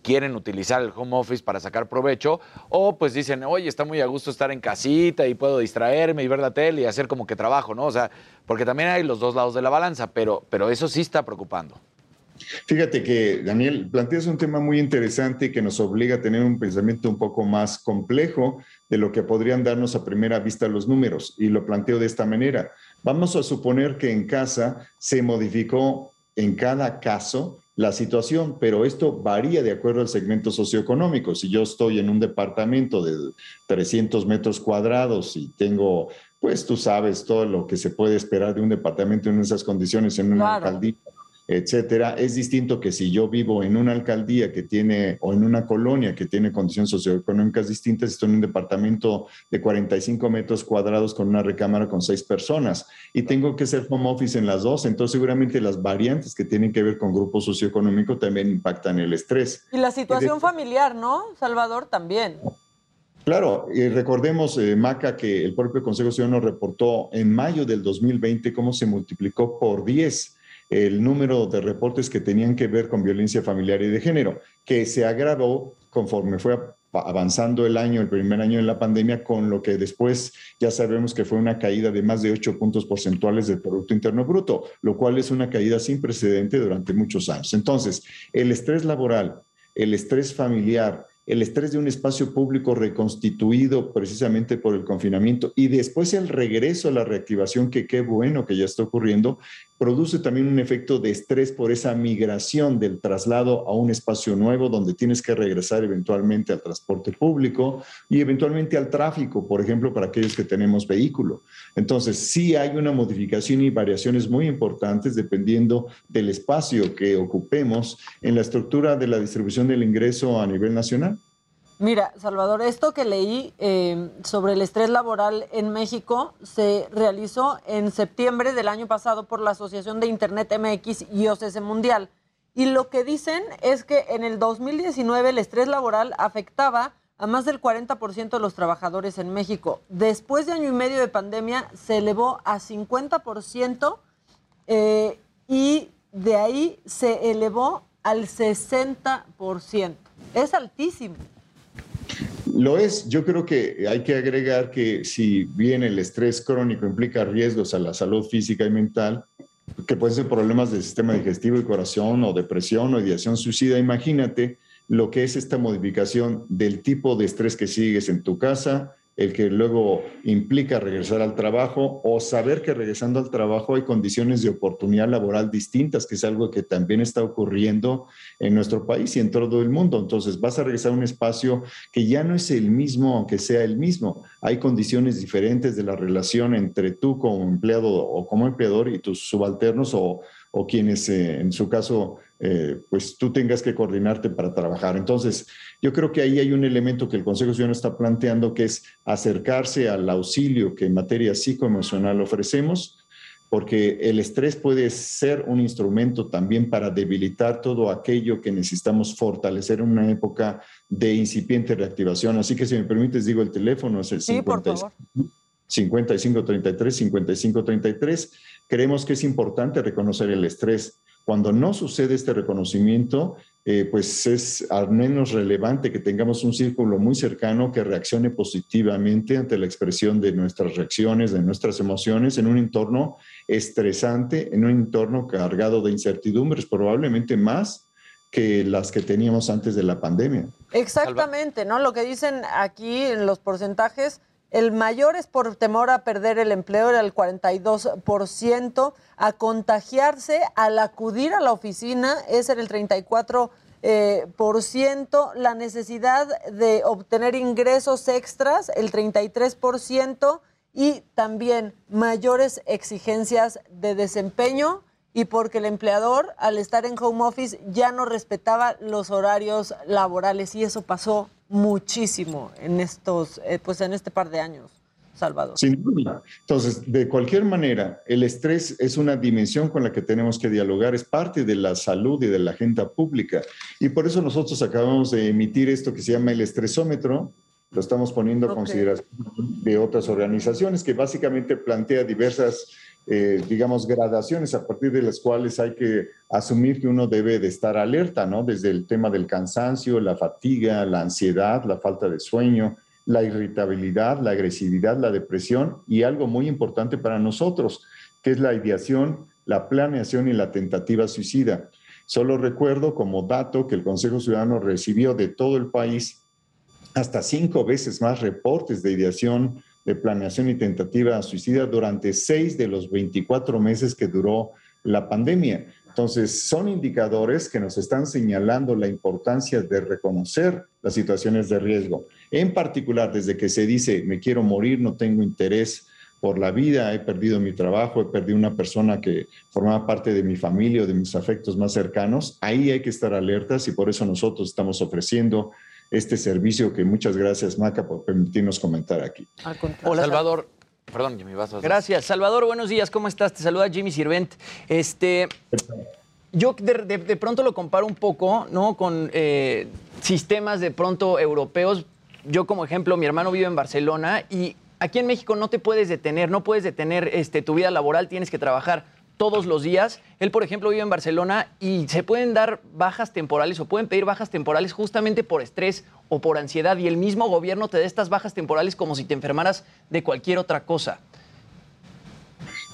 quieren utilizar el home office para sacar provecho, o pues dicen, oye, está muy a gusto estar en casita y puedo distraerme y ver la tele y hacer como que trabajo, ¿no? O sea, porque también hay los dos lados de la balanza, pero, pero eso sí está preocupando. Fíjate que, Daniel, planteas un tema muy interesante que nos obliga a tener un pensamiento un poco más complejo de lo que podrían darnos a primera vista los números. Y lo planteo de esta manera. Vamos a suponer que en casa se modificó en cada caso la situación, pero esto varía de acuerdo al segmento socioeconómico. Si yo estoy en un departamento de 300 metros cuadrados y tengo, pues tú sabes todo lo que se puede esperar de un departamento en esas condiciones en una Claro. alcaldía, etcétera, es distinto que si yo vivo en una alcaldía que tiene o en una colonia que tiene condiciones socioeconómicas distintas, estoy en un departamento de 45 metros cuadrados con una recámara con seis personas y tengo que hacer home office en las dos, entonces seguramente las variantes que tienen que ver con grupo socioeconómico también impactan el estrés. Y la situación familiar, ¿no, Salvador? También. Claro, y recordemos, eh, Maca, que el propio Consejo Ciudadano reportó en mayo del 2020 cómo se multiplicó por 10 el número de reportes que tenían que ver con violencia familiar y de género, que se agravó conforme fue avanzando el año, el primer año de la pandemia, con lo que después ya sabemos que fue una caída de más de 8 puntos porcentuales del Producto Interno Bruto, lo cual es una caída sin precedente durante muchos años. Entonces, el estrés laboral, el estrés familiar, el estrés de un espacio público reconstituido precisamente por el confinamiento y después el regreso a la reactivación, que qué bueno que ya está ocurriendo, produce también un efecto de estrés por esa migración del traslado a un espacio nuevo donde tienes que regresar eventualmente al transporte público y eventualmente al tráfico, por ejemplo, para aquellos que tenemos vehículo. Entonces, sí hay una modificación y variaciones muy importantes dependiendo del espacio que ocupemos en la estructura de la distribución del ingreso a nivel nacional. Mira, Salvador, esto que leí eh, sobre el estrés laboral en México se realizó en septiembre del año pasado por la Asociación de Internet MX y OCS Mundial. Y lo que dicen es que en el 2019 el estrés laboral afectaba a más del 40% de los trabajadores en México. Después de año y medio de pandemia se elevó a 50% eh, y de ahí se elevó al 60%. Es altísimo. Lo es, yo creo que hay que agregar que si bien el estrés crónico implica riesgos a la salud física y mental, que pueden ser problemas del sistema digestivo y corazón o depresión o ideación suicida, imagínate lo que es esta modificación del tipo de estrés que sigues en tu casa, el que luego implica regresar al trabajo o saber que regresando al trabajo hay condiciones de oportunidad laboral distintas, que es algo que también está ocurriendo en nuestro país y en todo el mundo. Entonces vas a regresar a un espacio que ya no es el mismo, aunque sea el mismo. Hay condiciones diferentes de la relación entre tú como empleado o como empleador y tus subalternos o, o quienes eh, en su caso eh, pues tú tengas que coordinarte para trabajar. Entonces, yo creo que ahí hay un elemento que el Consejo Ciudadano está planteando, que es acercarse al auxilio que en materia psicoemocional ofrecemos, porque el estrés puede ser un instrumento también para debilitar todo aquello que necesitamos fortalecer en una época de incipiente reactivación. Así que si me permites, digo el teléfono, es el sí, 5533 5533. Creemos que es importante reconocer el estrés cuando no sucede este reconocimiento, eh, pues es al menos relevante que tengamos un círculo muy cercano que reaccione positivamente ante la expresión de nuestras reacciones, de nuestras emociones en un entorno estresante, en un entorno cargado de incertidumbres, probablemente más que las que teníamos antes de la pandemia. Exactamente, ¿no? Lo que dicen aquí en los porcentajes el mayor es por temor a perder el empleo, era el 42%. A contagiarse al acudir a la oficina, ese era el 34%. Eh, la necesidad de obtener ingresos extras, el 33%, y también mayores exigencias de desempeño y porque el empleador al estar en home office ya no respetaba los horarios laborales y eso pasó muchísimo en estos, eh, pues en este par de años. Salvador. Sin duda. Entonces, de cualquier manera, el estrés es una dimensión con la que tenemos que dialogar, es parte de la salud y de la agenda pública. Y por eso nosotros acabamos de emitir esto que se llama el estresómetro, lo estamos poniendo a consideración de otras organizaciones, que básicamente plantea diversas eh, digamos, gradaciones a partir de las cuales hay que asumir que uno debe de estar alerta, ¿no? Desde el tema del cansancio, la fatiga, la ansiedad, la falta de sueño, la irritabilidad, la agresividad, la depresión y algo muy importante para nosotros, que es la ideación, la planeación y la tentativa suicida. Solo recuerdo como dato que el Consejo Ciudadano recibió de todo el país hasta cinco veces más reportes de ideación de planeación y tentativa suicida durante seis de los 24 meses que duró la pandemia. Entonces, son indicadores que nos están señalando la importancia de reconocer las situaciones de riesgo. En particular, desde que se dice, me quiero morir, no tengo interés por la vida, he perdido mi trabajo, he perdido una persona que formaba parte de mi familia o de mis afectos más cercanos, ahí hay que estar alertas y por eso nosotros estamos ofreciendo este servicio que muchas gracias, Maca, por permitirnos comentar aquí. Hola, Salvador. Perdón, Jimmy, vas a... Gracias. Salvador, buenos días, ¿cómo estás? Te saluda Jimmy Sirvent. Este, yo de, pronto lo comparo un poco, ¿no? Con eh, sistemas de pronto europeos. Yo, como ejemplo, mi hermano vive en Barcelona y aquí en México no te puedes detener, no puedes detener este, tu vida laboral, tienes que trabajar todos los días. Él, por ejemplo, vive en Barcelona y se pueden dar bajas temporales o pueden pedir bajas temporales justamente por estrés o por ansiedad y el mismo gobierno te da estas bajas temporales como si te enfermaras de cualquier otra cosa.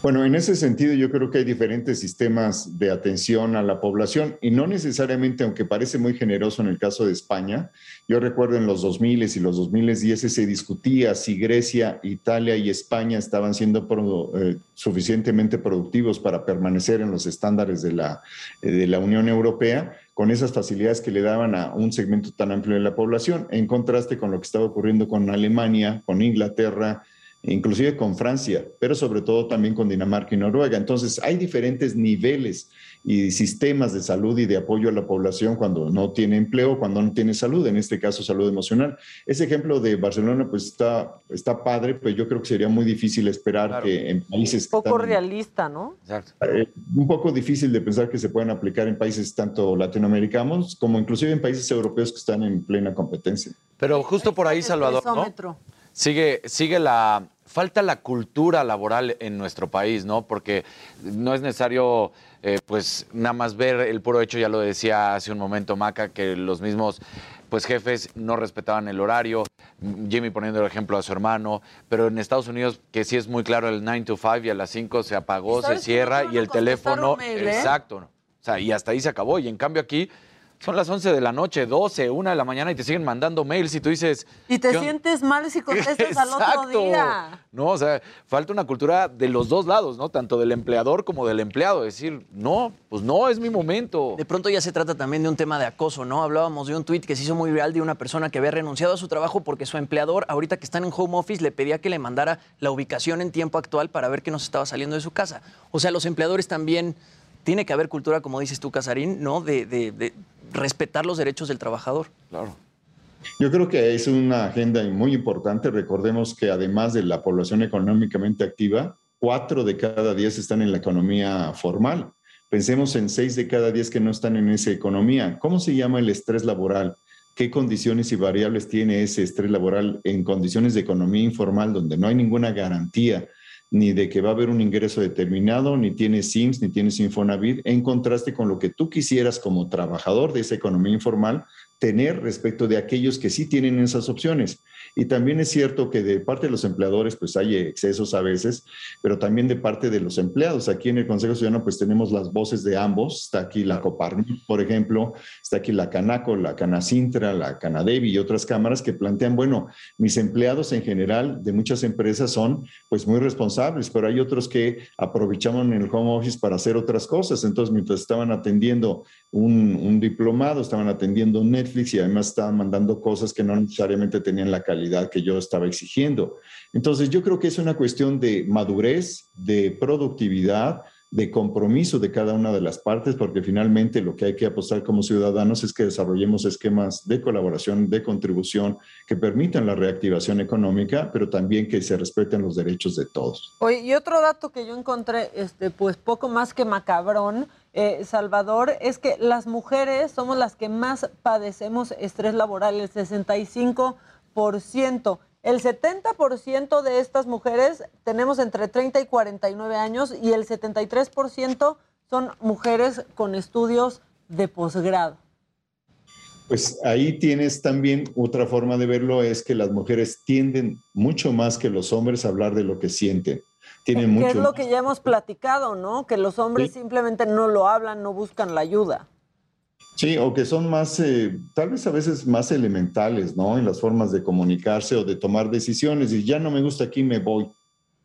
Bueno, en ese sentido yo creo que hay diferentes sistemas de atención a la población y no necesariamente, aunque parece muy generoso en el caso de España, yo recuerdo en los 2000 y los 2010 se discutía si Grecia, Italia y España estaban siendo eh, suficientemente productivos para permanecer en los estándares de la, eh, de la Unión Europea con esas facilidades que le daban a un segmento tan amplio de la población, en contraste con lo que estaba ocurriendo con Alemania, con Inglaterra, inclusive con Francia, pero sobre todo también con Dinamarca y Noruega. Entonces, hay diferentes niveles y sistemas de salud y de apoyo a la población cuando no tiene empleo, cuando no tiene salud, en este caso salud emocional. Ese ejemplo de Barcelona pues está, está padre, pues yo creo que sería muy difícil esperar que en países... Un poco realista, ¿no? Exacto. Eh, un poco difícil de pensar que se puedan aplicar en países tanto latinoamericanos como inclusive en países europeos que están en plena competencia. Pero justo por ahí, Salvador, ¿no? Sigue, sigue la, falta la cultura laboral en nuestro país, ¿no? Porque no es necesario, eh, pues, nada más ver el puro hecho, ya lo decía hace un momento Maca, que los mismos pues jefes no respetaban el horario, Jimmy poniendo el ejemplo a su hermano, pero en Estados Unidos que sí es muy claro el 9 to 5 y a las 5 se apagó, se cierra y el teléfono, ¿eh? exacto, o sea, y hasta ahí se acabó y en cambio aquí son las 11 de la noche, 12, 1 de la mañana y te siguen mandando mails y tú dices... Y te sientes mal si contestas al otro día. No, o sea, falta una cultura de los dos lados, ¿no? Tanto del empleador como del empleado. Decir, no, pues no, es mi momento. De pronto ya se trata también de un tema de acoso, ¿no? Hablábamos de un tuit que se hizo muy real de una persona que había renunciado a su trabajo porque su empleador, ahorita que están en home office, le pedía que le mandara la ubicación en tiempo actual para ver que no se estaba saliendo de su casa. O sea, los empleadores también tiene que haber cultura, como dices tú, Casarín, ¿no? De, respetar los derechos del trabajador. Claro. Yo creo que es una agenda muy importante. Recordemos que además de la población económicamente activa, cuatro de cada diez están en la economía formal. Pensemos en seis de cada diez que no están en esa economía. ¿Cómo se llama el estrés laboral? ¿Qué condiciones y variables tiene ese estrés laboral en condiciones de economía informal donde no hay ninguna garantía ni de que va a haber un ingreso determinado, ni tienes SIMS, ni tienes Infonavit, en contraste con lo que tú quisieras como trabajador de esa economía informal tener respecto de aquellos que sí tienen esas opciones. Y también es cierto que de parte de los empleadores pues hay excesos a veces, pero también de parte de los empleados. Aquí en el Consejo Ciudadano pues tenemos las voces de ambos. Está aquí la Coparnit, por ejemplo, está aquí la Canaco, la Canacintra, la Canadevi y otras cámaras que plantean, bueno, mis empleados en general de muchas empresas son pues muy responsables, pero hay otros que aprovechaban el home office para hacer otras cosas. Entonces, mientras estaban atendiendo un, un diplomado, estaban atendiendo Netflix y además estaban mandando cosas que no necesariamente tenían la calidad que yo estaba exigiendo. Entonces, yo creo que es una cuestión de madurez, de productividad, de compromiso de cada una de las partes, porque finalmente lo que hay que apostar como ciudadanos es que desarrollemos esquemas de colaboración, de contribución que permitan la reactivación económica, pero también que se respeten los derechos de todos. Oye, y otro dato que yo encontré, este, pues poco más que macabrón, eh, Salvador, es que las mujeres somos las que más padecemos estrés laboral, el 65 el 70% de estas mujeres tenemos entre 30 y 49 años y el 73% son mujeres con estudios de posgrado. Pues ahí tienes también otra forma de verlo, es que las mujeres tienden mucho más que los hombres a hablar de lo que sienten. Tienen mucho es lo que ya hemos platicado, ¿no? Que los hombres simplemente no lo hablan, no buscan la ayuda. Sí, o que son más, eh, tal vez a veces más elementales, ¿no? En las formas de comunicarse o de tomar decisiones. Y ya no me gusta aquí, me voy.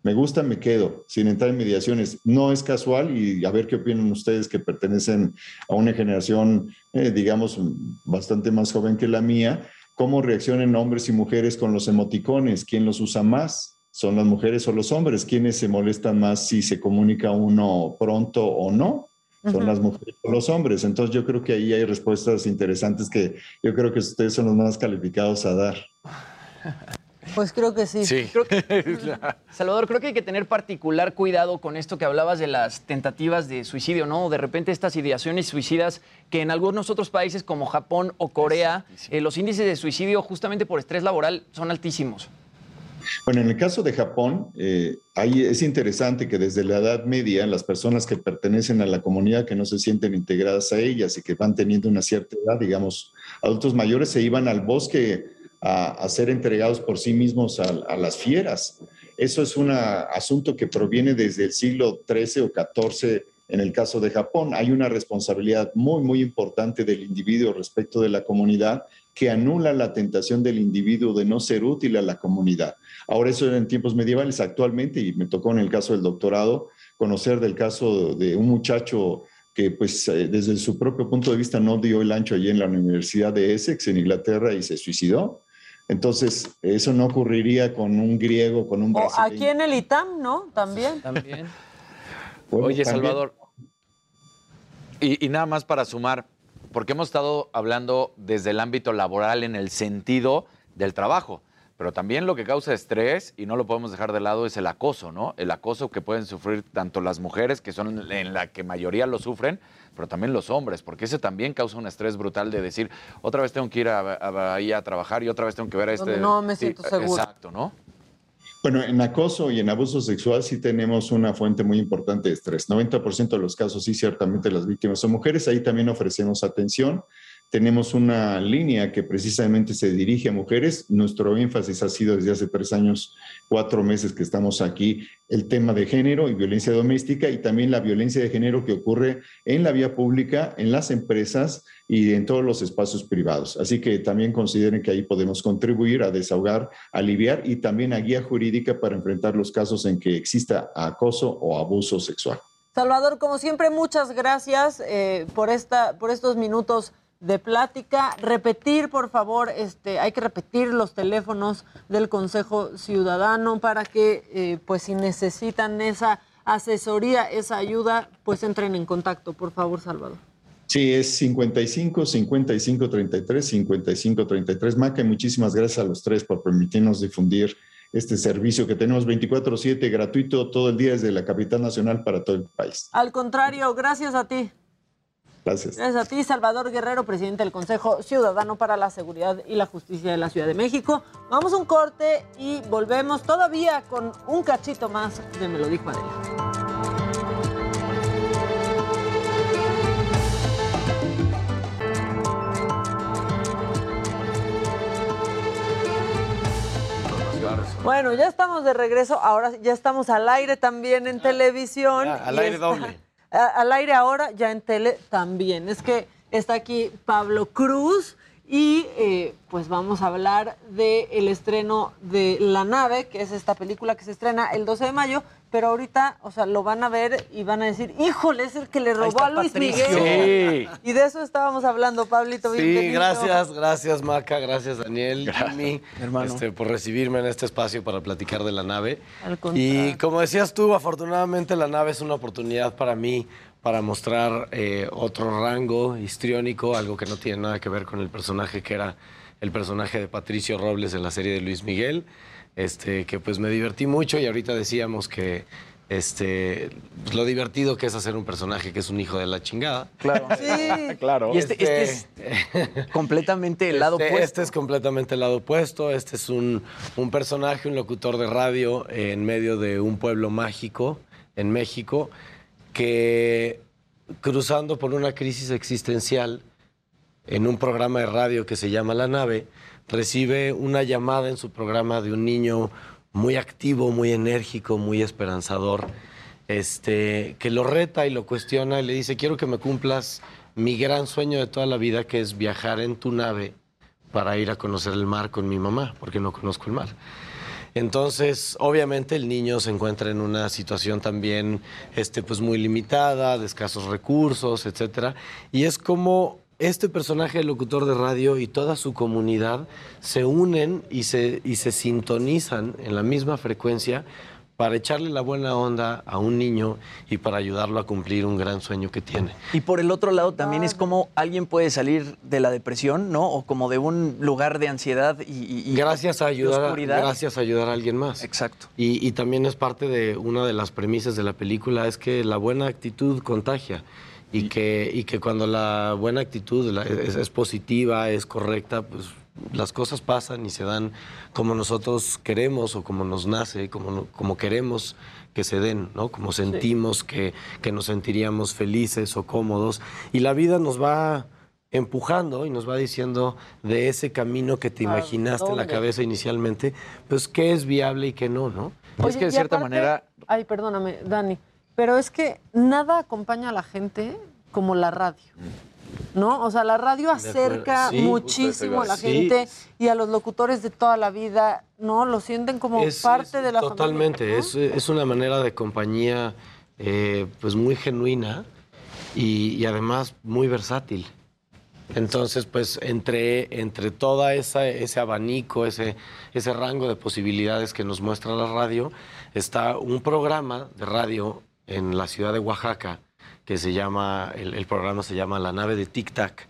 Me gusta, me quedo, sin entrar en mediaciones. No es casual y a ver qué opinan ustedes que pertenecen a una generación, eh, digamos, bastante más joven que la mía. ¿Cómo reaccionan hombres y mujeres con los emoticones? ¿Quién los usa más? ¿Son las mujeres o los hombres? ¿Quiénes se molestan más si se comunica uno pronto o no? Son las mujeres o los hombres. Entonces yo creo que ahí hay respuestas interesantes que yo creo que ustedes son los más calificados a dar. Pues creo que sí. sí. Salvador, creo que hay que tener particular cuidado con esto que hablabas de las tentativas de suicidio, ¿no? De repente estas ideaciones suicidas que en algunos otros países como Japón o Corea, eh, los índices de suicidio justamente por estrés laboral son altísimos. Bueno, en el caso de Japón, eh, es interesante que desde la Edad Media las personas que pertenecen a la comunidad, que no se sienten integradas a ellas y que van teniendo una cierta edad, digamos, adultos mayores, se iban al bosque a, ser entregados por sí mismos a, a las fieras. Eso es un asunto que proviene desde el siglo XIII o XIV en el caso de Japón. Hay una responsabilidad muy, muy importante del individuo respecto de la comunidad que anula la tentación del individuo de no ser útil a la comunidad. Ahora eso era en tiempos medievales, actualmente, y me tocó en el caso del doctorado, conocer del caso de un muchacho que pues eh, desde su propio punto de vista no dio el ancho allí en la Universidad de Essex, en Inglaterra, y se suicidó. Entonces, eso no ocurriría con un griego, con un brasileño. aquí en el ITAM, ¿no? También. También. Oye, Salvador, y, y nada más para sumar, porque hemos estado hablando desde el ámbito laboral en el sentido del trabajo, pero también lo que causa estrés, y no lo podemos dejar de lado, es el acoso, ¿no? El acoso que pueden sufrir tanto las mujeres, que son en la que mayoría lo sufren, pero también los hombres, porque ese también causa un estrés brutal de decir, otra vez tengo que ir a, ahí a trabajar y otra vez tengo que ver a este... No me siento seguro. Exacto, ¿no? Bueno, en acoso y en abuso sexual sí tenemos una fuente muy importante de estrés. 90% de los casos sí, ciertamente las víctimas son mujeres. Ahí también ofrecemos atención tenemos una línea que precisamente se dirige a mujeres. Nuestro énfasis ha sido desde hace tres años, cuatro meses que estamos aquí, el tema de género y violencia doméstica y también la violencia de género que ocurre en la vía pública, en las empresas y en todos los espacios privados. Así que también consideren que ahí podemos contribuir a desahogar, aliviar y también a guía jurídica para enfrentar los casos en que exista acoso o abuso sexual. Salvador, como siempre, muchas gracias eh, por, esta, por estos minutos de plática. Repetir, por favor, este, hay que repetir los teléfonos del Consejo Ciudadano para que, eh, pues, si necesitan esa asesoría, esa ayuda, pues entren en contacto, por favor, Salvador. Sí, es 55 55 33 55 33. Maca, muchísimas gracias a los tres por permitirnos difundir este servicio que tenemos 24/7 gratuito todo el día desde la capital nacional para todo el país. Al contrario, gracias a ti. Gracias. Gracias a ti, Salvador Guerrero, presidente del Consejo Ciudadano para la Seguridad y la Justicia de la Ciudad de México. Vamos a un corte y volvemos todavía con un cachito más de Me lo dijo Adela. Bueno, ya estamos de regreso. Ahora ya estamos al aire también en televisión. al aire doble al aire ahora, ya en tele también. Es que está aquí Pablo Cruz y eh, pues vamos a hablar del estreno de La Nave, que es esta película que se estrena el 12 de mayo, pero ahorita, o sea, lo van a ver y van a decir, híjole, es el que le robó a Luis Miguel. Y de eso estábamos hablando, Pablito. Sí, gracias, gracias Maca, gracias Daniel, Jimmy, este, por recibirme en este espacio para platicar de la nave. y como decías tú, afortunadamente la nave es una oportunidad para mí para mostrar eh, otro rango histriónico, algo que no tiene nada que ver con el personaje que era el personaje de Patricio Robles en la serie de Luis Miguel este, que pues me divertí mucho y ahorita decíamos que este, lo divertido que es hacer un personaje que es un hijo de la chingada. Claro. Sí. claro. Y este, este es completamente el lado este, opuesto. Este es completamente el lado opuesto. Este es un, un personaje, un locutor de radio en medio de un pueblo mágico en México que cruzando por una crisis existencial en un programa de radio que se llama La Nave, recibe una llamada en su programa de un niño muy activo, muy enérgico, muy esperanzador, este, que lo reta y lo cuestiona y le dice, quiero que me cumplas mi gran sueño de toda la vida, que es viajar en tu nave para ir a conocer el mar con mi mamá, porque no conozco el mar. Entonces, obviamente el niño se encuentra en una situación también este, pues muy limitada, de escasos recursos, etc. Y es como este personaje el locutor de radio y toda su comunidad se unen y se, y se sintonizan en la misma frecuencia para echarle la buena onda a un niño y para ayudarlo a cumplir un gran sueño que tiene. Y por el otro lado también es como alguien puede salir de la depresión, ¿no? O como de un lugar de ansiedad y, gracias a ayudar, a, gracias a ayudar a alguien más. Exacto. Y, y también es parte de una de las premisas de la película es que la buena actitud contagia y que, y que cuando la buena actitud es, positiva, es correcta, pues las cosas pasan y se dan como nosotros queremos o como nos nace, como, como queremos que se den, ¿no? Como sentimos que, que nos sentiríamos felices o cómodos. Y la vida nos va empujando y nos va diciendo de ese camino que te ¿A imaginaste en la cabeza inicialmente, pues qué es viable y qué no, ¿no? Oye, y aparte- Ay, perdóname, Dani. Pero es que nada acompaña a la gente como la radio. ¿No? O sea, la radio acerca Sí, muchísimo a la Sí. gente y a los locutores de toda la vida, ¿no? Lo sienten como Es- parte es de la Totalmente, es, es una manera de compañía eh, pues muy genuina y, y además muy versátil. Entonces, pues entre, entre toda esa, ese abanico, ese, ese rango de posibilidades que nos muestra la radio, está un programa de radio en la ciudad de Oaxaca que se llama, el, el programa se llama La nave de Tic Tac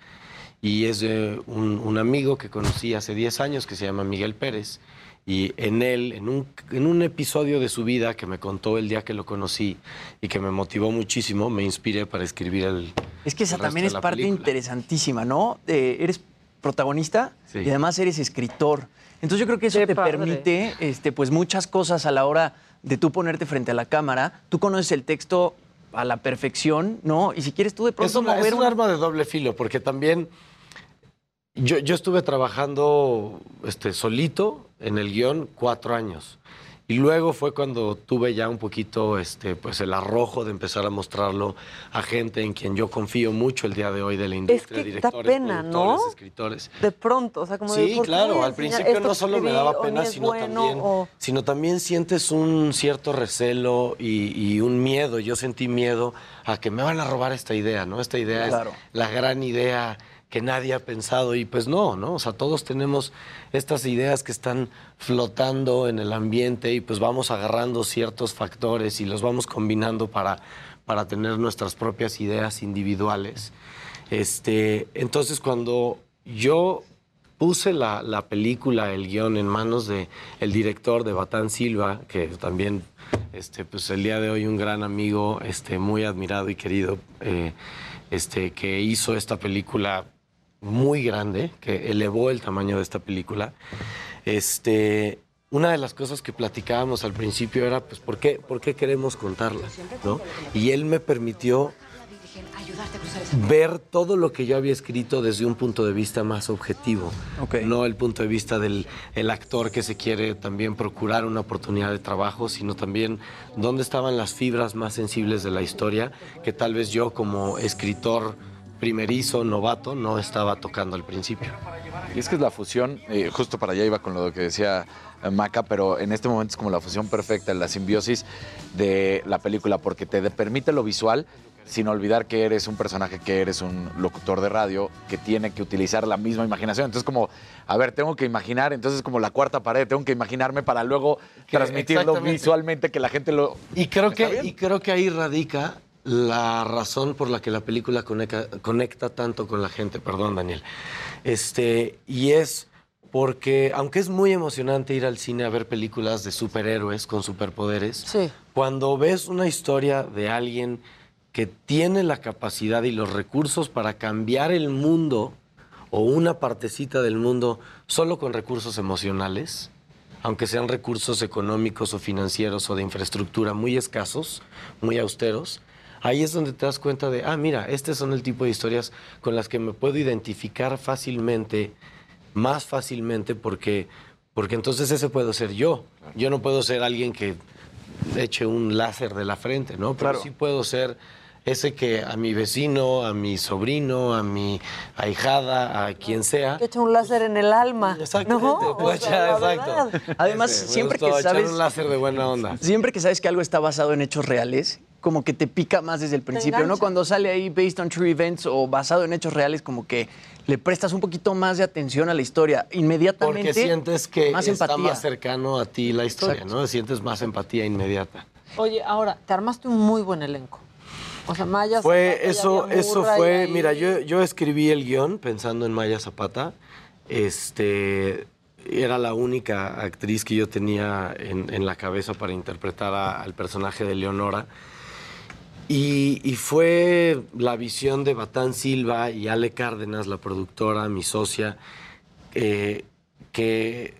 y es de un, un amigo que conocí hace 10 años que se llama Miguel Pérez. Y en él, en un, en un episodio de su vida que me contó el día que lo conocí y que me motivó muchísimo, me inspiré para escribir el. Es que esa también es la parte película. interesantísima, ¿no? Eh, eres protagonista Sí. y además eres escritor. Entonces yo creo que eso te padre. permite este, pues muchas cosas a la hora de tú ponerte frente a la cámara. Tú conoces el texto a la perfección, ¿no? Y si quieres tú de Es, pronto es mover un arma de doble filo, porque también yo, yo estuve trabajando este, solito en el guion cuatro años. Y luego fue cuando tuve ya un poquito este, pues el arrojo de empezar a mostrarlo a gente en quien yo confío mucho el día de hoy de la industria, que da directores, pena, ¿no? escritores. De pronto, o sea, como Sí, ¿por qué claro, al principio no solo me daba pena, es sino, bueno, también, o- sino también sientes un cierto recelo y, y un miedo. Yo sentí miedo a que me van a robar esta idea, ¿no? Esta idea Claro. es la gran idea que nadie ha pensado y pues no, ¿no? O sea, todos tenemos estas ideas que están flotando en el ambiente y pues vamos agarrando ciertos factores y los vamos combinando para, para tener nuestras propias ideas individuales. Este, entonces cuando yo puse la, la película, el guion en manos de el director de Batán Silva, que también este, pues el día de hoy un gran amigo, este, muy admirado y querido, eh, este, que hizo esta película muy grande, que elevó el tamaño de esta película. Este, una de las cosas que platicábamos al principio era, pues, ¿por qué, por qué queremos contarla? ¿no? Y él me permitió ver todo lo que yo había escrito desde un punto de vista más objetivo, no el punto de vista del el actor que se quiere también procurar una oportunidad de trabajo, sino también dónde estaban las fibras más sensibles de la historia que tal vez yo como escritor primerizo, novato, no estaba tocando al principio. Y es que es la fusión, eh, justo para allá iba con lo que decía eh, Maca, pero en este momento es como la fusión perfecta, la simbiosis de la película, porque te permite lo visual sin olvidar que eres un personaje, que eres un locutor de radio, que tiene que utilizar la misma imaginación. Entonces como, a ver, tengo que imaginar, entonces como la cuarta pared, tengo que imaginarme para luego Que- transmitirlo visualmente, que la gente lo... Y creo que, y creo que ahí radica la razón por la que la película conecta, conecta tanto con la gente, perdón Daniel. Este, y es porque, aunque es muy emocionante ir al cine a ver películas de superhéroes con superpoderes, cuando ves una historia de alguien que tiene la capacidad y los recursos para cambiar el mundo o una partecita del mundo solo con recursos emocionales, aunque sean recursos económicos o financieros o de infraestructura muy escasos, muy austeros, ahí es donde te das cuenta de, ah, mira, este son el tipo de historias con las que me puedo identificar fácilmente, más fácilmente, porque, porque entonces ese puedo ser yo. Yo no puedo ser alguien que eche un láser de la frente, ¿no? Pero Claro. sí puedo ser ese que a mi vecino, a mi sobrino, a mi ahijada, a quien sea, Que echa un láser en el alma. Exactamente, ¿no? O sea, la exacto. Además, Ese, siempre que sabes... un láser de buena onda. Siempre que sabes que algo está basado en hechos reales, como que te pica más desde el principio, ¿no? Cuando sale ahí based on true events o basado en hechos reales, como que le prestas un poquito más de atención a la historia. Inmediatamente. Porque sientes que más está empatía. más cercano a ti la historia, ¿no? Sientes más empatía inmediata. Oye, ahora, te armaste un muy buen elenco. O sea, Maya Zapata, Fue y eso, eso fue, mira, yo, yo escribí el guion pensando en Maya Zapata. Este era la única actriz que yo tenía en, en la cabeza para interpretar a- al personaje de Leonora. Y, fue la visión de Batán Silva y Ale Cárdenas, la productora, mi socia, eh, que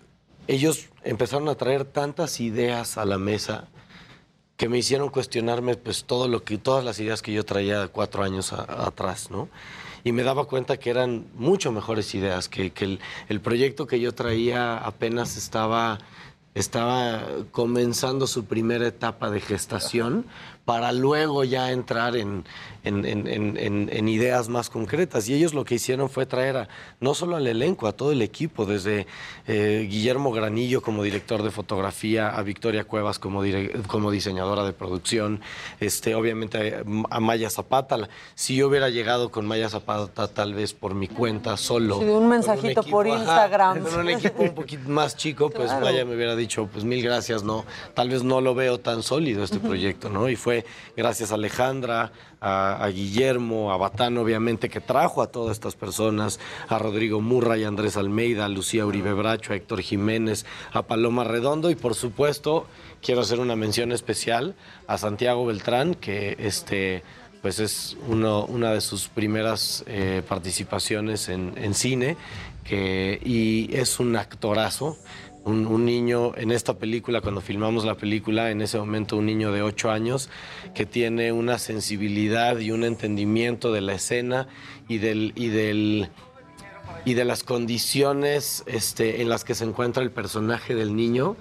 ellos empezaron a traer tantas ideas a la mesa que me hicieron cuestionarme pues todo lo que todas las ideas que yo traía cuatro años atrás, ¿no? Y me daba cuenta que eran mucho mejores ideas, que, que el, el proyecto que yo traía apenas estaba, estaba comenzando su primera etapa de gestación para luego ya entrar en, en- en- en- ideas más concretas. Y ellos lo que hicieron fue traer a, no solo al elenco, a todo el equipo, desde eh, Guillermo Granillo como director de fotografía, a Victoria Cuevas como, dire- como diseñadora de producción, este, obviamente a, a Maya Zapata. Si yo hubiera llegado con Maya Zapata tal vez por mi cuenta solo. Sí, de un mensajito equipo, por ajá, Instagram. con un equipo un poquito más chico, pues Claro. Maya me hubiera dicho, pues mil gracias, no, tal vez no lo veo tan sólido este proyecto, ¿no? Y fue gracias a Alejandra, a, Guillermo, a Batán, obviamente, que trajo a todas estas personas, a Rodrigo Murray, a Andrés Almeida, a Lucía Uribe Bracho, a Héctor Jiménez, a Paloma Redondo y por supuesto quiero hacer una mención especial a Santiago Beltrán, que este pues es una de sus primeras eh, participaciones en, cine y es un actorazo. Un, un niño en esta película, cuando filmamos la película, en ese momento un niño de 8 años que tiene una sensibilidad y un entendimiento de la escena y del, y del, y de las condiciones este, en las que se encuentra el personaje del niño,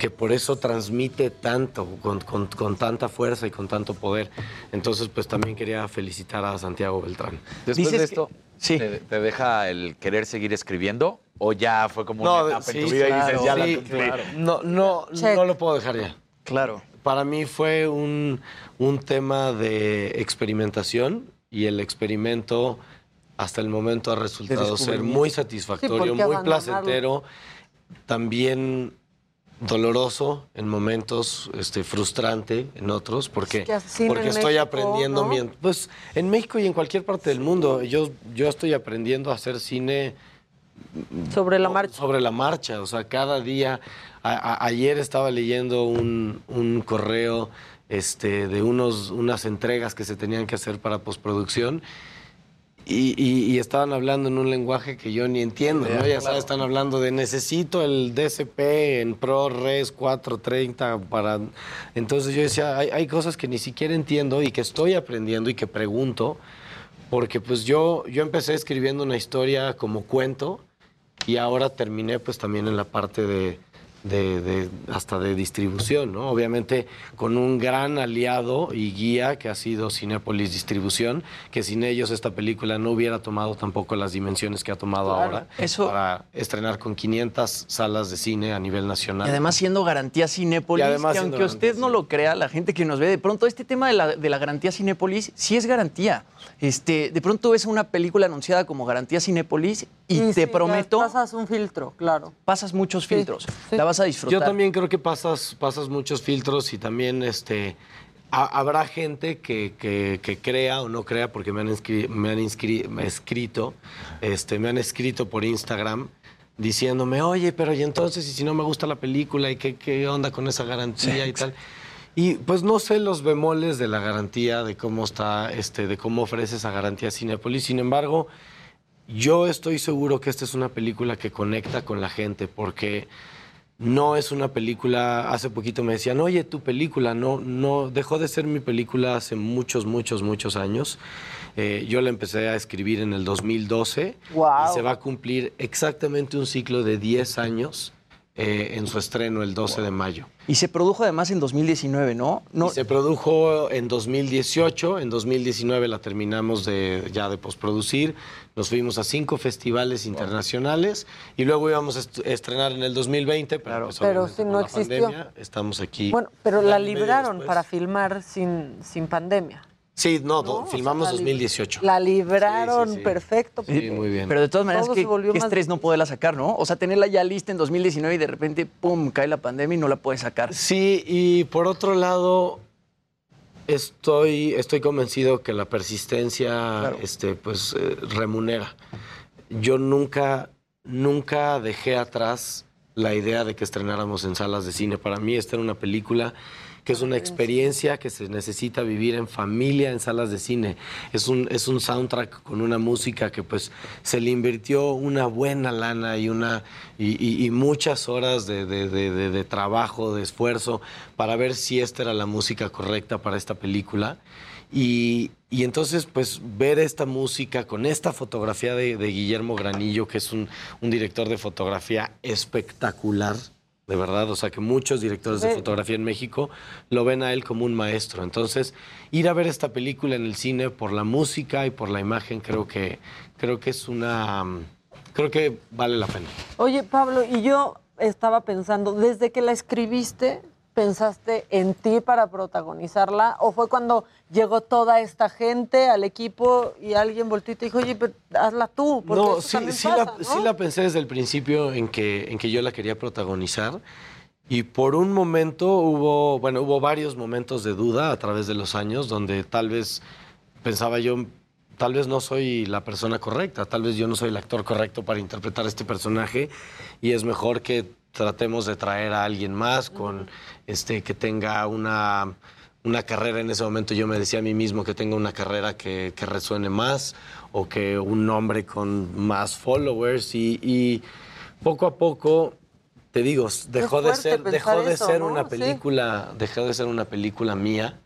que por eso transmite tanto, con, con- con tanta fuerza y con tanto poder. Entonces, pues también quería felicitar a Santiago Beltrán. Después de esto, ¿te, te deja el querer seguir escribiendo? ¿O ya fue como No, una etapa sí, en tu vida y dices, ya la sí, cumplí? claro. No, no, no lo puedo dejar ya. Claro. Para mí fue un, un tema de experimentación y el experimento hasta el momento ha resultado ser muy satisfactorio, ¿por qué muy placentero, también doloroso en momentos, este, frustrante en otros, porque, que porque estoy México, aprendiendo, ¿no? mien- pues en México y en cualquier parte del mundo, yo, yo estoy aprendiendo a hacer cine Sobre la marcha. sobre la marcha, o sea, cada día. a- a- ayer estaba leyendo un, un correo este, de unos, unas entregas que se tenían que hacer para postproducción. Y, y- y estaban hablando en un lenguaje que yo ni entiendo, ¿no? Ya sabes, están hablando de necesito el DCP en ProRes 430 para... Entonces yo decía, hay, hay cosas que ni siquiera entiendo y que estoy aprendiendo y que pregunto, porque pues yo, yo empecé escribiendo una historia como cuento y ahora terminé pues también en la parte de, de- de- hasta de distribución, ¿no? Obviamente con un gran aliado y guía que ha sido Cinépolis Distribución, que sin ellos esta película no hubiera tomado tampoco las dimensiones que ha tomado Claro. ahora. Eso- Para estrenar con 500 salas de cine a nivel nacional. Y además siendo garantía Cinépolis, Y además que aunque usted no lo crea, la gente que nos ve, de pronto este tema de la, de la garantía Cinépolis sí es garantía. Este, de pronto ves una película anunciada como garantía Cinépolis y, te sí, prometo, Pasas un filtro, claro. pasas muchos filtros. La vas a disfrutar. Yo también creo que pasas, pasas muchos filtros y también este, ha- habrá gente que, que- que crea o no crea, porque me han, me han me escrito, este, me han escrito por Instagram diciéndome, oye, pero y entonces, y si no me gusta la película, ¿y qué, qué onda con esa garantía y tal? Y pues no sé los bemoles de la garantía, de cómo está, este, de cómo ofrece esa garantía Cinepolis. Sin embargo, yo estoy seguro que esta es una película que conecta con la gente, porque no es una película. Hace poquito me decían, oye, tu película no, no dejó de ser mi película hace muchos, muchos, muchos años. Eh, yo la empecé a escribir en el 2012 Guau. y se va a cumplir exactamente un ciclo de 10 años eh, en su estreno el 12 de mayo. Y se produjo además en 2019, ¿no? Y se produjo en 2018, en 2019 la terminamos de, ya de postproducir, nos fuimos a cinco festivales internacionales y luego íbamos a est- estrenar en el 2020, pero, pues, Pero si no existió. pandemia estamos aquí. Bueno, pero la libraron para filmar sin, sin pandemia. Sí, no, do- O sea, filmamos la lib- 2018. La libraron perfecto. Sí, muy bien. Pero de todas maneras, qué, qué más estrés no poderla sacar, ¿no? O sea, tenerla ya lista en 2019 y de repente, ¡pum!, cae la pandemia y no la puedes sacar. Sí, y por otro lado, estoy, estoy convencido que la persistencia este, pues, eh, remunera. Yo nunca, nunca dejé atrás la idea de que estrenáramos en salas de cine. Para mí esta era una película que es una experiencia que se necesita vivir en familia, en salas de cine. Es un, es un soundtrack con una música que pues se le invirtió una buena lana y, una, y, y- y muchas horas de, de- de- de- trabajo, de esfuerzo, para ver si esta era la música correcta para esta película. Y, y entonces, pues, ver esta música con esta fotografía de, de Guillermo Granillo, que es un, un director de fotografía espectacular, de verdad. O sea, que muchos directores de fotografía en México lo ven a él como un maestro. Entonces, ir a ver esta película en el cine por la música y por la imagen, creo que, creo que es una. Creo que vale la pena. Oye, Pablo, y yo estaba pensando, desde que la escribiste, ¿pensaste en ti para protagonizarla? ¿O fue cuando llegó toda esta gente al equipo y alguien volteó y te dijo, oye, pero hazla tú? Porque No, sí, sí pasa, la, ¿no? sí la pensé desde el principio en que, en que yo la quería protagonizar. Y por un momento hubo, bueno, hubo varios momentos de duda a través de los años donde tal vez pensaba yo, tal vez no soy la persona correcta, tal vez yo no soy el actor correcto para interpretar este personaje y es mejor que tratemos de traer a alguien más con este que tenga una una carrera en ese momento yo me decía a mí mismo que tenga una carrera que, que resuene más o que un nombre con más followers y, y poco a poco te digo dejó de ser dejó de eso, ser ¿no? una Sí. película dejó de ser una película mía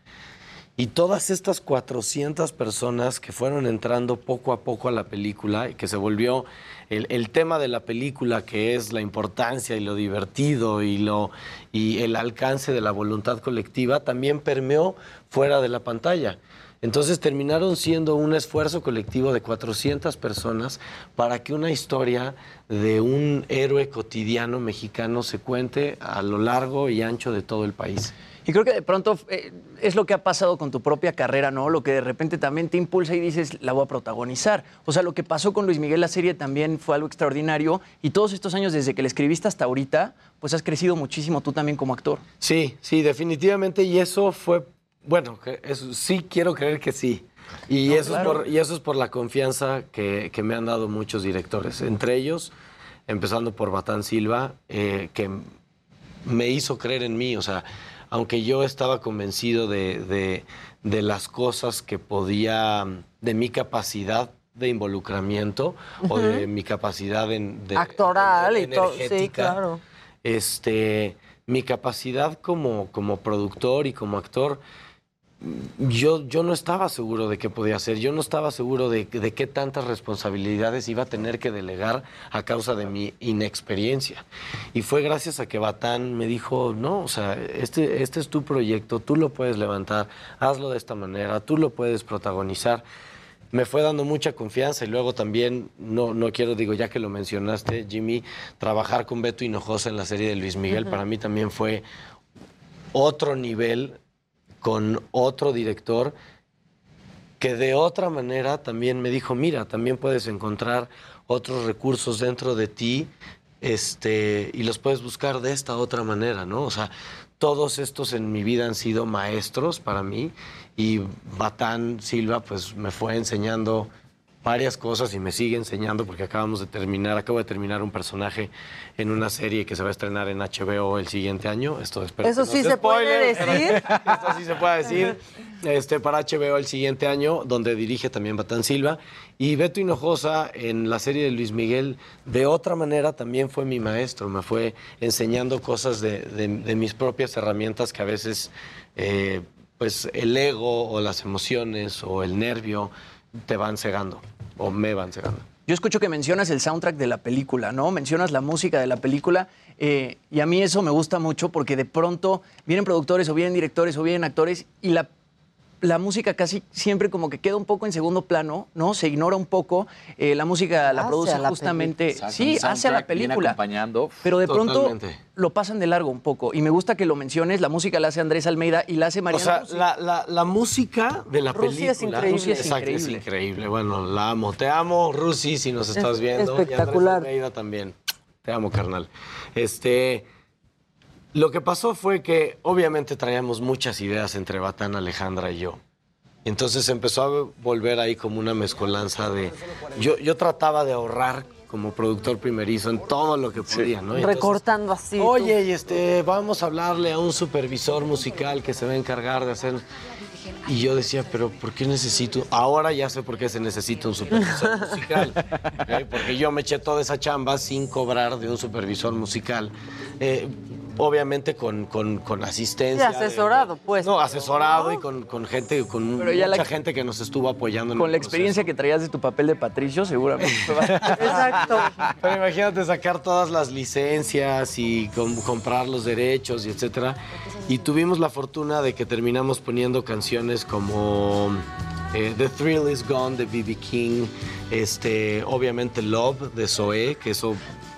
y todas estas 400 personas que fueron entrando poco a poco a la película y que se volvió el, tema de la película, que es la importancia y lo divertido y, lo, y el alcance de la voluntad colectiva, también permeó fuera de la pantalla. Entonces terminaron siendo un esfuerzo colectivo de 400 personas para que una historia de un héroe cotidiano mexicano se cuente a lo largo y ancho de todo el país. Y creo que de pronto eh, es lo que ha pasado con tu propia carrera, ¿no? Lo que de repente también te impulsa y dices, la voy a protagonizar. O sea, lo que pasó con Luis Miguel, la serie también fue algo extraordinario. Y todos estos años, desde que la escribiste hasta ahorita, pues has crecido muchísimo tú también como actor. Sí, sí, definitivamente. Y eso fue, bueno, eso, sí quiero creer que sí. Y, No, eso claro. es por, y eso es por la confianza que, que me han dado muchos directores. Entre ellos, empezando por Batán Silva, eh, que me hizo creer en mí. O sea, aunque yo estaba convencido de, de- de las cosas que podía, de mi capacidad de involucramiento o de mi capacidad en, de, Actoral y todo. Sí, claro. este, mi capacidad como, como productor y como actor, yo, yo no estaba seguro de qué podía hacer, yo no estaba seguro de, de qué tantas responsabilidades iba a tener que delegar a causa de mi inexperiencia. Y fue gracias a que Batán me dijo, no, o sea, este, este es tu proyecto, tú lo puedes levantar, hazlo de esta manera, tú lo puedes protagonizar me fue dando mucha confianza y luego también, no, no quiero, digo, ya que lo mencionaste, Jimmy, trabajar con Beto Hinojosa en la serie de Luis Miguel para mí también fue otro nivel con otro director que de otra manera también me dijo, mira, también puedes encontrar otros recursos dentro de ti este, y los puedes buscar de esta otra manera, ¿no? O sea, todos estos en mi vida han sido maestros para mí y Batán Silva pues me fue enseñando varias cosas y me sigue enseñando porque acabamos de terminar, acabo de terminar un personaje en una serie que se va a estrenar en HBO el siguiente año. Esto espero Eso que no sí se puede decir. Esto sí se puede decir. Este, para HBO el siguiente año, donde dirige también Batán Silva. Y Beto Hinojosa en la serie de Luis Miguel, de otra manera, también fue mi maestro. Me fue enseñando cosas de, de- de mis propias herramientas que a veces, eh, pues, el ego o las emociones o el nervio te van cegando o me van cegando. Yo escucho que mencionas el soundtrack de la película, ¿no? Mencionas la música de la película eh, y a mí eso me gusta mucho porque de pronto vienen productores o vienen directores o vienen actores y la, la música casi siempre como que queda un poco en segundo plano, ¿no? Se ignora un poco. eh, la música la produce la justamente, sí, Saca un hace a la película. acompañando. Pero de pronto Totalmente. lo pasan de largo un poco y me gusta que lo menciones. La música la hace Andrés Almeida y la hace O Mariano. sea, la, la- la música de la Rusia es película. increíble. Rusia es Exacto, es increíble. increíble. Bueno, la amo. Te amo, Rusi, si nos estás Es viendo. espectacular. Y Andrés Almeida también. Te amo, carnal. Este. Lo que pasó fue que obviamente traíamos muchas ideas entre Batán, Alejandra y yo. Entonces empezó a volver ahí como una mezcolanza de... Yo, yo trataba de ahorrar como productor primerizo en todo lo que podía, ¿no? Y entonces, Recortando así. Oye, y este, vamos a hablarle a un supervisor musical que se va a encargar de hacer. Y yo decía, pero ¿por qué necesito? Ahora ya sé por qué se necesita un supervisor musical. ¿ok? Porque yo me eché toda esa chamba sin cobrar de un supervisor musical. Eh, obviamente con, con, con Y asistencia. de- asesorado, pues. no, asesorado y con, con gente, con Pero ya mucha la- gente que nos estuvo apoyando en Con el la experiencia que traías de tu papel de Patricio, seguramente. Exacto. Pero imagínate sacar todas las licencias y com- comprar los derechos y etcétera. Y tuvimos la fortuna de que terminamos poniendo canciones como eh, The Thrill Is Gone de B.B. King, este, obviamente Love de Zoé, que eso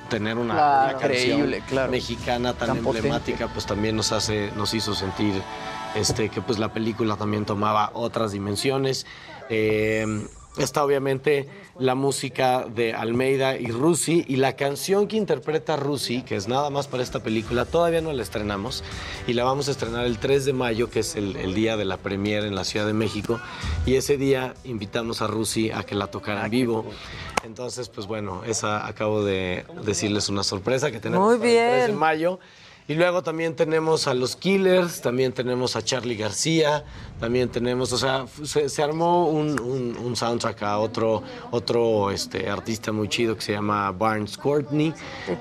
tener una, Claro. una canción claro. mexicana tan, Tan potente. emblemática, pues también nos hace, nos hizo sentir este, que pues la película también tomaba otras dimensiones. Eh, está obviamente la música de Almeida y Rusi y la canción que interpreta Rusi, que es nada más para esta película, todavía no la estrenamos y la vamos a estrenar el 3 de mayo, que es el, el día de la premiere en la Ciudad de México y ese día invitamos a Rusi a que la tocara en vivo. Entonces, pues bueno, esa acabo de decirles una sorpresa que tenemos Muy para el 3 de bien. mayo. Y luego también tenemos a los Killers, también tenemos a Charlie García, también tenemos, o sea, se, se armó un, un- un soundtrack a otro, otro este, artista muy chido que se llama Barnes Courtney.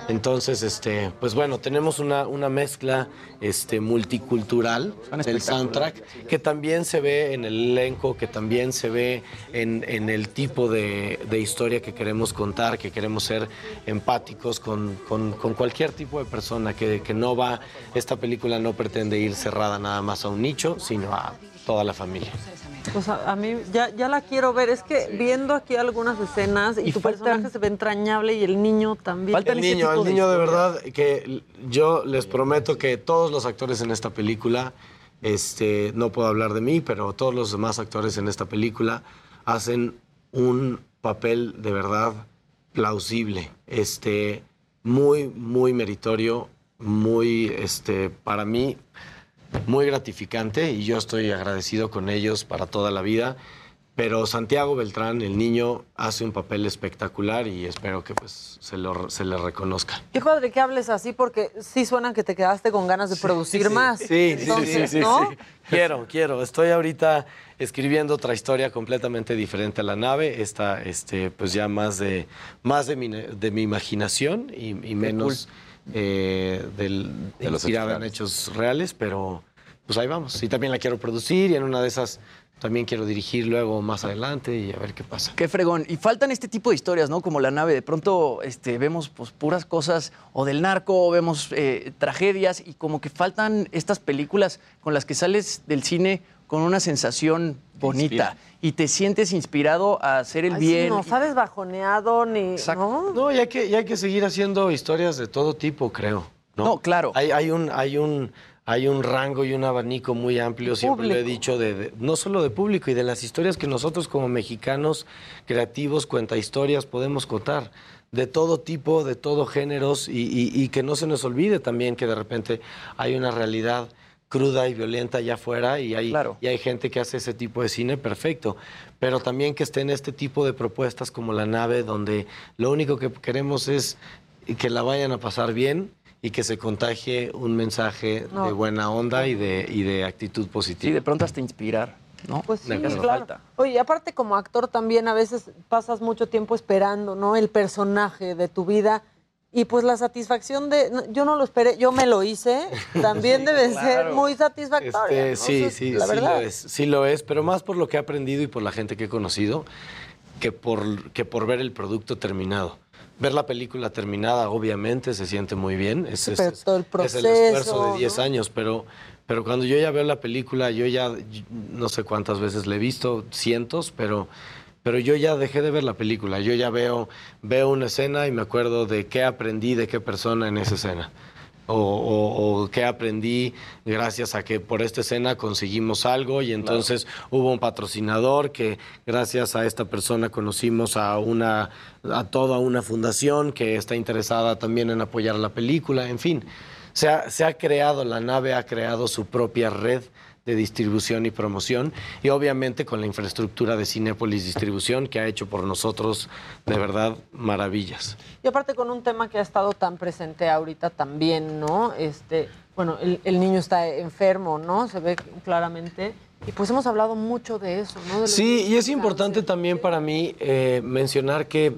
Entonces, este, pues bueno, tenemos una, una mezcla este, multicultural del soundtrack que también se ve en el elenco, que también se ve en, en el tipo de, de historia que queremos contar, que queremos ser empáticos con, con- con cualquier tipo de persona, que, que no va, esta película no pretende ir cerrada nada más a un nicho, sino a toda la familia. Pues a, a mí ya, ya la quiero ver. Es que viendo aquí algunas escenas y, Y tu faltan- personaje se ve entrañable y el niño también. el niño, el niño de verdad, que yo les prometo que todos los actores en esta película, este, no puedo hablar de mí, pero todos los demás actores en esta película hacen un papel de verdad plausible, este, muy, muy meritorio, muy, este, para mí, muy gratificante y yo estoy agradecido con ellos para toda la vida. Pero Santiago Beltrán, el niño, hace un papel espectacular y espero que pues, se, lo- se le reconozca. Qué padre que hables así porque sí suenan que te quedaste con ganas de producir más. Sí, sí, Entonces, sí, sí, ¿no? sí. Quiero, quiero. Estoy ahorita escribiendo otra historia completamente diferente a la nave. Esta, este, pues ya más de, más de mi, de mi imaginación y, y menos eh, del, De inspirada en hechos reales, pero pues ahí vamos. Y también la quiero producir y en una de esas también quiero dirigir luego más adelante y a ver qué pasa. Qué fregón. Y faltan este tipo de historias, ¿no? Como la nave. De pronto este, vemos pues, puras cosas o del narco, o vemos eh, tragedias y como que faltan estas películas con las que sales del cine con una sensación bonita y te sientes inspirado a hacer el Ay, sí, bien. no sabes bajoneado ni. ¿no? No, y hay que, y hay que seguir haciendo historias de todo tipo, creo. No, claro. Hay, hay un, hay un, hay un rango y un abanico muy amplio, siempre lo he dicho, de, de- no solo de público y de las historias que nosotros como mexicanos creativos, cuenta historias, podemos contar. De todo tipo, de todo géneros, y, y- y que no se nos olvide también que de repente hay una realidad cruda y violenta allá afuera y hay, y hay gente que hace ese tipo de cine perfecto, pero también que estén este tipo de propuestas como La Nave, donde lo único que queremos es que la vayan a pasar bien y que se contagie un mensaje No. de buena onda y de, y de actitud positiva. Sí, de pronto hasta inspirar, ¿no? Pues sí, claro. Oye, y aparte como actor también a veces pasas mucho tiempo esperando, ¿no? El personaje de tu vida. Y pues la satisfacción de, yo no lo esperé, yo me lo hice, también debe ser claro. muy satisfactoria. Este, ¿no? sí, O sea, sí, la sí verdad. lo es, sí lo es, pero más por lo que he aprendido y por la gente que he conocido que por, que por ver el producto terminado. Ver la película terminada, obviamente, se siente muy bien. Es, es- pero es- todo el es el esfuerzo proceso, de 10 ¿no? años, pero, pero cuando yo ya veo la película, yo ya no sé cuántas veces la he visto, cientos, pero, pero yo ya dejé de ver la película. Yo ya veo, veo una escena y me acuerdo de qué aprendí de qué persona en esa escena. O, o- o qué aprendí gracias a que por esta escena conseguimos algo y entonces hubo un patrocinador que gracias a esta persona conocimos a una a toda una fundación que está interesada también en apoyar la película, en fin. Se ha, se ha creado, la nave ha creado su propia red de distribución y promoción y obviamente con la infraestructura de Cinépolis Distribución que ha hecho por nosotros de verdad maravillas. Y aparte con un tema que ha estado tan presente ahorita también, ¿no? Este, bueno, el, el niño está enfermo, ¿no? Se ve claramente. Y pues hemos hablado mucho de eso, ¿no? De Sí, y es importante también para mí eh, mencionar que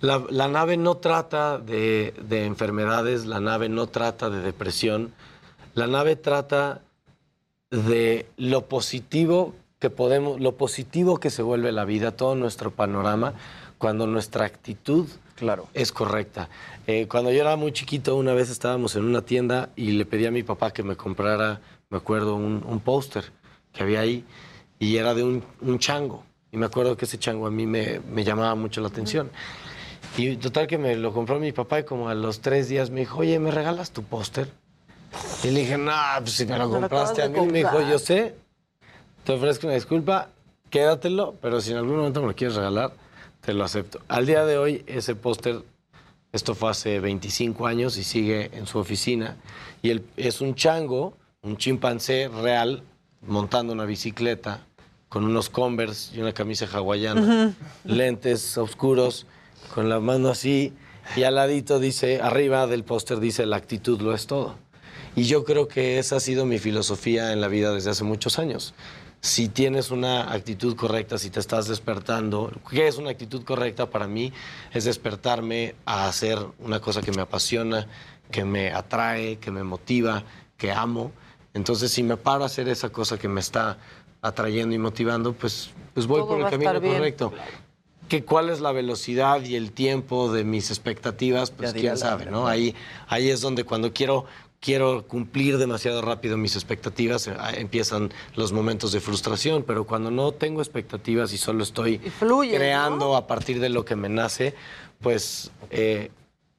la, la nave no trata de, de enfermedades, la nave no trata de depresión, la nave trata de lo positivo que podemos, lo positivo que se vuelve la vida, todo nuestro panorama, cuando nuestra actitud es correcta. Eh, cuando yo era muy chiquito, una vez estábamos en una tienda y le pedí a mi papá que me comprara, me acuerdo, un, un póster que había ahí y era de un, un chango. Y me acuerdo que ese chango a mí me, me llamaba mucho la atención. Y total que me lo compró mi papá y como a los tres días me dijo, oye, ¿me regalas tu póster? Y le dije, no, pues si me lo compraste a mí. Me dijo, yo sé, te ofrezco una disculpa, quédatelo, pero si en algún momento me lo quieres regalar, te lo acepto. Al día de hoy, ese póster, esto fue hace 25 años y sigue en su oficina. Y él es un chango, un chimpancé real, montando una bicicleta, con unos Converse y una camisa hawaiana, lentes oscuros, con la mano así, y al ladito dice, arriba del póster dice, la actitud lo es todo. Y yo creo que esa ha sido mi filosofía en la vida desde hace muchos años. Si tienes una actitud correcta, si te estás despertando, ¿qué es una actitud correcta para mí? Es despertarme a hacer una cosa que me apasiona, que me atrae, que me motiva, que amo. Entonces, si me paro a hacer esa cosa que me está atrayendo y motivando, pues, pues voy Todo por el camino correcto. Que cuál es la velocidad y el tiempo de mis expectativas, pues Ya quién sabe, ¿no? Ahí, ahí es donde cuando quiero, quiero cumplir demasiado rápido mis expectativas, eh, empiezan los momentos de frustración, pero cuando no tengo expectativas y solo estoy fluye, creando a partir de lo que me nace, pues eh,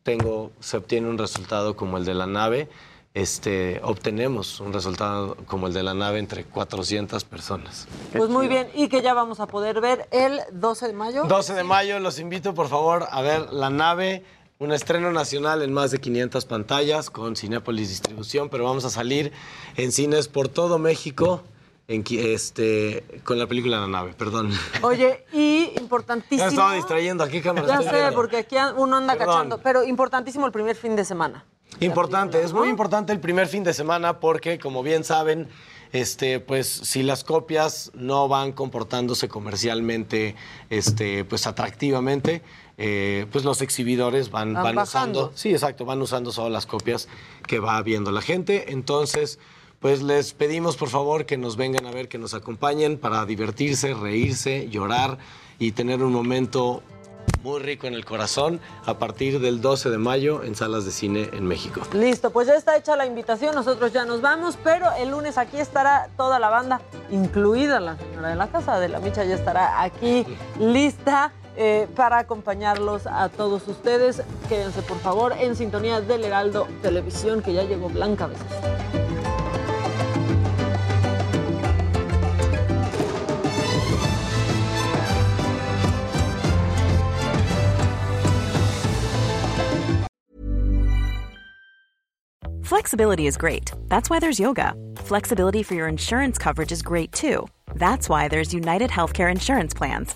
tengo, se obtiene un resultado como el de la nave. Este, obtenemos un resultado como el de la nave entre 400 personas. Pues muy bien, y que ya vamos a poder ver el 12 de mayo. 12 de mayo, los invito por favor a ver La Nave, un estreno nacional en más de 500 pantallas con Cinépolis Distribución, pero vamos a salir en cines por todo México en, este, con la película La Nave, perdón. Oye, y Ya importantísimo. me estaba distrayendo, aquí cámara. Ya sé, viendo. porque aquí uno anda Perdón. cachando. Pero importantísimo el primer fin de semana. Importante, es muy importante el primer fin de semana porque, como bien saben, este, pues si las copias no van comportándose comercialmente, este, pues atractivamente, eh, pues los exhibidores van, Van van usando, sí, exacto, van usando solo las copias que va viendo la gente. Entonces, pues les pedimos por favor que nos vengan a ver, que nos acompañen para divertirse, reírse, llorar y tener un momento muy rico en el corazón a partir del 12 de mayo en salas de cine en México. Listo, pues ya está hecha la invitación, nosotros ya nos vamos, pero el lunes aquí estará toda la banda, incluida la señora de la casa, de la Micha, ya estará aquí lista eh, para acompañarlos a todos ustedes. Quédense por favor en sintonía del Heraldo Televisión, que ya llegó Blanca. Flexibility is great. That's why there's yoga. Flexibility for your insurance coverage is great too. That's why there's United Healthcare Insurance Plans.